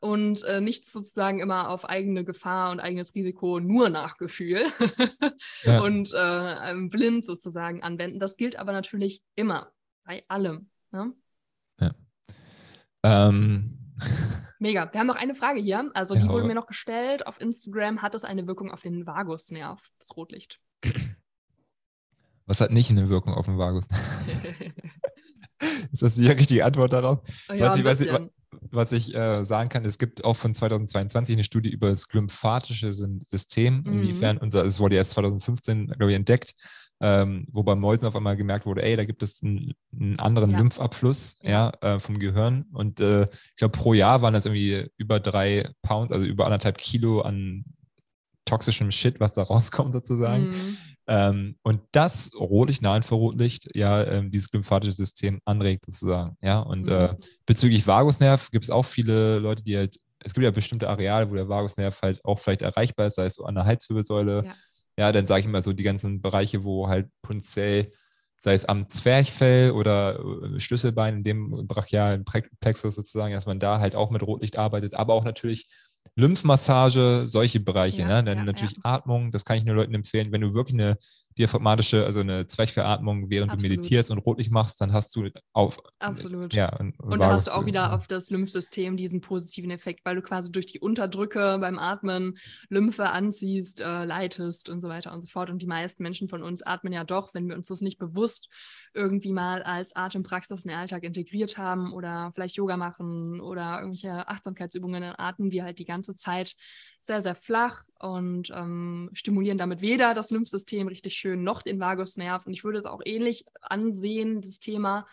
und äh, nichts sozusagen immer auf eigene Gefahr und eigenes Risiko nur nach Gefühl ja. und äh, ähm, blind sozusagen anwenden. Das gilt aber natürlich immer bei allem. Ne? Ähm. Mega. Wir haben noch eine Frage hier. Also, die ja, wurde mir noch gestellt. Auf Instagram hat es eine Wirkung auf den Vagusnerv, das Rotlicht. Was hat nicht eine Wirkung auf den Vagusnerv? Ist das die richtige Antwort darauf? Oh ja, was, ich, was, ich, was ich äh, sagen kann, es gibt auch von 2022 eine Studie über das glymphatische System, mhm. inwiefern unser, es wurde erst 2015, glaube ich, entdeckt, ähm, wo bei Mäusen auf einmal gemerkt wurde, ey, da gibt es einen, einen anderen ja. Lymphabfluss ja. äh, vom Gehirn. Und äh, ich glaube, pro Jahr waren das irgendwie über drei Pounds, also über anderthalb Kilo an toxischem Shit, was da rauskommt sozusagen. Mhm. Ähm, und das Rotlicht, Nahinfrarotlicht, ja, ähm, dieses lymphatische System anregt sozusagen. Ja, und äh, mhm. äh, bezüglich Vagusnerv gibt es auch viele Leute, die halt, es gibt ja bestimmte Areale, wo der Vagusnerv halt auch vielleicht erreichbar ist, sei es so an der Halswirbelsäule, ja ja, dann sage ich mal so die ganzen Bereiche, wo halt potenziell, sei es am Zwerchfell oder äh, Schlüsselbein, in dem brachialen Plexus sozusagen, dass man da halt auch mit Rotlicht arbeitet, aber auch natürlich Lymphmassage, solche Bereiche. Ja, ne? Dann ja, natürlich ja. Atmung, das kann ich nur Leuten empfehlen. Wenn du wirklich eine diaphragmatische, also eine Zwerchfellatmung, während Absolut. du meditierst und rotlich machst, dann hast du auf. Absolut. Ja, und da hast du auch wieder auf das Lymphsystem diesen positiven Effekt, weil du quasi durch die Unterdrücke beim Atmen Lymphe anziehst, äh, leitest und so weiter und so fort. Und die meisten Menschen von uns atmen ja doch, wenn wir uns das nicht bewusst irgendwie mal als Atempraxis in den Alltag integriert haben oder vielleicht Yoga machen oder irgendwelche Achtsamkeitsübungen, dann atmen wir halt die ganze Zeit sehr, sehr flach und ähm, stimulieren damit weder das Lymphsystem richtig schön noch den Vagusnerv. Und ich würde es auch ähnlich ansehen, das Thema,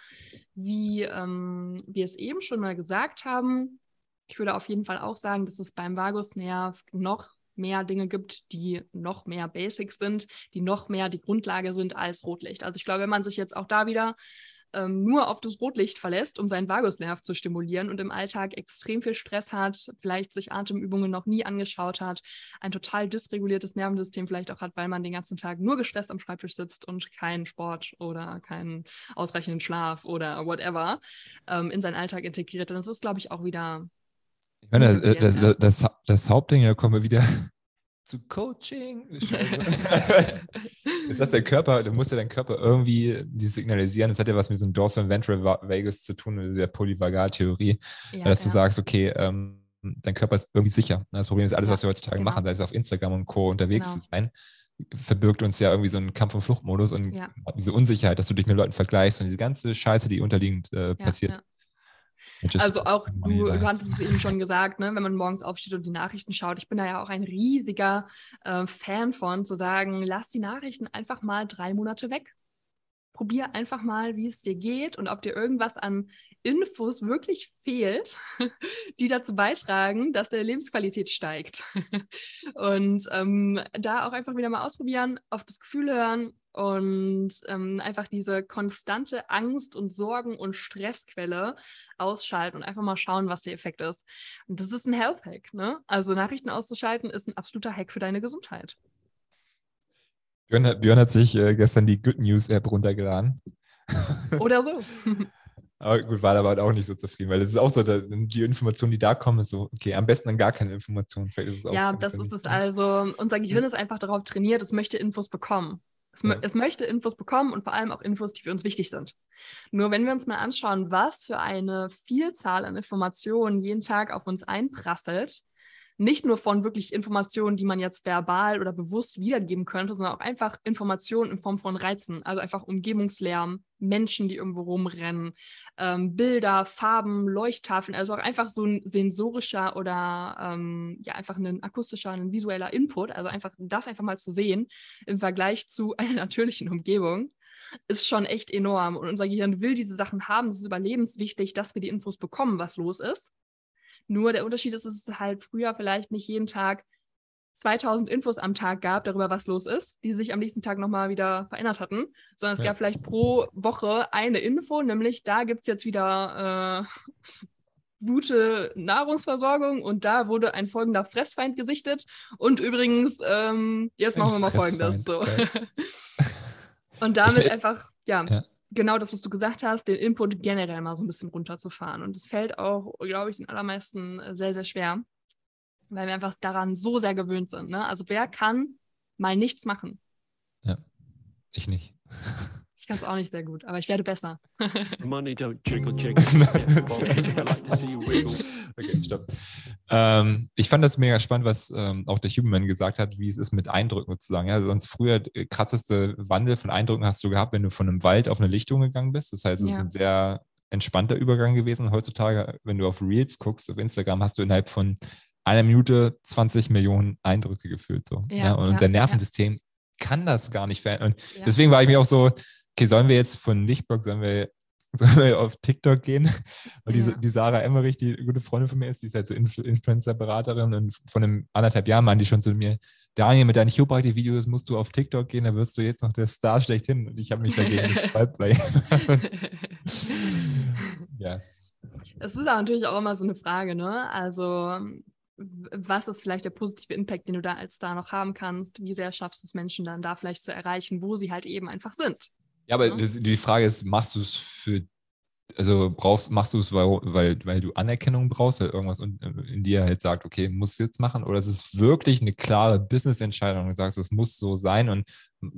wie ähm, wir es eben schon mal gesagt haben. Ich würde auf jeden Fall auch sagen, dass es beim Vagusnerv noch mehr Dinge gibt, die noch mehr Basics sind, die noch mehr die Grundlage sind als Rotlicht. Also ich glaube, wenn man sich jetzt auch da wieder ähm, nur auf das Rotlicht verlässt, um seinen Vagusnerv zu stimulieren und im Alltag extrem viel Stress hat, vielleicht sich Atemübungen noch nie angeschaut hat, ein total dysreguliertes Nervensystem vielleicht auch hat, weil man den ganzen Tag nur gestresst am Schreibtisch sitzt und keinen Sport oder keinen ausreichenden Schlaf oder whatever ähm, in seinen Alltag integriert, ist das, glaube ich, auch wieder ich meine, das, das, das, das, Hauptding, da kommen wir wieder zu Coaching. Scheiße. ist das der Körper? Du musst ja deinen Körper irgendwie die signalisieren. Das hat ja was mit so einem Dorsal Ventral Vagus zu tun, mit dieser Polyvagaltheorie, ja, dass ja. du sagst, okay, ähm, dein Körper ist irgendwie sicher. Das Problem ist, alles, was wir heutzutage genau. machen, sei es auf Instagram und Co. unterwegs genau. zu sein, verbirgt uns ja irgendwie so einen Kampf- und Fluchtmodus und ja. diese Unsicherheit, dass du dich mit Leuten vergleichst und diese ganze Scheiße, die unterliegend äh, passiert. Also auch du, du hattest es eben schon gesagt, ne, wenn man morgens aufsteht und die Nachrichten schaut. Ich bin da ja auch ein riesiger äh, Fan von, zu sagen, lass die Nachrichten einfach mal drei Monate weg. Probier einfach mal, wie es dir geht und ob dir irgendwas an Infos wirklich fehlt, die dazu beitragen, dass deine Lebensqualität steigt. und ähm, da auch einfach wieder mal ausprobieren, auf das Gefühl hören und ähm, einfach diese konstante Angst und Sorgen und Stressquelle ausschalten und einfach mal schauen, was der Effekt ist. Und das ist ein Health Hack, ne? Also Nachrichten auszuschalten ist ein absoluter Hack für deine Gesundheit. Björn, Björn hat sich äh, gestern die Good News App runtergeladen. Oder so. aber gut, war aber auch nicht so zufrieden, weil es ist auch so, die Informationen, die da kommen, ist so, okay, am besten dann gar keine Informationen. ja, das ist es also. Unser Gehirn ist einfach darauf trainiert, es möchte Infos bekommen. Es, ja. es, möchte Infos bekommen und vor allem auch Infos, die für uns wichtig sind. Nur wenn wir uns mal anschauen, was für eine Vielzahl an Informationen jeden Tag auf uns einprasselt, nicht nur von wirklich Informationen, die man jetzt verbal oder bewusst wiedergeben könnte, sondern auch einfach Informationen in Form von Reizen, also einfach Umgebungslärm, Menschen, die irgendwo rumrennen, ähm, Bilder, Farben, Leuchttafeln, also auch einfach so ein sensorischer oder ähm, ja einfach ein akustischer, ein visueller Input, also einfach das einfach mal zu sehen im Vergleich zu einer natürlichen Umgebung ist schon echt enorm. Und unser Gehirn will diese Sachen haben. Es ist überlebenswichtig, dass wir die Infos bekommen, was los ist. Nur der Unterschied ist, dass es halt früher vielleicht nicht jeden Tag 2000 Infos am Tag gab darüber, was los ist, die sich am nächsten Tag nochmal wieder verändert hatten, sondern es ja. gab vielleicht pro Woche eine Info, nämlich da gibt es jetzt wieder äh, gute Nahrungsversorgung und da wurde ein folgender Fressfeind gesichtet und übrigens, ähm, jetzt machen wir mal folgendes. So. und damit ich, einfach, ja. ja genau das, was du gesagt hast, den Input generell mal so ein bisschen runterzufahren. Und es fällt auch, glaube ich, den allermeisten äh, sehr, sehr schwer, weil wir einfach daran so sehr gewöhnt sind. Ne? Also wer kann mal nichts machen? Ja, ich nicht. Ich kann es auch nicht sehr gut, aber ich werde besser. Money don't trickle chick. okay, stopp. Ähm, ich fand das mega spannend, was ähm, auch der Huberman gesagt hat, wie es ist mit Eindrücken sozusagen. Ja, sonst früher der krasseste Wandel von Eindrücken hast du gehabt, wenn du von einem Wald auf eine Lichtung gegangen bist. Das heißt, es ja. ist ein sehr entspannter Übergang gewesen. Heutzutage, wenn du auf Reels guckst, auf Instagram, hast du innerhalb von einer Minute 20 Millionen Eindrücke gefühlt. So. Ja, ja und unser Nervensystem kann das gar nicht verändern. Und deswegen war ich mir auch so, okay, sollen wir jetzt von Lichtburg, sollen wir, sollen wir auf TikTok gehen? Weil ja. die, die Sarah Emmerich, die gute Freundin von mir ist, die ist halt so Influencer-Beraterin und von einem anderthalb Jahren meinen die schon zu mir, Daniel, mit deinen Chiropraktik-Videos musst du auf TikTok gehen, da wirst du jetzt noch der Star schlechthin. Und ich habe mich dagegen gesträubt, weil ja. Es ist auch natürlich auch immer so eine Frage, ne? Also was ist vielleicht der positive Impact, den du da als Star noch haben kannst? Wie sehr schaffst du es Menschen dann da vielleicht zu erreichen, wo sie halt eben einfach sind? Ja, aber das, die Frage ist, machst du es für, also brauchst, machst du es, weil, weil, weil du Anerkennung brauchst, weil irgendwas in, in dir halt sagt, okay, musst du jetzt machen? Oder ist es wirklich eine klare Business-Entscheidung und sagst, es muss so sein und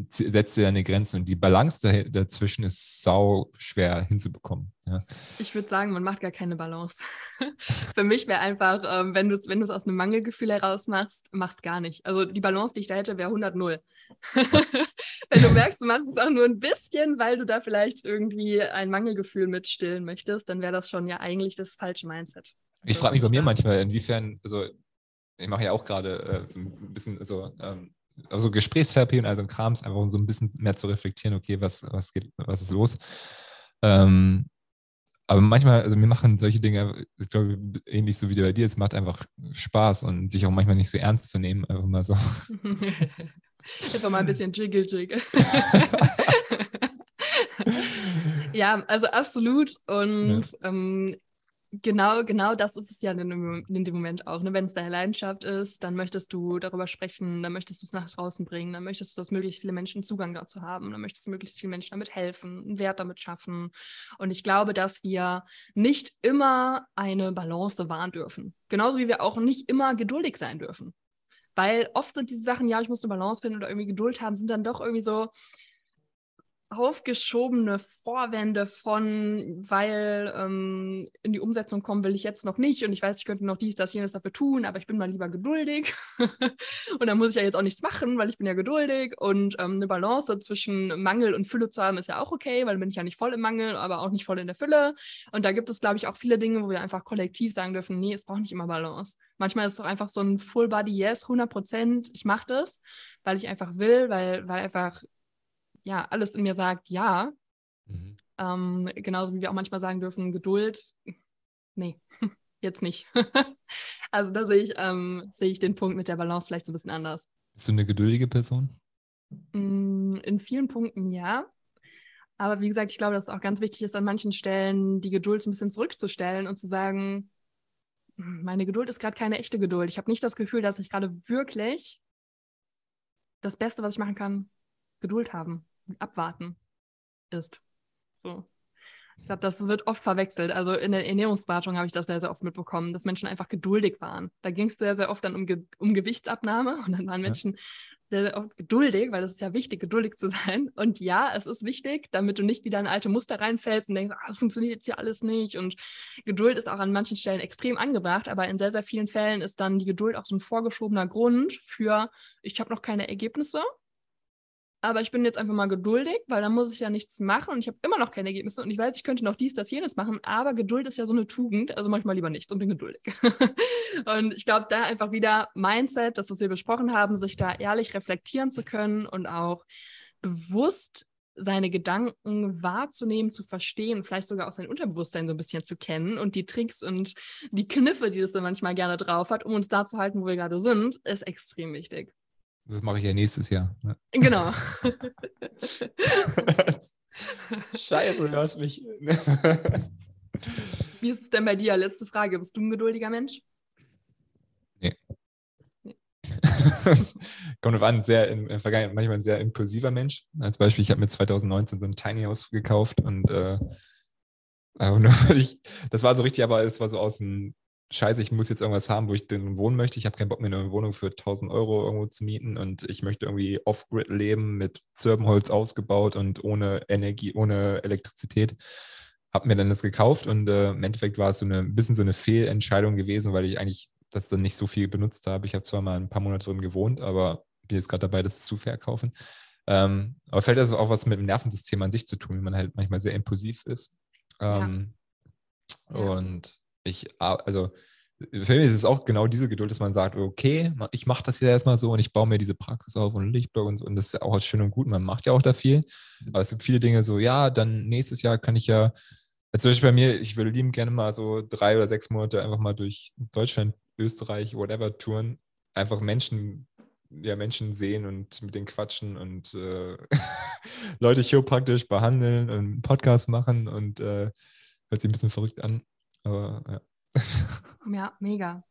setzt dir deine Grenzen und die Balance dazwischen ist sau schwer hinzubekommen. Ja. Ich würde sagen, man macht gar keine Balance. Für mich wäre einfach, ähm, wenn du es wenn aus einem Mangelgefühl heraus machst, machst gar nicht. Also die Balance, die ich da hätte, wäre 100-0. wenn du merkst, du machst es auch nur ein bisschen, weil du da vielleicht irgendwie ein Mangelgefühl mitstillen möchtest, dann wäre das schon ja eigentlich das falsche Mindset. Ich frage mich bei mir manchmal, inwiefern, also ich mache ja auch gerade äh, ein bisschen so, ähm, also Gesprächstherapie und also ein Krams, einfach um so ein bisschen mehr zu reflektieren, okay, was, was geht, was ist los? Ähm, aber manchmal, also mir machen solche Dinge, ich glaube, ähnlich so wie bei dir, es macht einfach Spaß und sich auch manchmal nicht so ernst zu nehmen, einfach mal so. einfach mal ein bisschen Jiggle Jiggle. ja, also absolut. Und ja. ähm, Genau, genau das ist es ja in dem, in dem Moment auch. Ne? Wenn es deine Leidenschaft ist, dann möchtest du darüber sprechen, dann möchtest du es nach draußen bringen, dann möchtest du, dass möglichst viele Menschen Zugang dazu haben, dann möchtest du möglichst vielen Menschen damit helfen, einen Wert damit schaffen. Und ich glaube, dass wir nicht immer eine Balance wahren dürfen. Genauso wie wir auch nicht immer geduldig sein dürfen. Weil oft sind diese Sachen, ja, ich muss eine Balance finden oder irgendwie Geduld haben, sind dann doch irgendwie so, aufgeschobene Vorwände von, weil ähm, in die Umsetzung kommen will ich jetzt noch nicht und ich weiß, ich könnte noch dies, das, jenes dafür tun, aber ich bin mal lieber geduldig. Und dann muss ich ja jetzt auch nichts machen, weil ich bin ja geduldig. Und ähm, eine Balance zwischen Mangel und Fülle zu haben ist ja auch okay, weil dann bin ich ja nicht voll im Mangel, aber auch nicht voll in der Fülle. Und da gibt es, glaube ich, auch viele Dinge, wo wir einfach kollektiv sagen dürfen, nee, es braucht nicht immer Balance. Manchmal ist es doch einfach so ein Full Body Yes, 100 Prozent, ich mache das, weil ich einfach will, weil, weil einfach ja, alles in mir sagt ja. Mhm. Ähm, genauso wie wir auch manchmal sagen dürfen, Geduld, nee, jetzt nicht. also da sehe ich, ähm, sehe ich den Punkt mit der Balance vielleicht so ein bisschen anders. Bist du eine geduldige Person? Mm, in vielen Punkten ja. Aber wie gesagt, ich glaube, dass es auch ganz wichtig ist, an manchen Stellen die Geduld so ein bisschen zurückzustellen und zu sagen, hm, meine Geduld ist gerade keine echte Geduld. Ich habe nicht das Gefühl, dass ich gerade wirklich das Beste, was ich machen kann, Geduld haben abwarten ist. So. Ich glaube, das wird oft verwechselt. Also in der Ernährungsberatung habe ich das sehr, sehr oft mitbekommen, dass Menschen einfach geduldig waren. Da ging es sehr, sehr oft dann um, Ge um Gewichtsabnahme und dann waren Menschen sehr, sehr oft geduldig, weil es ist ja wichtig, geduldig zu sein. Und ja, es ist wichtig, damit du nicht wieder in alte Muster reinfällst und denkst, ah, das funktioniert jetzt hier alles nicht. Und Geduld ist auch an manchen Stellen extrem angebracht, aber in sehr, sehr vielen Fällen ist dann die Geduld auch so ein vorgeschobener Grund für, ich habe noch keine Ergebnisse aber ich bin jetzt einfach mal geduldig, weil dann muss ich ja nichts machen und ich habe immer noch keine Ergebnisse und ich weiß, ich könnte noch dies, das, jenes machen, aber Geduld ist ja so eine Tugend, also manchmal lieber nichts und bin geduldig. und ich glaube, da einfach wieder Mindset, das, was wir besprochen haben, sich da ehrlich reflektieren zu können und auch bewusst seine Gedanken wahrzunehmen, zu verstehen, vielleicht sogar auch sein Unterbewusstsein so ein bisschen zu kennen und die Tricks und die Kniffe, die das dann manchmal gerne drauf hat, um uns da zu halten, wo wir gerade sind, ist extrem wichtig. Das mache ich ja nächstes Jahr. Ne? Genau. Scheiße, du hast mich. Wie ist es denn bei dir? Letzte Frage. Bist du ein geduldiger Mensch? Nee. nee. Kommt auf an, sehr in, in Vergangenheit manchmal ein sehr impulsiver Mensch. Als Beispiel, ich habe mir 2019 so ein Tiny House gekauft und äh, nur, ich, das war so richtig, aber es war so aus dem scheiße, ich muss jetzt irgendwas haben, wo ich drin wohnen möchte. Ich habe keinen Bock mehr, eine Wohnung für 1000 Euro irgendwo zu mieten und ich möchte irgendwie off-grid leben, mit Zirbenholz ausgebaut und ohne Energie, ohne Elektrizität. Habe mir dann das gekauft und äh, im Endeffekt war es so eine, ein bisschen so eine Fehlentscheidung gewesen, weil ich eigentlich das dann nicht so viel benutzt habe. Ich habe zwar mal ein paar Monate drin gewohnt, aber bin jetzt gerade dabei, das zu verkaufen. Ähm, aber vielleicht hat das auch was mit dem Nervensystem an sich zu tun, wenn man halt manchmal sehr impulsiv ist. Ähm, ja. Und ich, also für mich ist es auch genau diese Geduld, dass man sagt, okay, ich mache das hier erstmal so und ich baue mir diese Praxis auf und Lichtblog und so und das ist ja auch schön und gut, man macht ja auch da viel, aber es gibt viele Dinge so, ja, dann nächstes Jahr kann ich ja, zum Beispiel bei mir, ich würde lieben gerne mal so drei oder sechs Monate einfach mal durch Deutschland, Österreich, whatever touren, einfach Menschen, ja, Menschen sehen und mit denen quatschen und äh, Leute chiropraktisch behandeln und Podcast machen und äh, hört sich ein bisschen verrückt an. Aber ja. Ja, mega.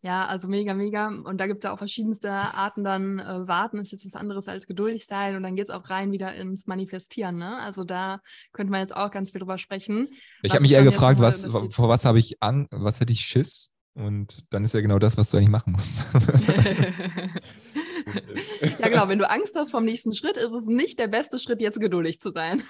Ja, also mega, mega. Und da gibt es ja auch verschiedenste Arten dann. Äh, warten ist jetzt was anderes als geduldig sein. Und dann geht es auch rein wieder ins Manifestieren. Ne? Also da könnte man jetzt auch ganz viel drüber sprechen. Ich habe mich eher gefragt, was, vor was habe ich an, was hätte ich Schiss? Und dann ist ja genau das, was du eigentlich machen musst. ja, genau. Wenn du Angst hast vom nächsten Schritt, ist es nicht der beste Schritt, jetzt geduldig zu sein.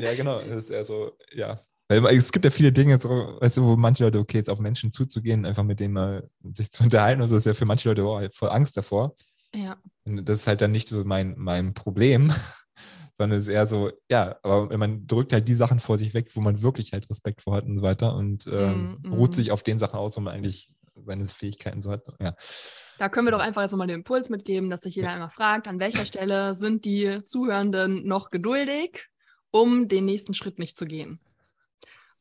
ja, genau. Das ist eher so, ja, weil es gibt ja viele Dinge, so, weißt du, wo manche Leute, okay, jetzt auf Menschen zuzugehen, einfach mit denen mal sich zu unterhalten, und so ist ja für manche Leute oh, voll Angst davor. Ja. Und das ist halt dann nicht so mein, mein Problem, sondern es ist eher so, ja, aber man drückt halt die Sachen vor sich weg, wo man wirklich halt Respekt vor hat und so weiter und ähm, mm, mm. ruht sich auf den Sachen aus, wo man eigentlich seine Fähigkeiten so hat. Ja. Da können wir doch einfach jetzt nochmal den Impuls mitgeben, dass sich jeder einmal fragt, an welcher Stelle sind die Zuhörenden noch geduldig, um den nächsten Schritt nicht zu gehen.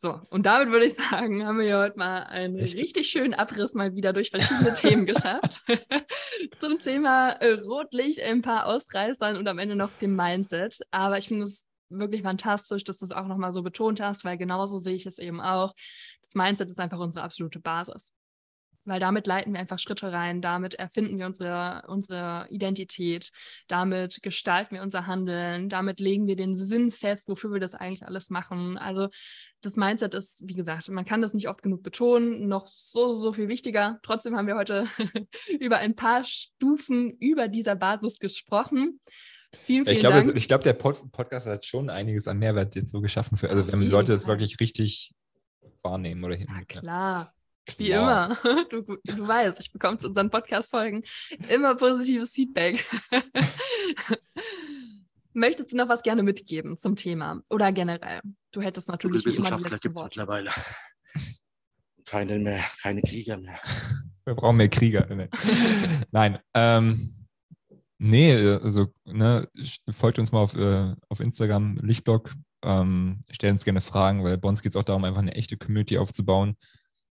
So, und damit würde ich sagen, haben wir ja heute mal einen Echt? richtig schönen Abriss mal wieder durch verschiedene Themen geschafft. Zum Thema äh, Rotlicht, ein paar Ausreißern und am Ende noch dem Mindset. Aber ich finde es wirklich fantastisch, dass du es auch nochmal so betont hast, weil genauso sehe ich es eben auch. Das Mindset ist einfach unsere absolute Basis weil damit leiten wir einfach Schritte rein, damit erfinden wir unsere, unsere Identität, damit gestalten wir unser Handeln, damit legen wir den Sinn fest, wofür wir das eigentlich alles machen. Also das Mindset ist, wie gesagt, man kann das nicht oft genug betonen, noch so, so viel wichtiger. Trotzdem haben wir heute über ein paar Stufen über dieser Basis gesprochen. Vielen, vielen ich glaube, Dank. ich glaube, der Pod Podcast hat schon einiges an Mehrwert jetzt so geschaffen für, also wenn Leute das wirklich richtig wahrnehmen oder hin. Ja, klar. Wie immer. Du, du weißt, ich bekomme zu unseren Podcast-Folgen immer positives Feedback. Möchtest du noch was gerne mitgeben zum Thema oder generell? Du hättest natürlich wie immer die gibt es mittlerweile. Keine mehr, keine Krieger mehr. Wir brauchen mehr Krieger. Nein. Ähm, nee, also ne, folgt uns mal auf, äh, auf Instagram, Lichtblog. Ähm, stellt uns gerne Fragen, weil bei uns geht es auch darum, einfach eine echte Community aufzubauen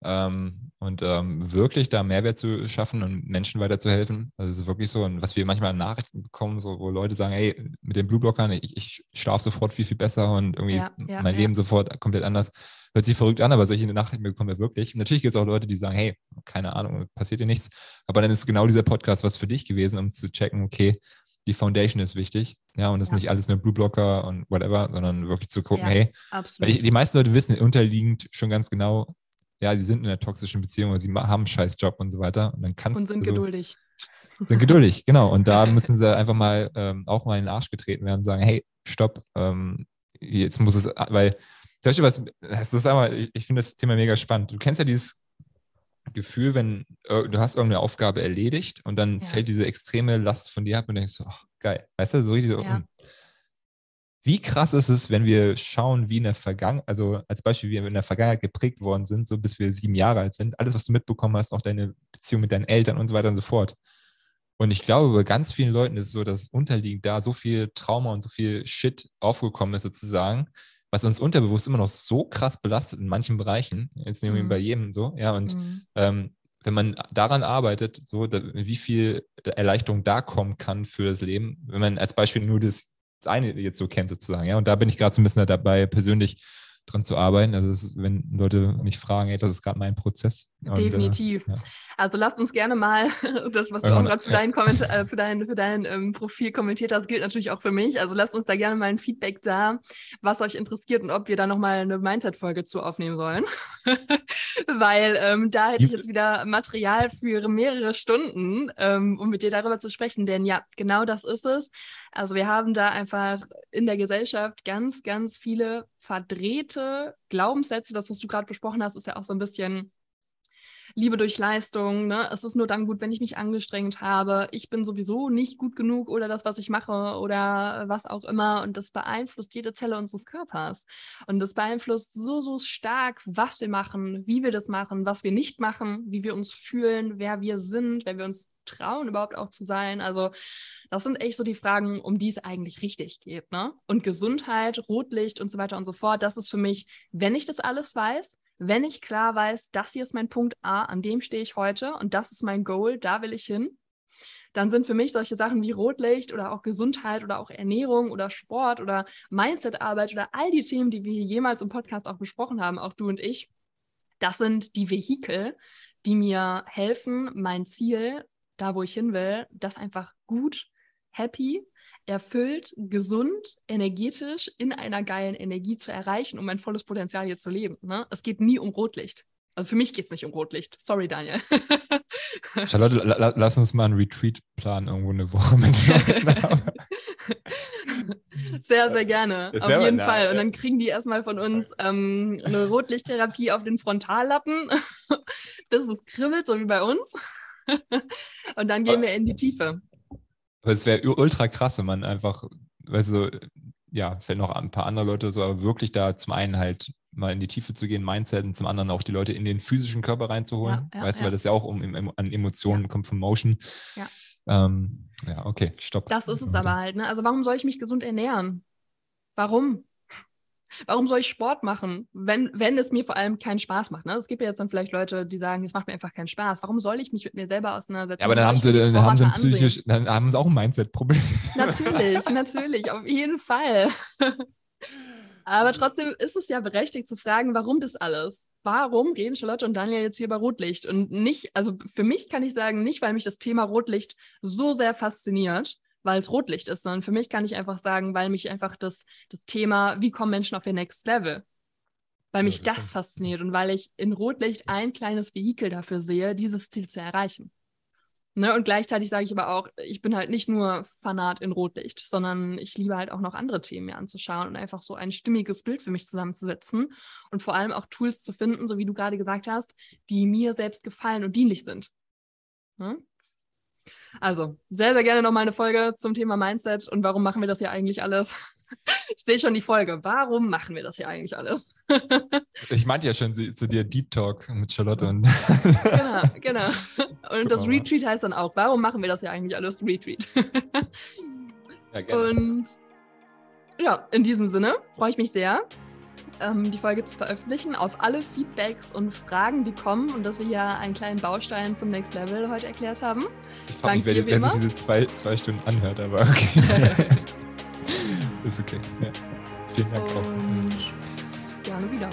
ähm, und ähm, wirklich da Mehrwert zu schaffen und Menschen weiterzuhelfen. Also es ist wirklich so, und was wir manchmal in Nachrichten bekommen, so, wo Leute sagen, hey, mit den Blueblockern, ich, ich schlafe sofort viel, viel besser und irgendwie ja, ist ja, mein ja. Leben sofort komplett anders. Hört sich verrückt an, aber solche Nachrichten bekommen wir wirklich. Und natürlich gibt es auch Leute, die sagen, hey, keine Ahnung, passiert dir nichts. Aber dann ist genau dieser Podcast was für dich gewesen, um zu checken, okay, die Foundation ist wichtig. Ja, und das ist nicht alles nur Blue Blocker und whatever, sondern wirklich zu gucken, hey, weil die, die meisten Leute wissen unterliegend schon ganz genau, ja, sie sind in einer toxischen Beziehung oder sie haben einen scheiß Job und so weiter. Und dann kannst Und sind so, geduldig. Sind geduldig, genau. Und da müssen sie einfach mal ähm, auch mal in den Arsch getreten werden und sagen, hey, stopp, ähm, jetzt muss es, weil, zum Beispiel was, das ist aber, ich, ich finde das Thema mega spannend. Du kennst ja dieses Gefühl, wenn äh, du hast irgendeine Aufgabe erledigt und dann ja. fällt diese extreme Last von dir ab und denkst so, oh, geil. Weißt du, so richtig so, ja. Wie krass ist es, wenn wir schauen, wie in der Vergangenheit, also als Beispiel, wie wir in der Vergangenheit geprägt worden sind, so bis wir sieben Jahre alt sind, alles, was du mitbekommen hast, auch deine Beziehung mit deinen Eltern und so weiter und so fort. Und ich glaube, bei ganz vielen Leuten ist es so, dass unterliegend da so viel Trauma und so viel Shit aufgekommen ist, sozusagen, was uns unterbewusst immer noch so krass belastet in manchen Bereichen, jetzt nehmen wir mhm. bei jedem so, ja, und mhm. ähm, wenn man daran arbeitet, so da, wie viel Erleichterung da kommen kann für das Leben, wenn man als Beispiel nur das eine jetzt so kennt sozusagen. Ja, und da bin ich gerade so ein bisschen dabei, persönlich dran zu arbeiten. Also ist, wenn Leute mich fragen, hey, das ist gerade mein Prozess. Definitiv. Und, äh, ja. Also lasst uns gerne mal, das, was du auch gerade für dein, Kommentar, äh, für dein, für dein ähm, Profil kommentiert hast, gilt natürlich auch für mich. Also lasst uns da gerne mal ein Feedback da, was euch interessiert und ob wir da nochmal eine Mindset-Folge zu aufnehmen sollen. Weil ähm, da hätte ich jetzt wieder Material für mehrere Stunden, ähm, um mit dir darüber zu sprechen. Denn ja, genau das ist es. Also wir haben da einfach in der Gesellschaft ganz, ganz viele verdrehte Glaubenssätze. Das, was du gerade besprochen hast, ist ja auch so ein bisschen Liebe durch Leistung, ne? es ist nur dann gut, wenn ich mich angestrengt habe, ich bin sowieso nicht gut genug oder das, was ich mache oder was auch immer und das beeinflusst jede Zelle unseres Körpers und das beeinflusst so, so stark, was wir machen, wie wir das machen, was wir nicht machen, wie wir uns fühlen, wer wir sind, wer wir uns trauen überhaupt auch zu sein. Also das sind echt so die Fragen, um die es eigentlich richtig geht. Ne? Und Gesundheit, Rotlicht und so weiter und so fort, das ist für mich, wenn ich das alles weiß, wenn ich klar weiß, das hier ist mein Punkt A, an dem stehe ich heute und das ist mein Goal, da will ich hin, dann sind für mich solche Sachen wie Rotlicht oder auch Gesundheit oder auch Ernährung oder Sport oder Mindsetarbeit oder all die Themen, die wir hier jemals im Podcast auch besprochen haben, auch du und ich, das sind die Vehikel, die mir helfen, mein Ziel, da wo ich hin will, das einfach gut, happy erfüllt, gesund, energetisch in einer geilen Energie zu erreichen, um mein volles Potenzial hier zu leben. Ne? Es geht nie um Rotlicht. Also für mich geht es nicht um Rotlicht. Sorry, Daniel. Charlotte, la lass uns mal einen Retreat planen, irgendwo eine Woche mit Sehr, sehr gerne. auf jeden nah, Fall. Und dann kriegen die erstmal von uns ähm, eine Rotlichttherapie auf den Frontallappen, bis es kribbelt, so wie bei uns. Und dann gehen wir in die Tiefe. Aber es wäre ultra krass, wenn man einfach, weißt du, ja, vielleicht noch ein paar andere Leute so, aber wirklich da zum einen halt mal in die Tiefe zu gehen, Mindset und zum anderen auch die Leute in den physischen Körper reinzuholen. Ja, ja, weißt du, ja. weil das ja auch um, um, an Emotionen kommt von Motion. Ja. Ähm, ja, okay, stopp. Das ist es aber halt, ne? Also warum soll ich mich gesund ernähren? Warum? Warum soll ich Sport machen, wenn, wenn es mir vor allem keinen Spaß macht? Ne? Es gibt ja jetzt dann vielleicht Leute, die sagen, es macht mir einfach keinen Spaß. Warum soll ich mich mit mir selber auseinandersetzen? Ja, aber dann haben sie, dann haben sie psychisch, dann haben sie auch ein Mindset-Problem. Natürlich, natürlich, auf jeden Fall. Aber trotzdem ist es ja berechtigt zu fragen, warum das alles? Warum reden Charlotte und Daniel jetzt hier über Rotlicht? Und nicht, also für mich kann ich sagen, nicht, weil mich das Thema Rotlicht so sehr fasziniert, weil es Rotlicht ist, sondern für mich kann ich einfach sagen, weil mich einfach das, das Thema, wie kommen Menschen auf ihr Next Level? Weil Ja, mich das das stimmt. fasziniert und weil ich in Rotlicht ein kleines Vehikel dafür sehe, dieses Ziel zu erreichen. Ne, und gleichzeitig sage ich aber auch, ich bin halt nicht nur Fanat in Rotlicht, sondern ich liebe halt auch noch andere Themen mir anzuschauen und einfach so ein stimmiges Bild für mich zusammenzusetzen und vor allem auch Tools zu finden, so wie du gerade gesagt hast, die mir selbst gefallen und dienlich sind. Ne? Also, sehr, sehr gerne nochmal eine Folge zum Thema Mindset und warum machen wir das hier eigentlich alles? Ich sehe schon die Folge. Warum machen wir das hier eigentlich alles? Ich meinte ja schon zu dir Deep Talk mit Charlotte und Genau, genau. Und das. Retreat heißt dann auch, warum machen wir das hier eigentlich alles? Retreat. ja, gerne. Und ja, in diesem Sinne freue ich mich sehr, ähm, die Folge zu veröffentlichen, auf alle Feedbacks und Fragen, die kommen und dass wir hier einen kleinen Baustein zum Next Level heute erklärt haben. Ich frage mich, wer, sich immer. diese zwei, zwei Stunden anhört, aber okay. ist okay. Ja. Vielen Dank auch. Und gerne wieder.